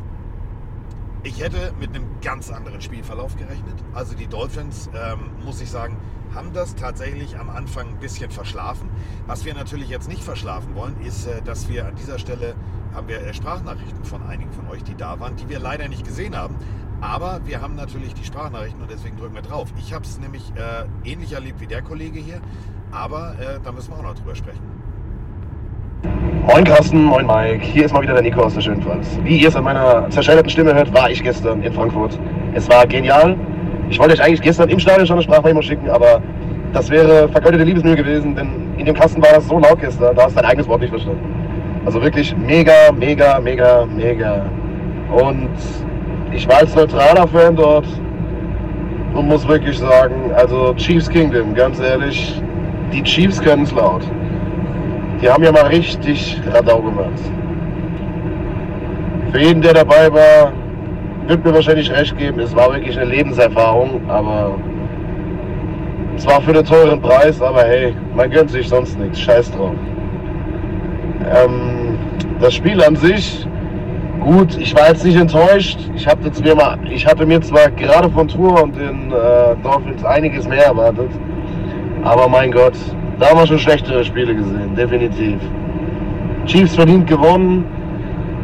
ich hätte mit einem ganz anderen Spielverlauf gerechnet. Also die Dolphins, ähm, muss ich sagen, haben das tatsächlich am Anfang ein bisschen verschlafen. Was wir natürlich jetzt nicht verschlafen wollen, ist, äh, dass wir an dieser Stelle haben wir äh, Sprachnachrichten von einigen von euch, die da waren, die wir leider nicht gesehen haben. Aber wir haben natürlich die Sprachnachrichten und deswegen drücken wir drauf. Ich habe es nämlich äh, ähnlich erlebt wie der Kollege hier, aber äh, da müssen wir auch noch drüber sprechen. Moin Carsten, moin Mike, hier ist mal wieder der Nico aus der Schönpfalz. Wie ihr es an meiner zerschellerten Stimme hört, war ich gestern in Frankfurt. Es war genial. Ich wollte euch eigentlich gestern im Stadion schon eine Sprachmemo schicken, aber das wäre vergeudete Liebesmühe gewesen, denn in dem Kasten war das so laut gestern, da hast du dein eigenes Wort nicht verstanden. Also wirklich mega, mega, mega, mega. Und ich war als neutraler Fan dort und muss wirklich sagen, also Chiefs Kingdom, ganz ehrlich, die Chiefs können es laut. Die haben ja mal richtig Radau gemacht. Für jeden, der dabei war, wird mir wahrscheinlich recht geben, es war wirklich eine Lebenserfahrung, aber es war für einen teuren Preis, aber hey, man gönnt sich sonst nichts, scheiß drauf. Ähm, das Spiel an sich, gut, ich war jetzt nicht enttäuscht. Ich, jetzt mir mal, ich hatte mir zwar gerade von Tour und den äh, Dolphins einiges mehr erwartet, aber mein Gott, da haben wir schon schlechtere Spiele gesehen, definitiv. Chiefs verdient gewonnen.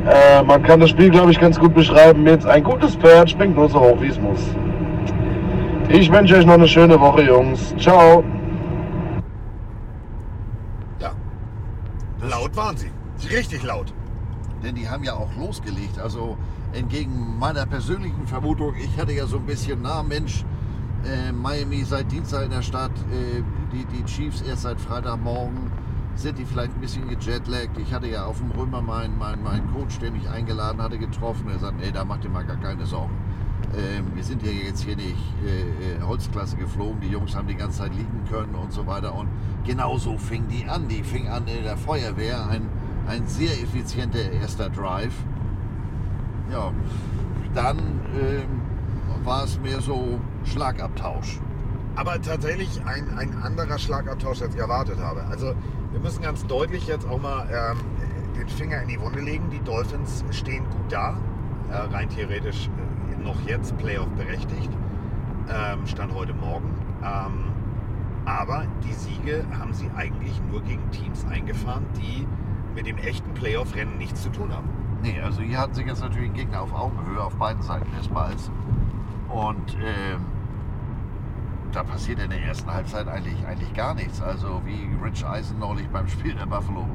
Äh, man kann das Spiel, glaube ich, ganz gut beschreiben mit ein gutes Pferd springt nur so hoch, wie es muss. Ich wünsche euch noch eine schöne Woche, Jungs. Ciao. Ja, laut waren sie. Richtig laut. Denn die haben ja auch losgelegt. Also entgegen meiner persönlichen Vermutung, ich hatte ja so ein bisschen, na Mensch, äh, Miami seit Dienstag in der Stadt, äh, die, die Chiefs erst seit Freitagmorgen, sind die vielleicht ein bisschen gejetlaggt. Ich hatte ja auf dem Römer meinen mein, mein Coach, der mich eingeladen hatte, getroffen. Er sagt, nee, da macht ihr mal gar keine Sorgen. Ähm, wir sind ja jetzt hier nicht äh, äh, Holzklasse geflogen, die Jungs haben die ganze Zeit liegen können und so weiter. Und genau so fing die an. Die fing an in der Feuerwehr, ein, ein sehr effizienter erster Drive. Ja, dann ähm, war es mehr so Schlagabtausch. Aber tatsächlich ein, ein anderer Schlagabtausch, als ich erwartet habe. Also wir müssen ganz deutlich jetzt auch mal ähm, den Finger in die Wunde legen. Die Dolphins stehen gut da, äh, rein theoretisch äh, noch jetzt Playoff berechtigt, ähm, stand heute Morgen. Ähm, aber die Siege haben sie eigentlich nur gegen Teams eingefahren, die mit dem echten Playoff-Rennen nichts zu tun haben. Nee, also hier hatten sie jetzt natürlich einen Gegner auf Augenhöhe auf beiden Seiten des Balls. Und ähm, da passiert in der ersten Halbzeit eigentlich, eigentlich gar nichts. Also wie Rich Eisen neulich beim Spiel der Buffalo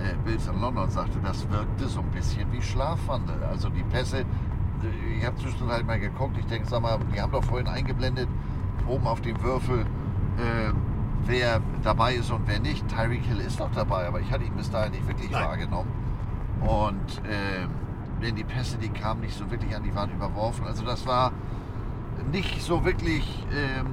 äh, Bills in London sagte, das wirkte so ein bisschen wie Schlafwandel. Also die Pässe, ich habe zwischendurch halt mal geguckt, ich denke, sag mal, die haben doch vorhin eingeblendet, oben auf dem Würfel, äh, wer dabei ist und wer nicht. Tyreek Hill ist doch dabei, aber ich hatte ihn bis dahin nicht wirklich Nein. wahrgenommen. Und äh, denn die Pässe, die kamen nicht so wirklich an, die waren überworfen. Also das war nicht so wirklich, ähm,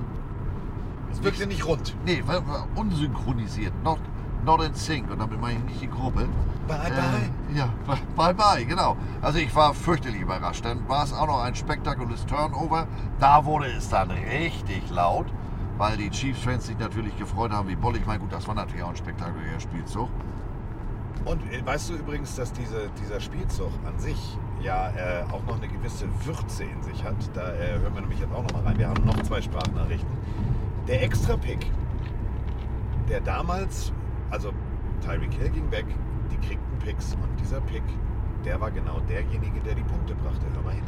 Es wirkte nicht rund. nee, war, war unsynchronisiert, not, not in sync. Und damit meine ich nicht die Gruppe. Bye, Äh, ja, bye bye, genau. Also ich war fürchterlich überrascht. Dann war es auch noch ein spektakuläres Turnover. Da wurde es dann richtig laut, weil die Chiefs-Fans sich natürlich gefreut haben wie Boll. Ich meine, gut, das war natürlich auch ein spektakulärer Spielzug. Und äh, weißt du übrigens, dass diese, dieser Spielzug an sich ja äh, auch noch eine gewisse Würze in sich hat? Da äh, hören wir nämlich jetzt auch noch mal rein. Wir haben noch zwei Sprachnachrichten. Der Extra-Pick, der damals, also Tyreek Hill ging weg, die kriegten Picks und dieser Pick, der war genau derjenige, der die Punkte brachte. Hör mal hin.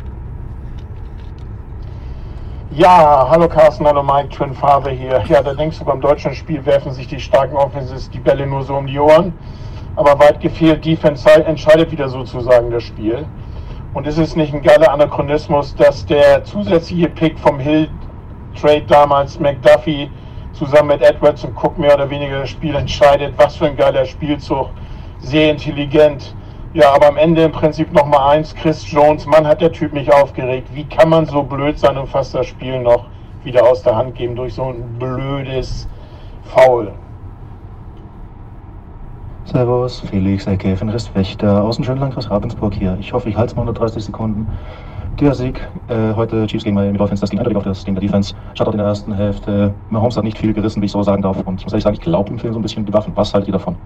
Ja, hallo Carsten, hallo Mike, Twin Father hier. Ja, da denkst du, beim deutschen Spiel werfen sich die starken Offenses die Bälle nur so um die Ohren. Aber weit gefehlt, Defense entscheidet wieder sozusagen das Spiel. Und ist es nicht ein geiler Anachronismus, dass der zusätzliche Pick vom Hill Trade damals McDuffie zusammen mit Edwards und Cook mehr oder weniger das Spiel entscheidet. Was für ein geiler Spielzug, sehr intelligent. Ja, aber am Ende im Prinzip nochmal eins, Chris Jones, Mann hat der Typ mich aufgeregt. Wie kann man so blöd sein und fast das Spiel noch wieder aus der Hand geben durch so ein blödes Foul? Servus, Felix, Ecke, Fenrist Wächter, aus dem schönen Landkreis Ravensburg hier. Ich hoffe, ich halte es mal unter 30 Sekunden. Der Sieg äh, heute Chiefs gegen Miami Dolphins, das ging eindeutig auf das Ding der Defense. Schaut in der ersten Hälfte. Mahomes hat nicht viel gerissen, wie ich so sagen darf. Und ich muss ehrlich sagen, ich glaube ihm fehlen so ein bisschen die Waffen. Was haltet ihr davon?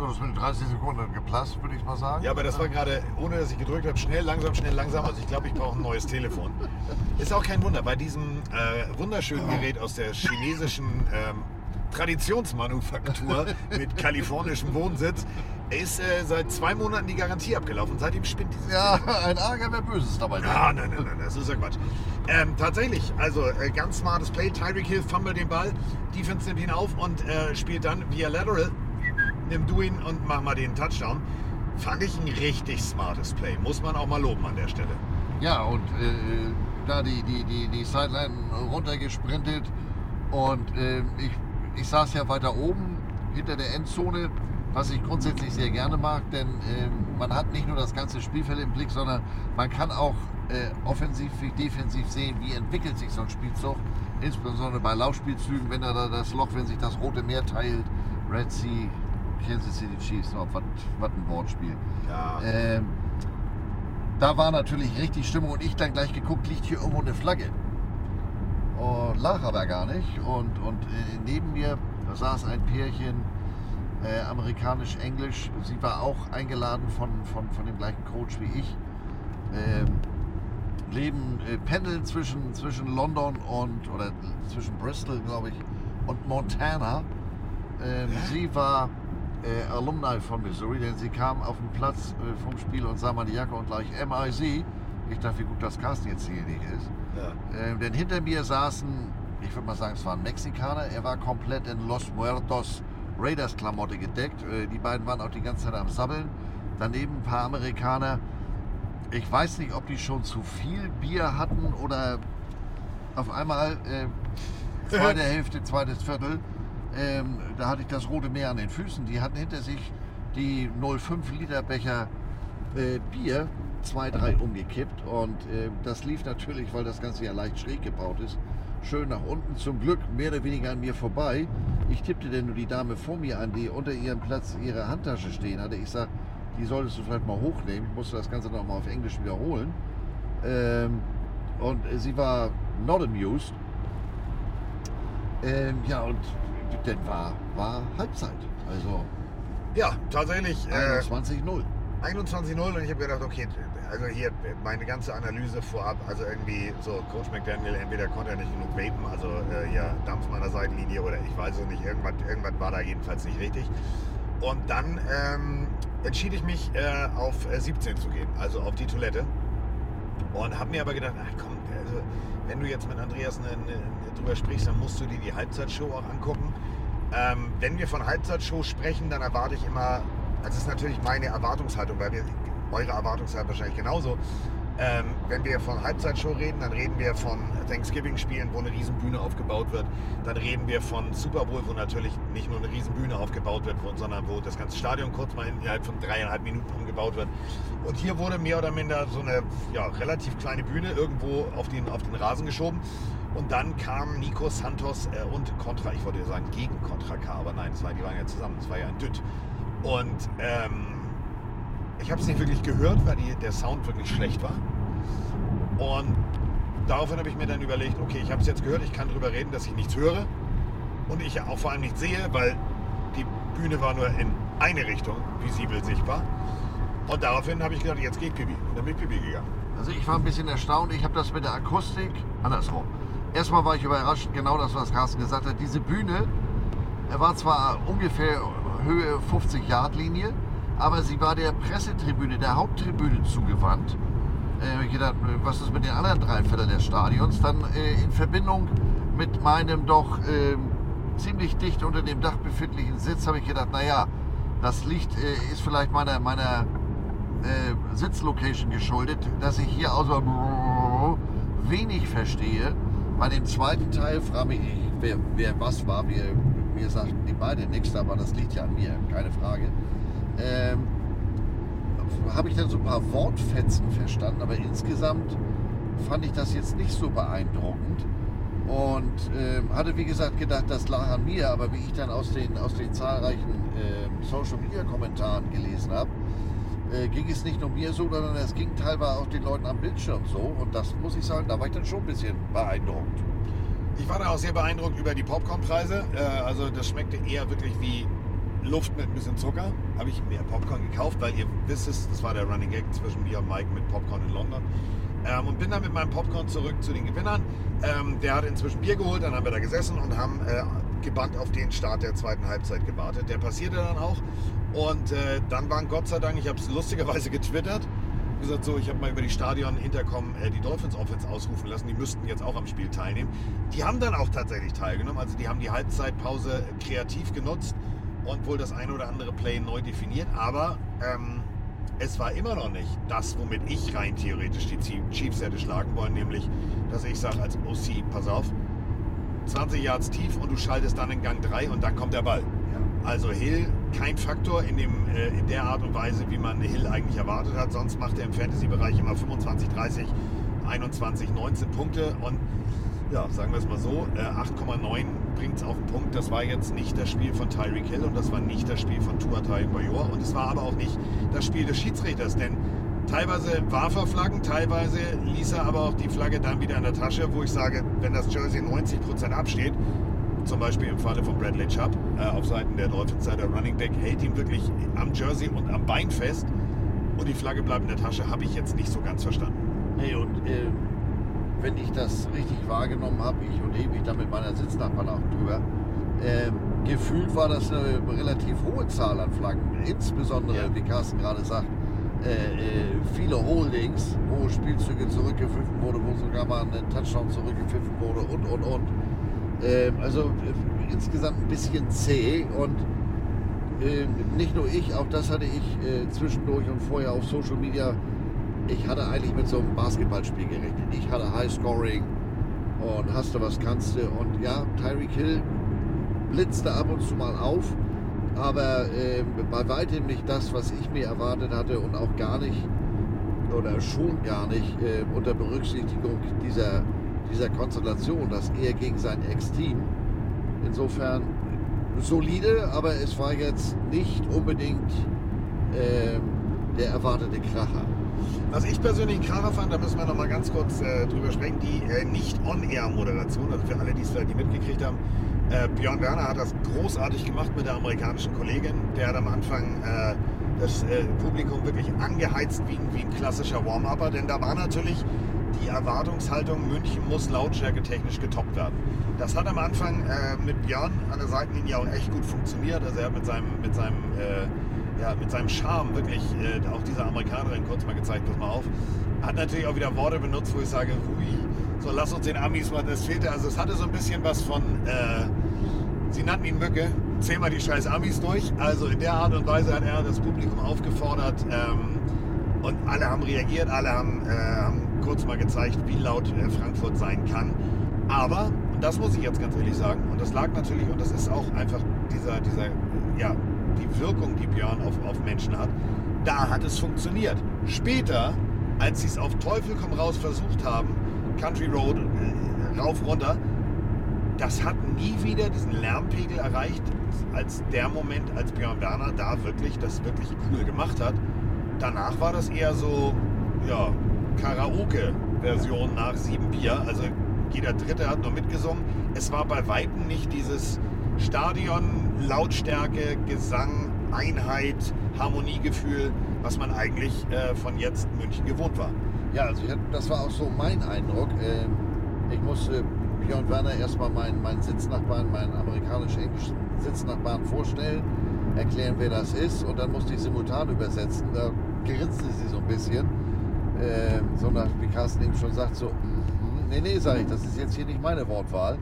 Ja, das mit 30 Sekunden geplatzt, würde ich mal sagen. Ja, aber das war gerade, ohne dass ich gedrückt habe, schnell, langsam, schnell, langsam. Also ich glaube, ich brauche ein neues Telefon. Ist auch kein Wunder. Bei diesem äh, wunderschönen Gerät aus der chinesischen ähm, Traditionsmanufaktur <laughs> mit kalifornischem Wohnsitz ist äh, seit zwei Monaten die Garantie abgelaufen. Seitdem spinnt dieses Ja, <laughs> ein Arger, wer Böses dabei denkt. Ah, nein, nein, nein, das ist ja Quatsch. Ähm, tatsächlich, also äh, ganz smartes Play. Tyreek Hill fummelt den Ball, Defense nimmt ihn auf und äh, spielt dann via Lateral. Nimm du ihn und mach mal den Touchdown. Fand ich ein richtig smartes Play. Muss man auch mal loben an der Stelle. Ja, und äh, da die, die, die, die Sideline runtergesprintet und äh, ich, ich saß ja weiter oben hinter der Endzone, was ich grundsätzlich sehr gerne mag, denn äh, man hat nicht nur das ganze Spielfeld im Blick, sondern man kann auch äh, offensiv wie defensiv sehen, wie entwickelt sich so ein Spielzug, insbesondere bei Laufspielzügen, wenn er da das Loch, wenn sich das Rote Meer teilt, Red Sea, Kansas City Chiefs, oh, was was ein Wortspiel. Ja. Ähm, da war natürlich richtig Stimmung und ich dann gleich geguckt, liegt hier irgendwo eine Flagge. Und lag aber gar nicht. Und, und äh, neben mir saß ein Pärchen, äh, amerikanisch-englisch. Sie war auch eingeladen von, von, von dem gleichen Coach wie ich. Ähm, leben, äh, pendeln zwischen, zwischen London und, oder zwischen Bristol, glaube ich, und Montana. Ähm, sie war äh, Alumni von Missouri, denn sie kam auf den Platz äh, vom Spiel und sah meine Jacke und gleich MIC. Ich dachte, wie gut, dass Carsten jetzt hier nicht ist. Ja. Ähm, denn hinter mir saßen, ich würde mal sagen, es war ein Mexikaner. Er war komplett in Los Muertos Raiders Klamotte gedeckt. Äh, die beiden waren auch die ganze Zeit am Sabbeln. Daneben ein paar Amerikaner. Ich weiß nicht, ob die schon zu viel Bier hatten oder auf einmal äh, zweite <laughs> Hälfte, zweites Viertel. Ähm, da hatte ich das Rote Meer an den Füßen. Die hatten hinter sich die 0,5 Liter Becher äh, Bier, zwei, drei umgekippt. Und äh, das lief natürlich, weil das Ganze ja leicht schräg gebaut ist, schön nach unten. Zum Glück mehr oder weniger an mir vorbei. Ich tippte denn nur die Dame vor mir an, die unter ihrem Platz ihre Handtasche stehen hatte. Ich sag, die solltest du vielleicht mal hochnehmen. Ich musste das Ganze noch mal auf Englisch wiederholen. Ähm, und sie war not amused. Ähm, ja, und dann war, war Halbzeit. Also Ja, tatsächlich. Äh, 21-0. 21-0 und ich habe gedacht, okay, also hier meine ganze Analyse vorab, also irgendwie so Coach McDaniel, entweder konnte er nicht genug vapen, also äh, hier Dampf meiner Seitenlinie oder ich weiß es nicht, irgendwas, irgendwas war da jedenfalls nicht richtig. Und dann ähm, entschied ich mich äh, auf äh, 17 zu gehen, also auf die Toilette. Und habe mir aber gedacht, ach komm, also, wenn du jetzt mit Andreas ne, ne, drüber sprichst, dann musst du dir die Halbzeitshow auch angucken. Ähm, wenn wir von Halbzeitshow sprechen, dann erwarte ich immer, das ist natürlich meine Erwartungshaltung, weil wir, eure Erwartungshaltung wahrscheinlich genauso. Ähm, wenn wir von Halbzeitshow reden, dann reden wir von Thanksgiving-Spielen, wo eine Riesenbühne aufgebaut wird. Dann reden wir von Super Bowl, wo natürlich nicht nur eine Riesenbühne aufgebaut wird, sondern wo das ganze Stadion kurz mal innerhalb von dreieinhalb Minuten umgebaut wird. Und hier wurde mehr oder minder so eine ja, relativ kleine Bühne irgendwo auf den, auf den Rasen geschoben. Und dann kamen Nico Santos äh, und Contra, ich wollte sagen gegen Contra K, aber nein, das die waren ja zusammen, das war ja ein Düt. Und ähm, ich habe es nicht wirklich gehört, weil die, der Sound wirklich schlecht war. Und daraufhin habe ich mir dann überlegt, okay, ich habe es jetzt gehört, ich kann darüber reden, dass ich nichts höre und ich auch vor allem nichts sehe, weil die Bühne war nur in eine Richtung visibel sichtbar. Und daraufhin habe ich gedacht, jetzt geht Pipi. Und dann bin ich Pipi gegangen. Also ich war ein bisschen erstaunt. Ich habe das mit der Akustik andersrum. Erstmal war ich überrascht, genau das, was Carsten gesagt hat. Diese Bühne er war zwar ungefähr Höhe 50 Yard Linie, aber sie war der Pressetribüne, der Haupttribüne zugewandt. Äh, ich gedacht, was ist mit den anderen drei Vierteln des Stadions? Dann äh, in Verbindung mit meinem doch ähm, ziemlich dicht unter dem Dach befindlichen Sitz habe ich gedacht, naja, das Licht äh, ist vielleicht meiner, meiner äh, Sitzlocation geschuldet, dass ich hier außer wenig verstehe. Bei dem zweiten Teil frage ich, wer, wer was war. Wir, wir sagten die beiden nichts, aber das liegt ja an mir, keine Frage. Ähm, Habe ich dann so ein paar Wortfetzen verstanden, aber insgesamt fand ich das jetzt nicht so beeindruckend. Und ähm, hatte wie gesagt gedacht, das lag an mir, aber wie ich dann aus den, aus den zahlreichen ähm, Social Media Kommentaren gelesen habe, äh, ging es nicht nur mir so, sondern es ging teilweise auch den Leuten am Bildschirm so. Und das muss ich sagen, da war ich dann schon ein bisschen beeindruckt. Ich war da auch sehr beeindruckt über die Popcornpreise. Äh, also das schmeckte eher wirklich wie Luft mit ein bisschen Zucker. Habe ich mir Popcorn gekauft, weil ihr wisst es, das war der Running Gag zwischen mir und Mike mit Popcorn in London. Ähm, und bin dann mit meinem Popcorn zurück zu den Gewinnern. Ähm, der hat inzwischen Bier geholt, dann haben wir da gesessen und haben äh, gebannt auf den Start der zweiten Halbzeit gewartet. Der passierte dann auch. Und äh, dann waren Gott sei Dank, ich habe es lustigerweise getwittert, gesagt, so, ich habe mal über die Stadion Intercom äh, die Dolphins Offense ausrufen lassen. Die müssten jetzt auch am Spiel teilnehmen. Die haben dann auch tatsächlich teilgenommen. Also die haben die Halbzeitpause kreativ genutzt und wohl das ein oder andere Play neu definiert. Aber ähm, es war immer noch nicht das, womit ich rein theoretisch die Chiefs hätte schlagen wollen. Nämlich, dass ich sage als OC, pass auf, 20 Yards tief und du schaltest dann in Gang 3 und dann kommt der Ball. Also Hill kein Faktor in, dem, äh, in der Art und Weise, wie man Hill eigentlich erwartet hat. Sonst macht er im Fantasy-Bereich immer 25, 30, 21, 19 Punkte und ja, sagen wir es mal so, äh, 8,9 bringt es auf den Punkt. Das war jetzt nicht das Spiel von Tyreek Hill und das war nicht das Spiel von Tua Tagovailoa und es war aber auch nicht das Spiel des Schiedsrichters, denn teilweise warf er Flaggen, teilweise ließ er aber auch die Flagge dann wieder in der Tasche, wo ich sage, wenn das Jersey 90% absteht, zum Beispiel im Falle von Bradley Chubb äh, auf Seiten der Dolphins, der Running Back hält ihn wirklich am Jersey und am Bein fest und die Flagge bleibt in der Tasche, habe ich jetzt nicht so ganz verstanden. Nee, und äh, wenn ich das richtig wahrgenommen habe, ich unterhebe mich da mit meiner Sitznachbarn auch drüber, äh, gefühlt war das eine relativ hohe Zahl an Flaggen. Insbesondere, Ja. wie Carsten gerade sagt, äh, äh, viele Holdings, wo Spielzüge zurückgepfiffen wurde, wo sogar mal ein Touchdown zurückgepfiffen wurde und, und, und. Ähm, also äh, insgesamt ein bisschen zäh und äh, nicht nur ich, auch das hatte ich äh, zwischendurch und vorher auf Social Media. Ich hatte eigentlich mit so einem Basketballspiel gerechnet. Ich hatte High Scoring und hast du was kannst du. Und ja, Tyreek Hill blitzte ab und zu mal auf, aber äh, bei weitem nicht das, was ich mir erwartet hatte und auch gar nicht oder schon gar nicht äh, unter Berücksichtigung dieser, dieser Konstellation, dass er gegen sein Ex-Team. Insofern solide, aber es war jetzt nicht unbedingt ähm, der erwartete Kracher. Was ich persönlich Kracher fand, da müssen wir noch mal ganz kurz äh, drüber sprechen, die äh, Nicht-On-Air-Moderation, also für alle, die es vielleicht nicht mitgekriegt haben. Äh, Björn Werner hat das großartig gemacht mit der amerikanischen Kollegin. Der hat am Anfang äh, das äh, Publikum wirklich angeheizt wie, wie ein klassischer Warm-Upper, denn da war natürlich die Erwartungshaltung, München muss lautstärke technisch getoppt werden. Das hat am Anfang äh, mit Björn an der Seitenlinie auch echt gut funktioniert. Also er hat mit seinem, mit seinem, äh, ja, mit seinem Charme wirklich äh, auch dieser Amerikanerin kurz mal gezeigt, pass mal auf. Hat natürlich auch wieder Worte benutzt, wo ich sage, hui, so lass uns den Amis mal, das fehlte. Also es hatte so ein bisschen was von, äh, sie nannten ihn Mücke, zähl mal die scheiß Amis durch. Also in der Art und Weise hat er das Publikum aufgefordert ähm, und alle haben reagiert, alle haben, äh, haben kurz mal gezeigt, wie laut äh, Frankfurt sein kann. Aber, und das muss ich jetzt ganz ehrlich sagen, und das lag natürlich, und das ist auch einfach dieser, dieser, ja, die Wirkung, die Björn auf, auf Menschen hat, da hat es funktioniert. Später, als sie es auf Teufel komm raus versucht haben, Country Road, äh, rauf, runter, das hat nie wieder diesen Lärmpegel erreicht, als der Moment, als Björn Werner da wirklich das wirklich cool gemacht hat. Danach war das eher so, ja, Karaoke-Version nach sieben Bier. Also jeder Dritte hat nur mitgesungen. Es war bei Weitem nicht dieses Stadion, Lautstärke, Gesang, Einheit, Harmoniegefühl, was man eigentlich äh, von jetzt München gewohnt war. Ja, also ich, das war auch so mein Eindruck. Ähm, ich musste Björn Werner erstmal meinen, meinen Sitznachbarn, meinen amerikanisch-englischen Sitznachbarn vorstellen, erklären, wer das ist und dann musste ich simultan übersetzen. Da grinste sie so ein bisschen. Ähm, so nach, wie Carsten eben schon sagt, so, mhm. nee, nee, sage ich, das ist jetzt hier nicht meine Wortwahl.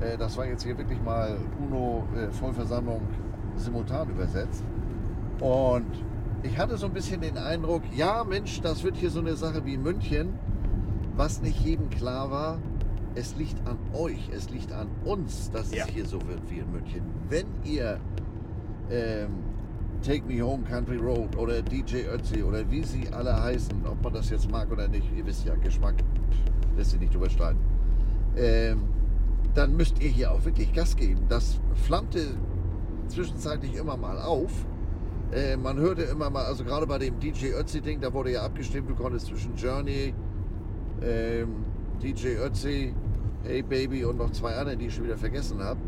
Äh, das war jetzt hier wirklich mal UNO äh, Vollversammlung simultan übersetzt. Und ich hatte so ein bisschen den Eindruck, ja Mensch, das wird hier so eine Sache wie München, was nicht jedem klar war. es liegt an euch, es liegt an uns, dass Ja. es hier so wird wie in München. Wenn ihr ähm, Take Me Home Country Road oder DJ Ötzi oder wie sie alle heißen, ob man das jetzt mag oder nicht, ihr wisst ja, Geschmack lässt sich nicht überstreiten. Ähm, dann müsst ihr hier auch wirklich Gas geben. Das flammte zwischenzeitlich immer mal auf. Äh, man hörte immer mal, also gerade bei dem DJ Ötzi-Ding, da wurde ja abgestimmt, du konntest zwischen Journey, ähm, DJ Ötzi, Hey Baby und noch zwei anderen, die ich schon wieder vergessen habe.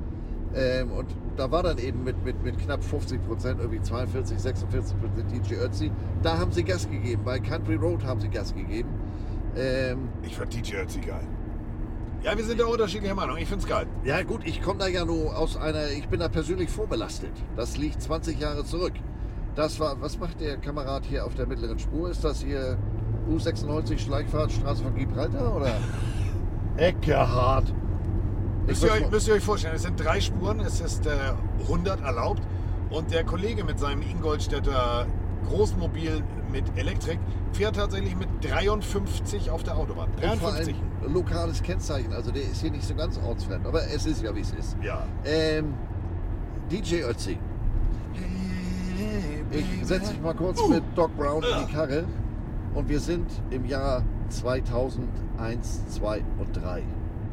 Ähm, und da war dann eben mit, mit, mit knapp 50 Prozent, irgendwie 42, 46 Prozent DJ Ötzi. Da haben sie Gas gegeben. Bei Country Road haben sie Gas gegeben. Ähm, Ich fand DJ Ötzi geil. Ja, wir sind da unterschiedlicher Meinung. Ich find's geil. Ja gut, ich komme da ja nur aus einer, ich bin da persönlich vorbelastet. Das liegt 20 Jahre zurück. Das war, was macht der Kamerad hier auf der mittleren Spur? Ist das hier U96 Schleichfahrtstraße von Gibraltar oder? <laughs> Eckehard. Müsst ihr, euch, müsst ihr euch vorstellen, es sind drei Spuren, es ist äh, 100 erlaubt und der Kollege mit seinem Ingolstädter Großmobil mit Elektrik fährt tatsächlich mit 53 auf der Autobahn. Und vor 53. allem lokales Kennzeichen, also der ist hier nicht so ganz ortsfremd, aber es ist ja wie es ist. Ja. Ähm, DJ Ötzi. Ich setze mich mal kurz mit Doc Brown in die Karre und wir sind im Jahr 2001, 2 und 3.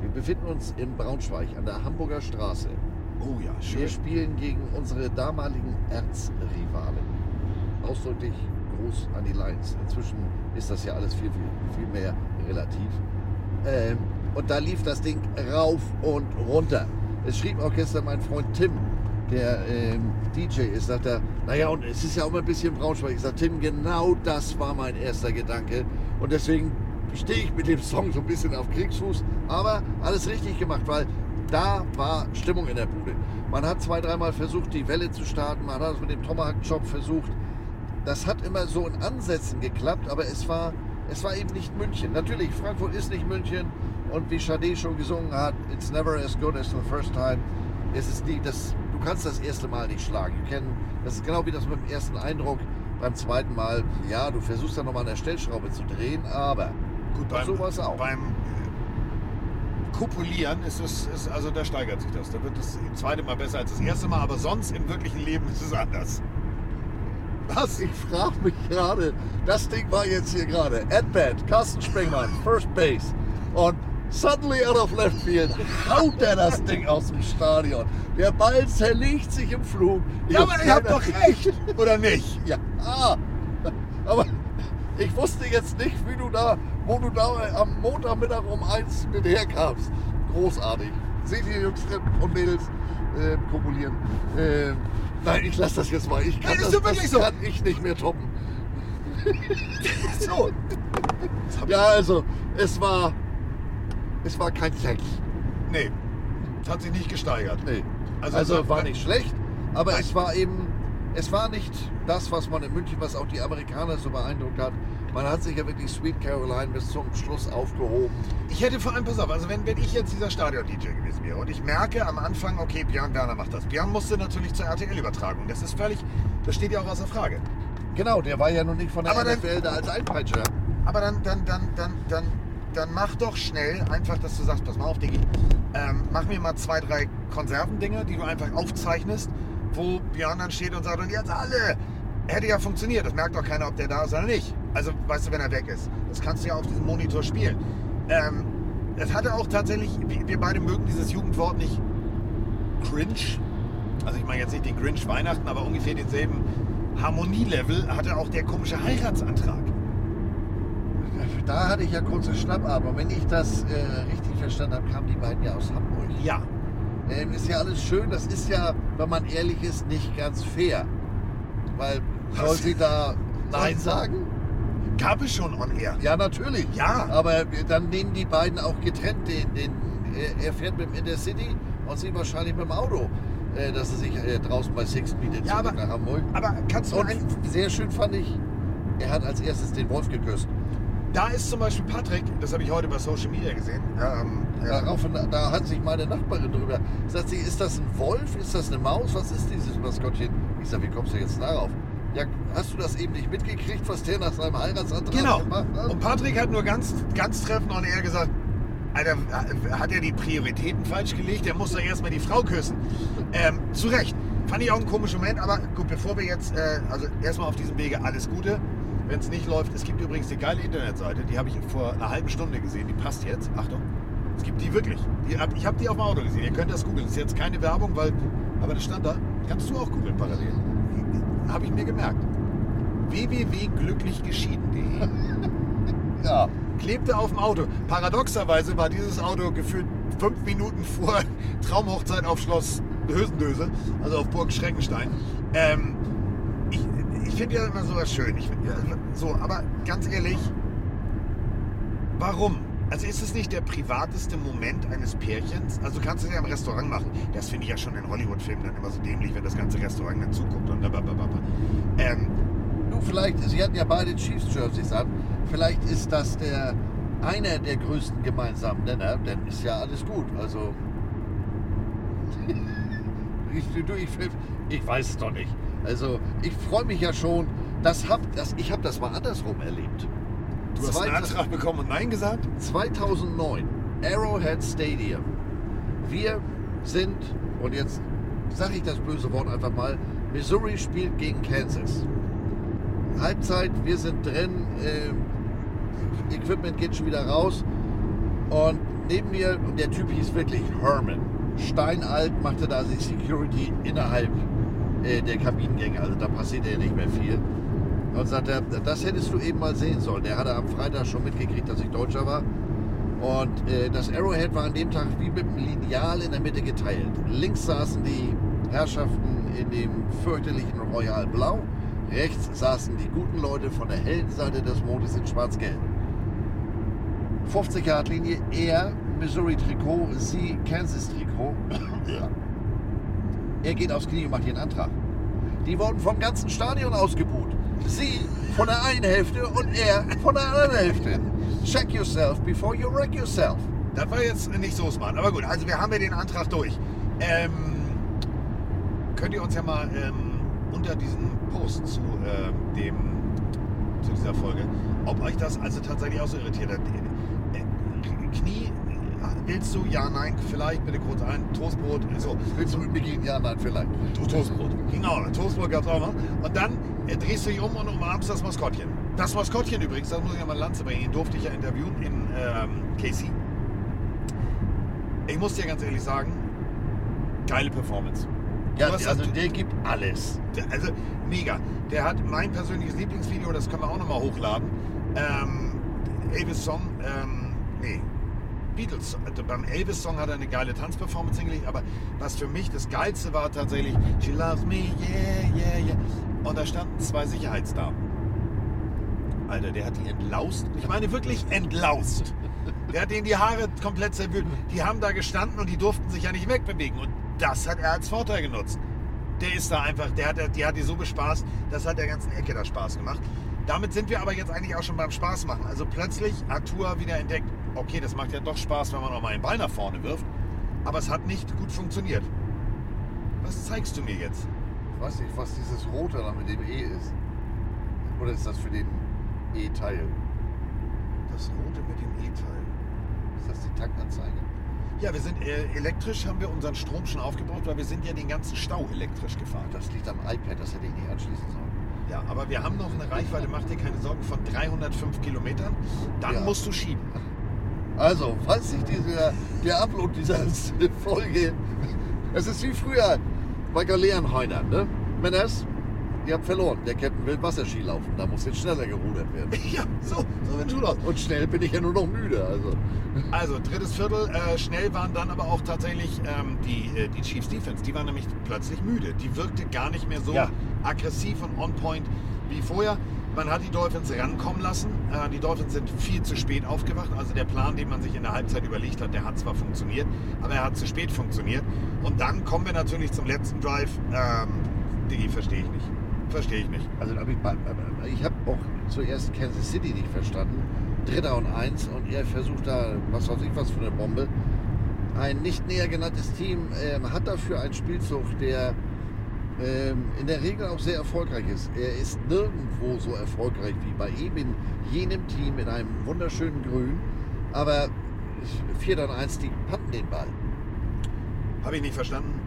Wir befinden uns in Braunschweig an der Hamburger Straße. Oh ja, Wir schön. spielen gegen unsere damaligen Erzrivalen. Ausdrücklich Gruß an die Lions. Inzwischen ist das ja alles viel, viel, viel mehr relativ. Ähm, und da lief das Ding rauf und runter. Es schrieb auch gestern mein Freund Tim, der ähm, DJ ist, sagt er, naja, und es ist ja auch mal ein bisschen Braunschweig. Ich sage, Tim, genau das war mein erster Gedanke. Und deswegen stehe ich mit dem Song so ein bisschen auf Kriegsfuß. Aber alles richtig gemacht, weil da war Stimmung in der Bude. Man hat zwei, dreimal versucht, die Welle zu starten. Man hat es mit dem Tomahawk-Chop versucht. Das hat immer so in Ansätzen geklappt, aber es war, es war eben nicht München. Natürlich, Frankfurt ist nicht München. Und wie Sade schon gesungen hat, it's never as good as the first time. Es ist nie, das, du kannst das erste Mal nicht schlagen. Das ist genau wie das mit dem ersten Eindruck. Beim zweiten Mal, ja, du versuchst dann nochmal an der Stellschraube zu drehen, aber Gut, beim, sowas auch. beim äh, Kopulieren ist es, ist, also da steigert sich das. Da wird das zweite Mal besser als das erste Mal, aber sonst im wirklichen Leben ist es anders. Was? Ich frage mich gerade, das Ding war jetzt hier gerade. At bat, Carsten Springmann, First Base. Und suddenly out of left field haut er das Ding aus dem Stadion. Der Ball zerlegt sich im Flug. Ich Ja, aber ihr habt doch recht, <laughs> oder nicht? Ja, ah, aber ich wusste jetzt nicht, wie du da, wo du da am Montagmittag um eins mit herkamst. Großartig. Seht ihr Jungs und Mädels äh, kopulieren. Äh, nein, ich lasse das jetzt mal. Ich kann, das, wirklich das so. kann ich nicht mehr toppen. <laughs> So. Ja, also, es war, es war kein Sex. Nee, es hat sich nicht gesteigert. Nee. Also, Also, so- war nicht schlecht, aber Nein. es war eben, es war nicht das, was man in München, was auch die Amerikaner so beeindruckt hat. Man hat sich ja wirklich Sweet Caroline bis zum Schluss aufgehoben. Ich hätte vor allem, pass auf, also wenn, wenn ich jetzt dieser Stadion-DJ gewesen wäre und ich merke am Anfang, okay, Björn Werner macht das. Björn musste natürlich zur RTL-Übertragung. Das ist völlig, das steht ja auch außer Frage. Genau, der war ja noch nicht von der Aber dann- NFL da als Einpeitscher. Aber dann, dann, dann, dann, dann, dann mach doch schnell einfach, dass du sagst, pass mal auf, Diggi, ähm, mach mir mal zwei, drei Konservendinger, die du einfach aufzeichnest, wo Björn dann steht und sagt, und jetzt alle. Hätte ja funktioniert, das merkt doch keiner, ob der da ist oder nicht. Also, weißt du, wenn er weg ist. Das kannst du ja auf diesem Monitor spielen. Ähm, es hatte auch tatsächlich, wir wir beide mögen dieses Jugendwort nicht cringe. Also ich meine jetzt nicht den Grinch Weihnachten, aber ungefähr denselben Harmonielevel hatte auch der komische Heiratsantrag. Da hatte ich ja kurze Schnappatmung. Wenn ich das äh, richtig verstanden habe, kamen die beiden ja aus Hamburg. Ja, Ähm, ist ja alles schön, das ist ja, wenn man ehrlich ist, nicht ganz fair. Weil, soll Was? sie da Nein sagen? gab es schon on air. Ja, natürlich. Ja. Aber dann nehmen die beiden auch getrennt den, den er- fährt mit dem Intercity und sie wahrscheinlich mit dem Auto, äh, dass er sich äh, draußen bei Six bietet Ja, aber- nach Hamburg. Aber kannst du Und sehr schön fand ich, er hat als erstes den Wolf geküsst. Da ist zum Beispiel Patrick, das habe ich heute bei Social Media gesehen. Ähm, ja, Darauf, da hat sich meine Nachbarin drüber. Sagt sie, ist das ein Wolf? Ist das eine Maus? Was ist dieses Maskottchen? Ich sag, wie kommst du jetzt darauf? Ja, hast du das eben nicht mitgekriegt, was der nach seinem Heiratsantrag genau. gemacht hat? Und Patrick hat nur ganz, ganz treffend on air gesagt, Alter, hat er die Prioritäten falsch gelegt? Der muss doch erstmal die Frau küssen. Ähm, zu Recht. Fand ich auch einen komischen Moment, aber gut, bevor wir jetzt, äh, also erstmal auf diesem Wege alles Gute. Wenn es nicht läuft, es gibt übrigens die geile Internetseite, die habe ich vor einer halben Stunde gesehen, die passt jetzt. Achtung. Es gibt die wirklich. Die, ich habe die auf dem Auto gesehen. Ihr könnt das googeln. Ist jetzt keine Werbung, weil, aber das stand da. Kannst du auch googeln parallel. Habe ich mir gemerkt. www.glücklichgeschieden.de <laughs> Ja. klebte auf dem Auto. Paradoxerweise war dieses Auto gefühlt fünf Minuten vor Traumhochzeit auf Schloss Hösendöse, also auf Burg Schreckenstein. Ähm, ich finde ja immer sowas schön. Ich find, ja, so, aber ganz ehrlich, warum? Also ist es nicht der privateste Moment eines Pärchens? Also du kannst es ja im Restaurant machen. Das finde ich ja schon in Hollywood-Filmen dann immer so dämlich, wenn das ganze Restaurant dann zuguckt und blablabla. Ähm, Du, vielleicht, Sie hatten ja beide Chiefs-Jerseys an. Vielleicht ist das der einer der größten gemeinsamen Nenner, dann ist ja alles gut. Also. <laughs> ich, du, ich, ich weiß es doch nicht. Also, ich freue mich ja schon. Das hab, das, ich habe das mal andersrum erlebt. du hast einen Zweite- Antrag bekommen und Nein gesagt? 2009, Arrowhead Stadium. Wir sind, und jetzt sage ich das böse Wort einfach mal, Missouri spielt gegen Kansas. Halbzeit, wir sind drin, äh, Equipment geht schon wieder raus und neben mir, und der Typ hieß wirklich Herman, steinalt, machte da die Security innerhalb äh, der Kabinengänge, also da passierte ja nicht mehr viel. Und sagte, das hättest du eben mal sehen sollen. Der hatte am Freitag schon mitgekriegt, dass ich Deutscher war. Und äh, das Arrowhead war an dem Tag wie mit einem Lineal in der Mitte geteilt. Links saßen die Herrschaften in dem fürchterlichen Royal Blau. Rechts saßen die guten Leute von der hellen Seite des Mondes in Schwarz-Gelb. 50 Yard Linie, er Missouri-Trikot, sie Kansas-Trikot. <coughs> Ja. Er geht aufs Knie und macht ihren Antrag. Die wurden vom ganzen Stadion ausgebuht. Sie von der einen Hälfte und er von der anderen Hälfte. Check yourself before you wreck yourself. Das war jetzt nicht so smart. Aber gut, also wir haben ja den Antrag durch. Ähm, könnt ihr uns ja mal ähm, unter diesen Post zu, ähm, dem, zu dieser Folge, ob euch das also tatsächlich auch so irritiert hat. Äh, Knie, willst du? Ja, nein, vielleicht, bitte kurz ein. Toastbrot, so. Willst du mit mir gehen? Ja, nein, vielleicht. Toastbrot. Genau, Toastbrot gab es auch noch. Und dann äh, drehst du dich um und umarmst das Maskottchen. Das Maskottchen übrigens, das muss ich ja mal Lanze bringen, ihn durfte ich ja interviewen in ähm, Casey. Ich muss dir ganz ehrlich sagen, geile Performance. Ja, also der gibt alles. der, also mega. Der hat mein persönliches Lieblingsvideo, das können wir auch nochmal hochladen. Ähm, Elvis Song, ähm, nee, Beatles. Also beim Elvis Song hat er eine geile Tanzperformance hingelegt, aber was für mich das Geilste war tatsächlich, She loves me, yeah, yeah, yeah. Und da standen zwei Sicherheitsdamen. Alter, der hat die entlaust. Ich meine wirklich entlaust. Der hat denen die Haare komplett zerwühlt. Die haben da gestanden und die durften sich ja nicht wegbewegen. Und das hat er als Vorteil genutzt. Der ist da einfach, der hat, die hat die so bespaßt, das hat der ganzen Ecke da Spaß gemacht. Damit sind wir aber jetzt eigentlich auch schon beim Spaß machen. Also plötzlich hat Tour wieder entdeckt, okay, das macht ja doch Spaß, wenn man auch mal einen Ball nach vorne wirft. Aber es hat nicht gut funktioniert. Was zeigst du mir jetzt? Ich weiß nicht, was dieses Rote da mit dem E ist. Oder ist das für den E-Teil? Das rote mit dem E-Teil. Ist das die Taktanzeige? Ja, wir sind äh, elektrisch, haben wir unseren Strom schon aufgebaut, weil wir sind ja den ganzen Stau elektrisch gefahren. Das liegt am iPad, das hätte ich nicht anschließen sollen. Ja, aber wir haben noch eine Reichweite, mach dir keine Sorgen, von 305 Kilometern. Dann Ja. musst du schieben. <laughs> Also, falls sich dieser, der Upload dieser <laughs> Folge, es ist wie früher bei Galeerenheunern, ne? Männers, ihr habt verloren. Der Captain will Wasserski laufen, da muss jetzt schneller gerudert werden. <laughs> Ja, so, so wenn du aus. Und schnell bin ich ja nur noch müde, also. Also, drittes Viertel, äh, schnell waren dann aber auch tatsächlich ähm, die, äh, die Chiefs Defense. Die waren nämlich plötzlich müde. Die wirkte gar nicht mehr so Ja. aggressiv und on point wie vorher. Man hat die Dolphins rankommen lassen. Äh, die Dolphins sind viel zu spät aufgewacht. Also der Plan, den man sich in der Halbzeit überlegt hat, der hat zwar funktioniert, aber er hat zu spät funktioniert. Und dann kommen wir natürlich zum letzten Drive. Ähm, Diggi, verstehe ich nicht. Verstehe ich nicht. Also ich, bei- bei- ich habe auch zuerst Kansas City nicht verstanden. Dritter und eins und er versucht da, was weiß ich was für eine Bombe. Ein nicht näher genanntes Team ähm, hat dafür einen Spielzug, der ähm, in der Regel auch sehr erfolgreich ist. Er ist nirgendwo so erfolgreich wie bei ihm in jenem Team in einem wunderschönen Grün. Aber 4 und 1, die panten den Ball. Habe ich nicht verstanden.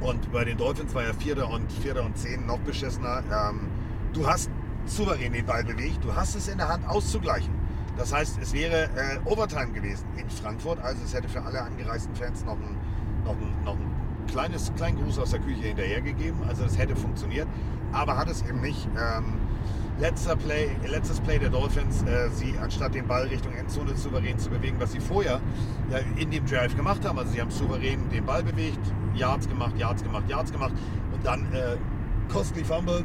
Und bei den Dolphins war ja Vierter und Vierter und Zehn noch beschissener. Ähm, du hast souverän den Ball bewegt, du hast es in der Hand auszugleichen. Das heißt, es wäre äh, Overtime gewesen in Frankfurt, also es hätte für alle angereisten Fans noch ein, noch ein, noch ein kleines kleinen Gruß aus der Küche hinterhergegeben. Also es hätte funktioniert, aber hat es eben nicht. Ähm, letzter Play, letztes Play der Dolphins, äh, sie anstatt den Ball Richtung Endzone souverän zu bewegen, was sie vorher ja, in dem Drive gemacht haben. Also sie haben souverän den Ball bewegt, Yards gemacht, Yards gemacht, Yards gemacht und dann äh, costly Fumble,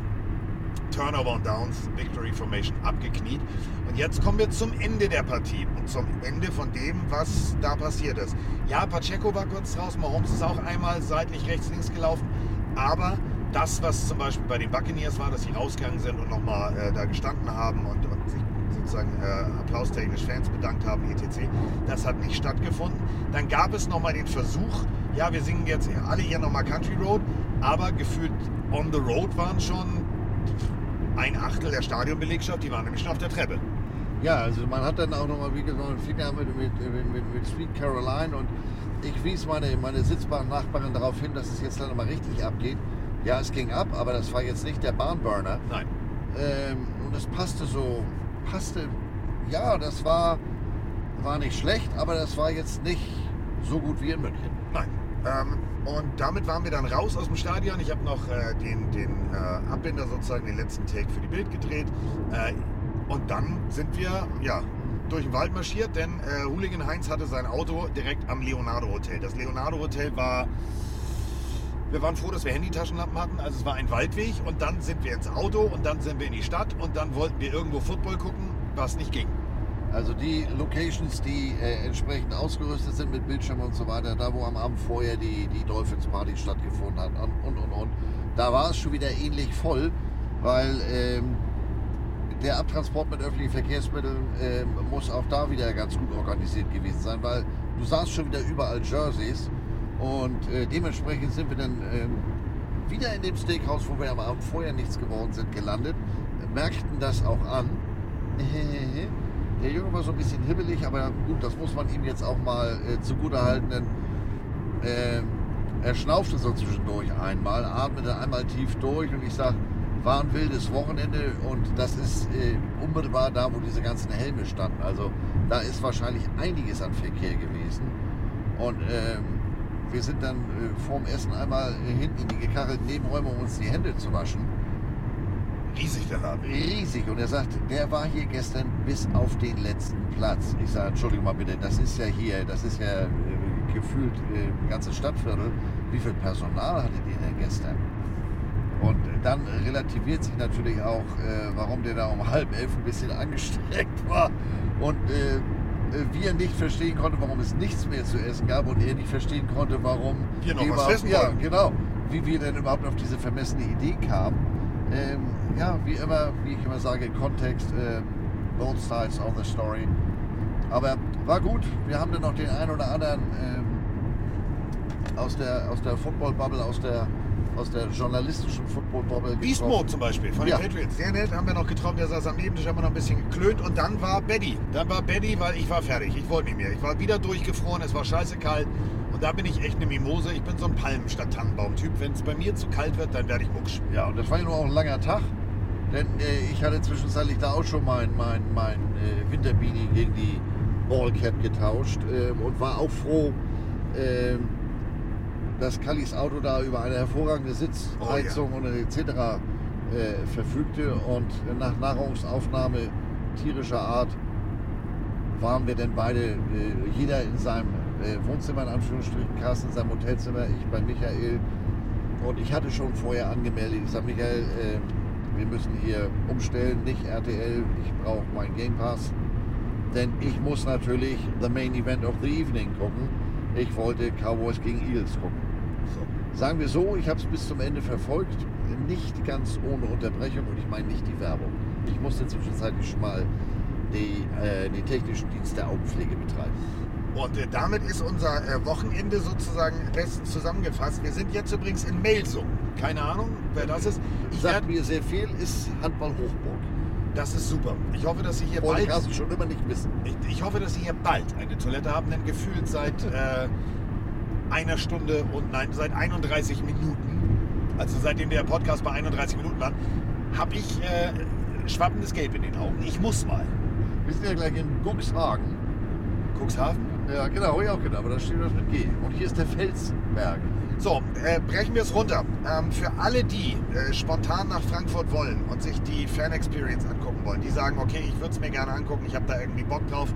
Turnover und Downs, Victory Formation abgekniet. Und jetzt kommen wir zum Ende der Partie und zum Ende von dem, was da passiert ist. Ja, Pacheco war kurz draußen, Mahomes ist auch einmal seitlich rechts, links gelaufen, aber das, was zum Beispiel bei den Buccaneers war, dass sie rausgegangen sind und nochmal äh, da gestanden haben und, und sich sozusagen äh, applaustechnisch Fans bedankt haben, etc., das hat nicht stattgefunden. Dann gab es nochmal den Versuch, ja, wir singen jetzt alle hier nochmal Country Road, aber gefühlt on the road waren schon ein Achtel der Stadionbelegschaft, die waren nämlich schon auf der Treppe. Ja, also man hat dann auch nochmal, wie gesagt, einen Finger mit, mit, mit, mit Sweet Caroline und ich wies meine, meine sitzbaren Nachbarin darauf hin, dass es jetzt dann mal richtig abgeht. Ja, es ging ab, aber das war jetzt nicht der Barnburner. Nein. Ähm, und es passte so, passte, ja, das war, war nicht schlecht, aber das war jetzt nicht so gut wie in München. Nein. Ähm, und damit waren wir dann raus aus dem Stadion. Ich habe noch äh, den, den äh, Abbinder sozusagen, den letzten Take für die Bild gedreht. Äh, und dann sind wir ja, durch den Wald marschiert, denn äh, Hooligan Heinz hatte sein Auto direkt am Leonardo Hotel. Das Leonardo Hotel war. Wir waren froh, dass wir Handytaschenlampen hatten. Also es war ein Waldweg und dann sind wir ins Auto und dann sind wir in die Stadt und dann wollten wir irgendwo Football gucken, was nicht ging. Also die Locations, die äh, entsprechend ausgerüstet sind mit Bildschirmen und so weiter, da wo am Abend vorher die, die Dolphins Party stattgefunden hat und und und, da war es schon wieder ähnlich voll, weil ähm, der Abtransport mit öffentlichen Verkehrsmitteln ähm, muss auch da wieder ganz gut organisiert gewesen sein, weil du sahst schon wieder überall Jerseys und äh, dementsprechend sind wir dann ähm, wieder in dem Steakhouse, wo wir am Abend vorher nichts geworden sind, gelandet, merkten das auch an. <laughs> Der Junge war so ein bisschen hibbelig, aber gut, das muss man ihm jetzt auch mal äh, zugute halten, denn äh, er schnaufte so zwischendurch einmal, atmete einmal tief durch und ich sag, war ein wildes Wochenende und das ist äh, unmittelbar da, wo diese ganzen Helme standen. Also da ist wahrscheinlich einiges an Verkehr gewesen. Und ähm, wir sind dann äh, vorm Essen einmal äh, hinten in die gekachelten Nebenräume, um uns die Hände zu waschen. Riesig der Laden. Riesig. Und er sagt, der war hier gestern bis auf den letzten Platz. Ich sage, Entschuldigung mal bitte, das ist ja hier, das ist ja äh, gefühlt äh, ganzes Stadtviertel. Wie viel Personal hattet ihr denn gestern? Und dann relativiert sich natürlich auch, äh, warum der da um halb elf ein bisschen angestreckt war. Und äh, wir nicht verstehen konnten, warum es nichts mehr zu essen gab und er nicht verstehen konnte, warum Wir noch was essen Ja, genau. Wie wir denn überhaupt auf diese vermessene Idee kamen. Ähm, ja, wie immer, wie ich immer sage, Kontext, äh, both sides of the story. Aber war gut. Wir haben dann noch den einen oder anderen ähm, aus der, aus der Football-Bubble, aus der, aus der journalistischen Football-Bubble. Mode zum Beispiel von Ja. den Patriots. Sehr nett, haben wir noch getroffen. Der saß am Nebentisch, haben wir noch ein bisschen geklönt. Und dann war Betty. Dann war Betty, weil ich war fertig. Ich wollte nicht mehr. Ich war wieder durchgefroren. Es war scheiße kalt. Und da bin ich echt eine Mimose. Ich bin so ein Palmen- statt Tannenbaum-Typ. Wenn es bei mir zu kalt wird, dann werde ich mucksch. Ja, und das war ja nur auch ein langer Tag. Denn äh, ich hatte zwischenzeitlich da auch schon mein, mein, mein äh, Winterbeanie gegen die Ballcap getauscht ähm, und war auch froh, ähm, dass Kallis Auto da über eine hervorragende Sitzheizung und etc. Äh, verfügte. Und nach Nahrungsaufnahme tierischer Art waren wir denn beide, äh, jeder in seinem äh, Wohnzimmer, in Anführungsstrichen, Carsten in seinem Hotelzimmer, ich bei Michael. Und ich hatte schon vorher angemeldet, ich sage, Michael, äh, wir müssen hier umstellen, nicht RTL, ich brauche meinen Game Pass. Denn ich muss natürlich the main event of the evening gucken. Ich wollte Cowboys gegen Eagles gucken. Sagen wir so, ich habe es bis zum Ende verfolgt, nicht ganz ohne Unterbrechung und ich meine nicht die Werbung. Ich musste zwischenzeitlich schon mal die, äh, die technischen Dienst der Augenpflege betreiben. Und äh, damit ist unser äh, Wochenende sozusagen bestens zusammengefasst. Wir sind jetzt übrigens in Melsung. Keine Ahnung, wer das ist. Ich Sagt werd, mir sehr viel, ist Handball Hochburg. Das ist super. Ich hoffe, dass Sie hier bald. Carsten schon immer nicht wissen. Ich, ich hoffe, dass Sie hier bald eine Toilette haben, denn gefühlt seit <laughs> äh, einer Stunde und nein, seit 31 Minuten, also seitdem der Podcast bei 31 Minuten war, habe ich äh, schwappendes Gelb in den Augen. Ich muss mal. Wir sind ja gleich in Buxhagen. Cuxhaven? Ja, genau, ja, genau, aber da steht was mit G. Und hier ist der Felsberg. So, äh, brechen wir es runter. Ähm, für alle, die äh, spontan nach Frankfurt wollen und sich die Fan Experience angucken wollen, die sagen, okay, ich würde es mir gerne angucken, ich habe da irgendwie Bock drauf.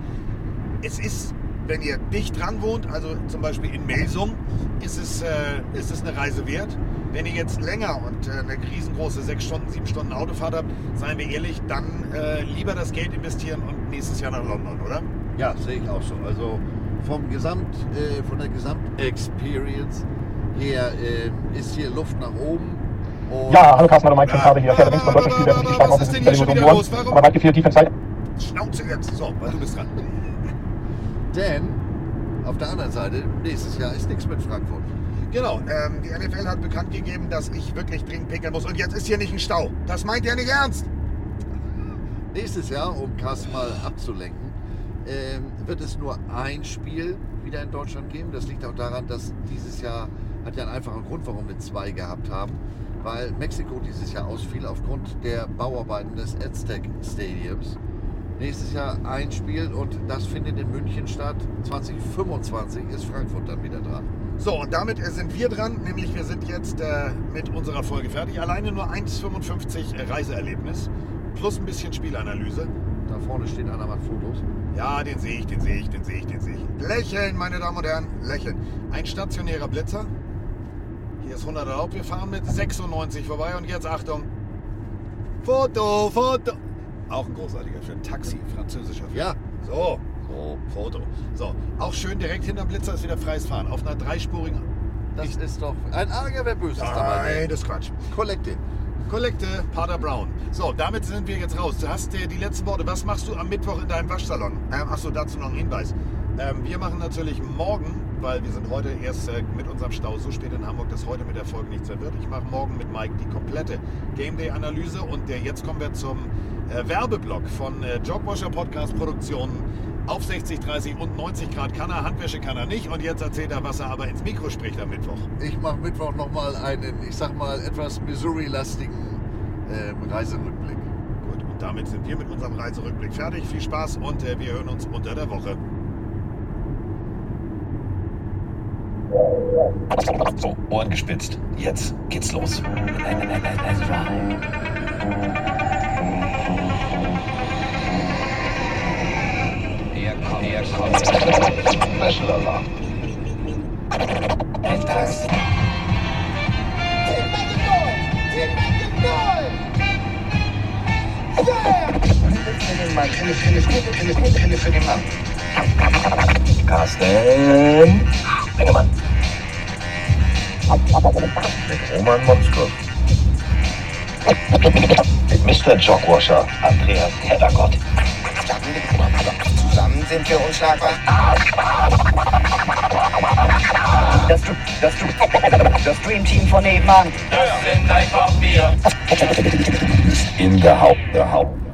Es ist, wenn ihr dicht dran wohnt, also zum Beispiel in Melsung, ist es, äh, ist es eine Reise wert. Wenn ihr jetzt länger und äh, eine riesengroße 6 Stunden, 7 Stunden Autofahrt habt, seien wir ehrlich, dann äh, lieber das Geld investieren und nächstes Jahr nach London, oder? Ja, sehe ich auch so. Also vom Gesamt, äh, von der Gesamtexperience her äh, ist hier Luft nach oben. Und Ja, hallo Carsten, hallo Mike, Twin Father hier. Ja, der links beim deutschen Spiel werden sich und wieder los? Union. Aber weit gefehlt, Defense Side. Schnauze jetzt. So, weil du bist dran. <laughs> Denn auf der anderen Seite, nächstes Jahr ist nichts mit Frankfurt. Genau, ähm, die NFL hat bekannt gegeben, dass ich wirklich dringend pinkeln muss. Und jetzt ist hier nicht ein Stau. Das meint er nicht ernst. <laughs> Nächstes Jahr, um Carsten mal abzulenken, wird es nur ein Spiel wieder in Deutschland geben. Das liegt auch daran, dass dieses Jahr hat ja einen einfachen Grund, warum wir zwei gehabt haben, weil Mexiko dieses Jahr ausfiel aufgrund der Bauarbeiten des Aztec Stadiums. Nächstes Jahr ein Spiel und das findet in München statt. 2025 ist Frankfurt dann wieder dran. So, und damit sind wir dran, nämlich wir sind jetzt äh, mit unserer Folge fertig. Alleine nur 1,55 Reiseerlebnis plus ein bisschen Spielanalyse. Vorne steht einer macht Fotos. Ja, den sehe ich, den sehe ich, den sehe ich, den sehe ich. Lächeln, meine Damen und Herren, lächeln. Ein stationärer Blitzer. Hier ist 100 erlaubt. Wir fahren mit 96 vorbei und jetzt Achtung. Foto, Foto. Auch ein großartiger Film. Taxi, französischer Film. Ja, So, so, Foto. So, auch schön direkt hinterm Blitzer ist wieder freies Fahren. Auf einer dreispurigen. das ist doch ein Ärger, wer Böses dabei. Nein, das ist Quatsch. Kollekte. Kollekte, Pater Brown. So, damit sind wir jetzt raus. Du hast äh, die letzten Worte. Was machst du am Mittwoch in deinem Waschsalon? Ähm, Achso, dazu noch ein Hinweis. Ähm, wir machen natürlich morgen, weil wir sind heute erst äh, mit unserem Stau so spät in Hamburg, dass heute mit der Folge nichts mehr wird. Ich mache morgen mit Mike die komplette Game Day Analyse und äh, jetzt kommen wir zum äh, Werbeblock von äh, Jogwasher Podcast Produktionen auf 60, 30 und 90 Grad kann er, Handwäsche kann er nicht und jetzt erzählt er, was er aber ins Mikro spricht am Mittwoch. Ich mache Mittwoch nochmal einen, ich sag mal, etwas Missouri-lastigen ähm, Reiserückblick. Gut, und damit sind wir mit unserem Reiserückblick fertig. Viel Spaß und äh, wir hören uns unter der Woche. So, Ohren gespitzt. Jetzt geht's los. Er er kommt. Special Alarm. Endpass. Team making noise! Team making noise! Yeah! Für, für, für, für, für, für, für den Mann. Carsten Mengemann. Mit Roman Motzkos. Mit Mr. Jogwasher, Andreas Heddergott. Zusammen sind wir unschlagbar. Das, das, das Dream Team von nebenan. In der Haupt, der Haupt.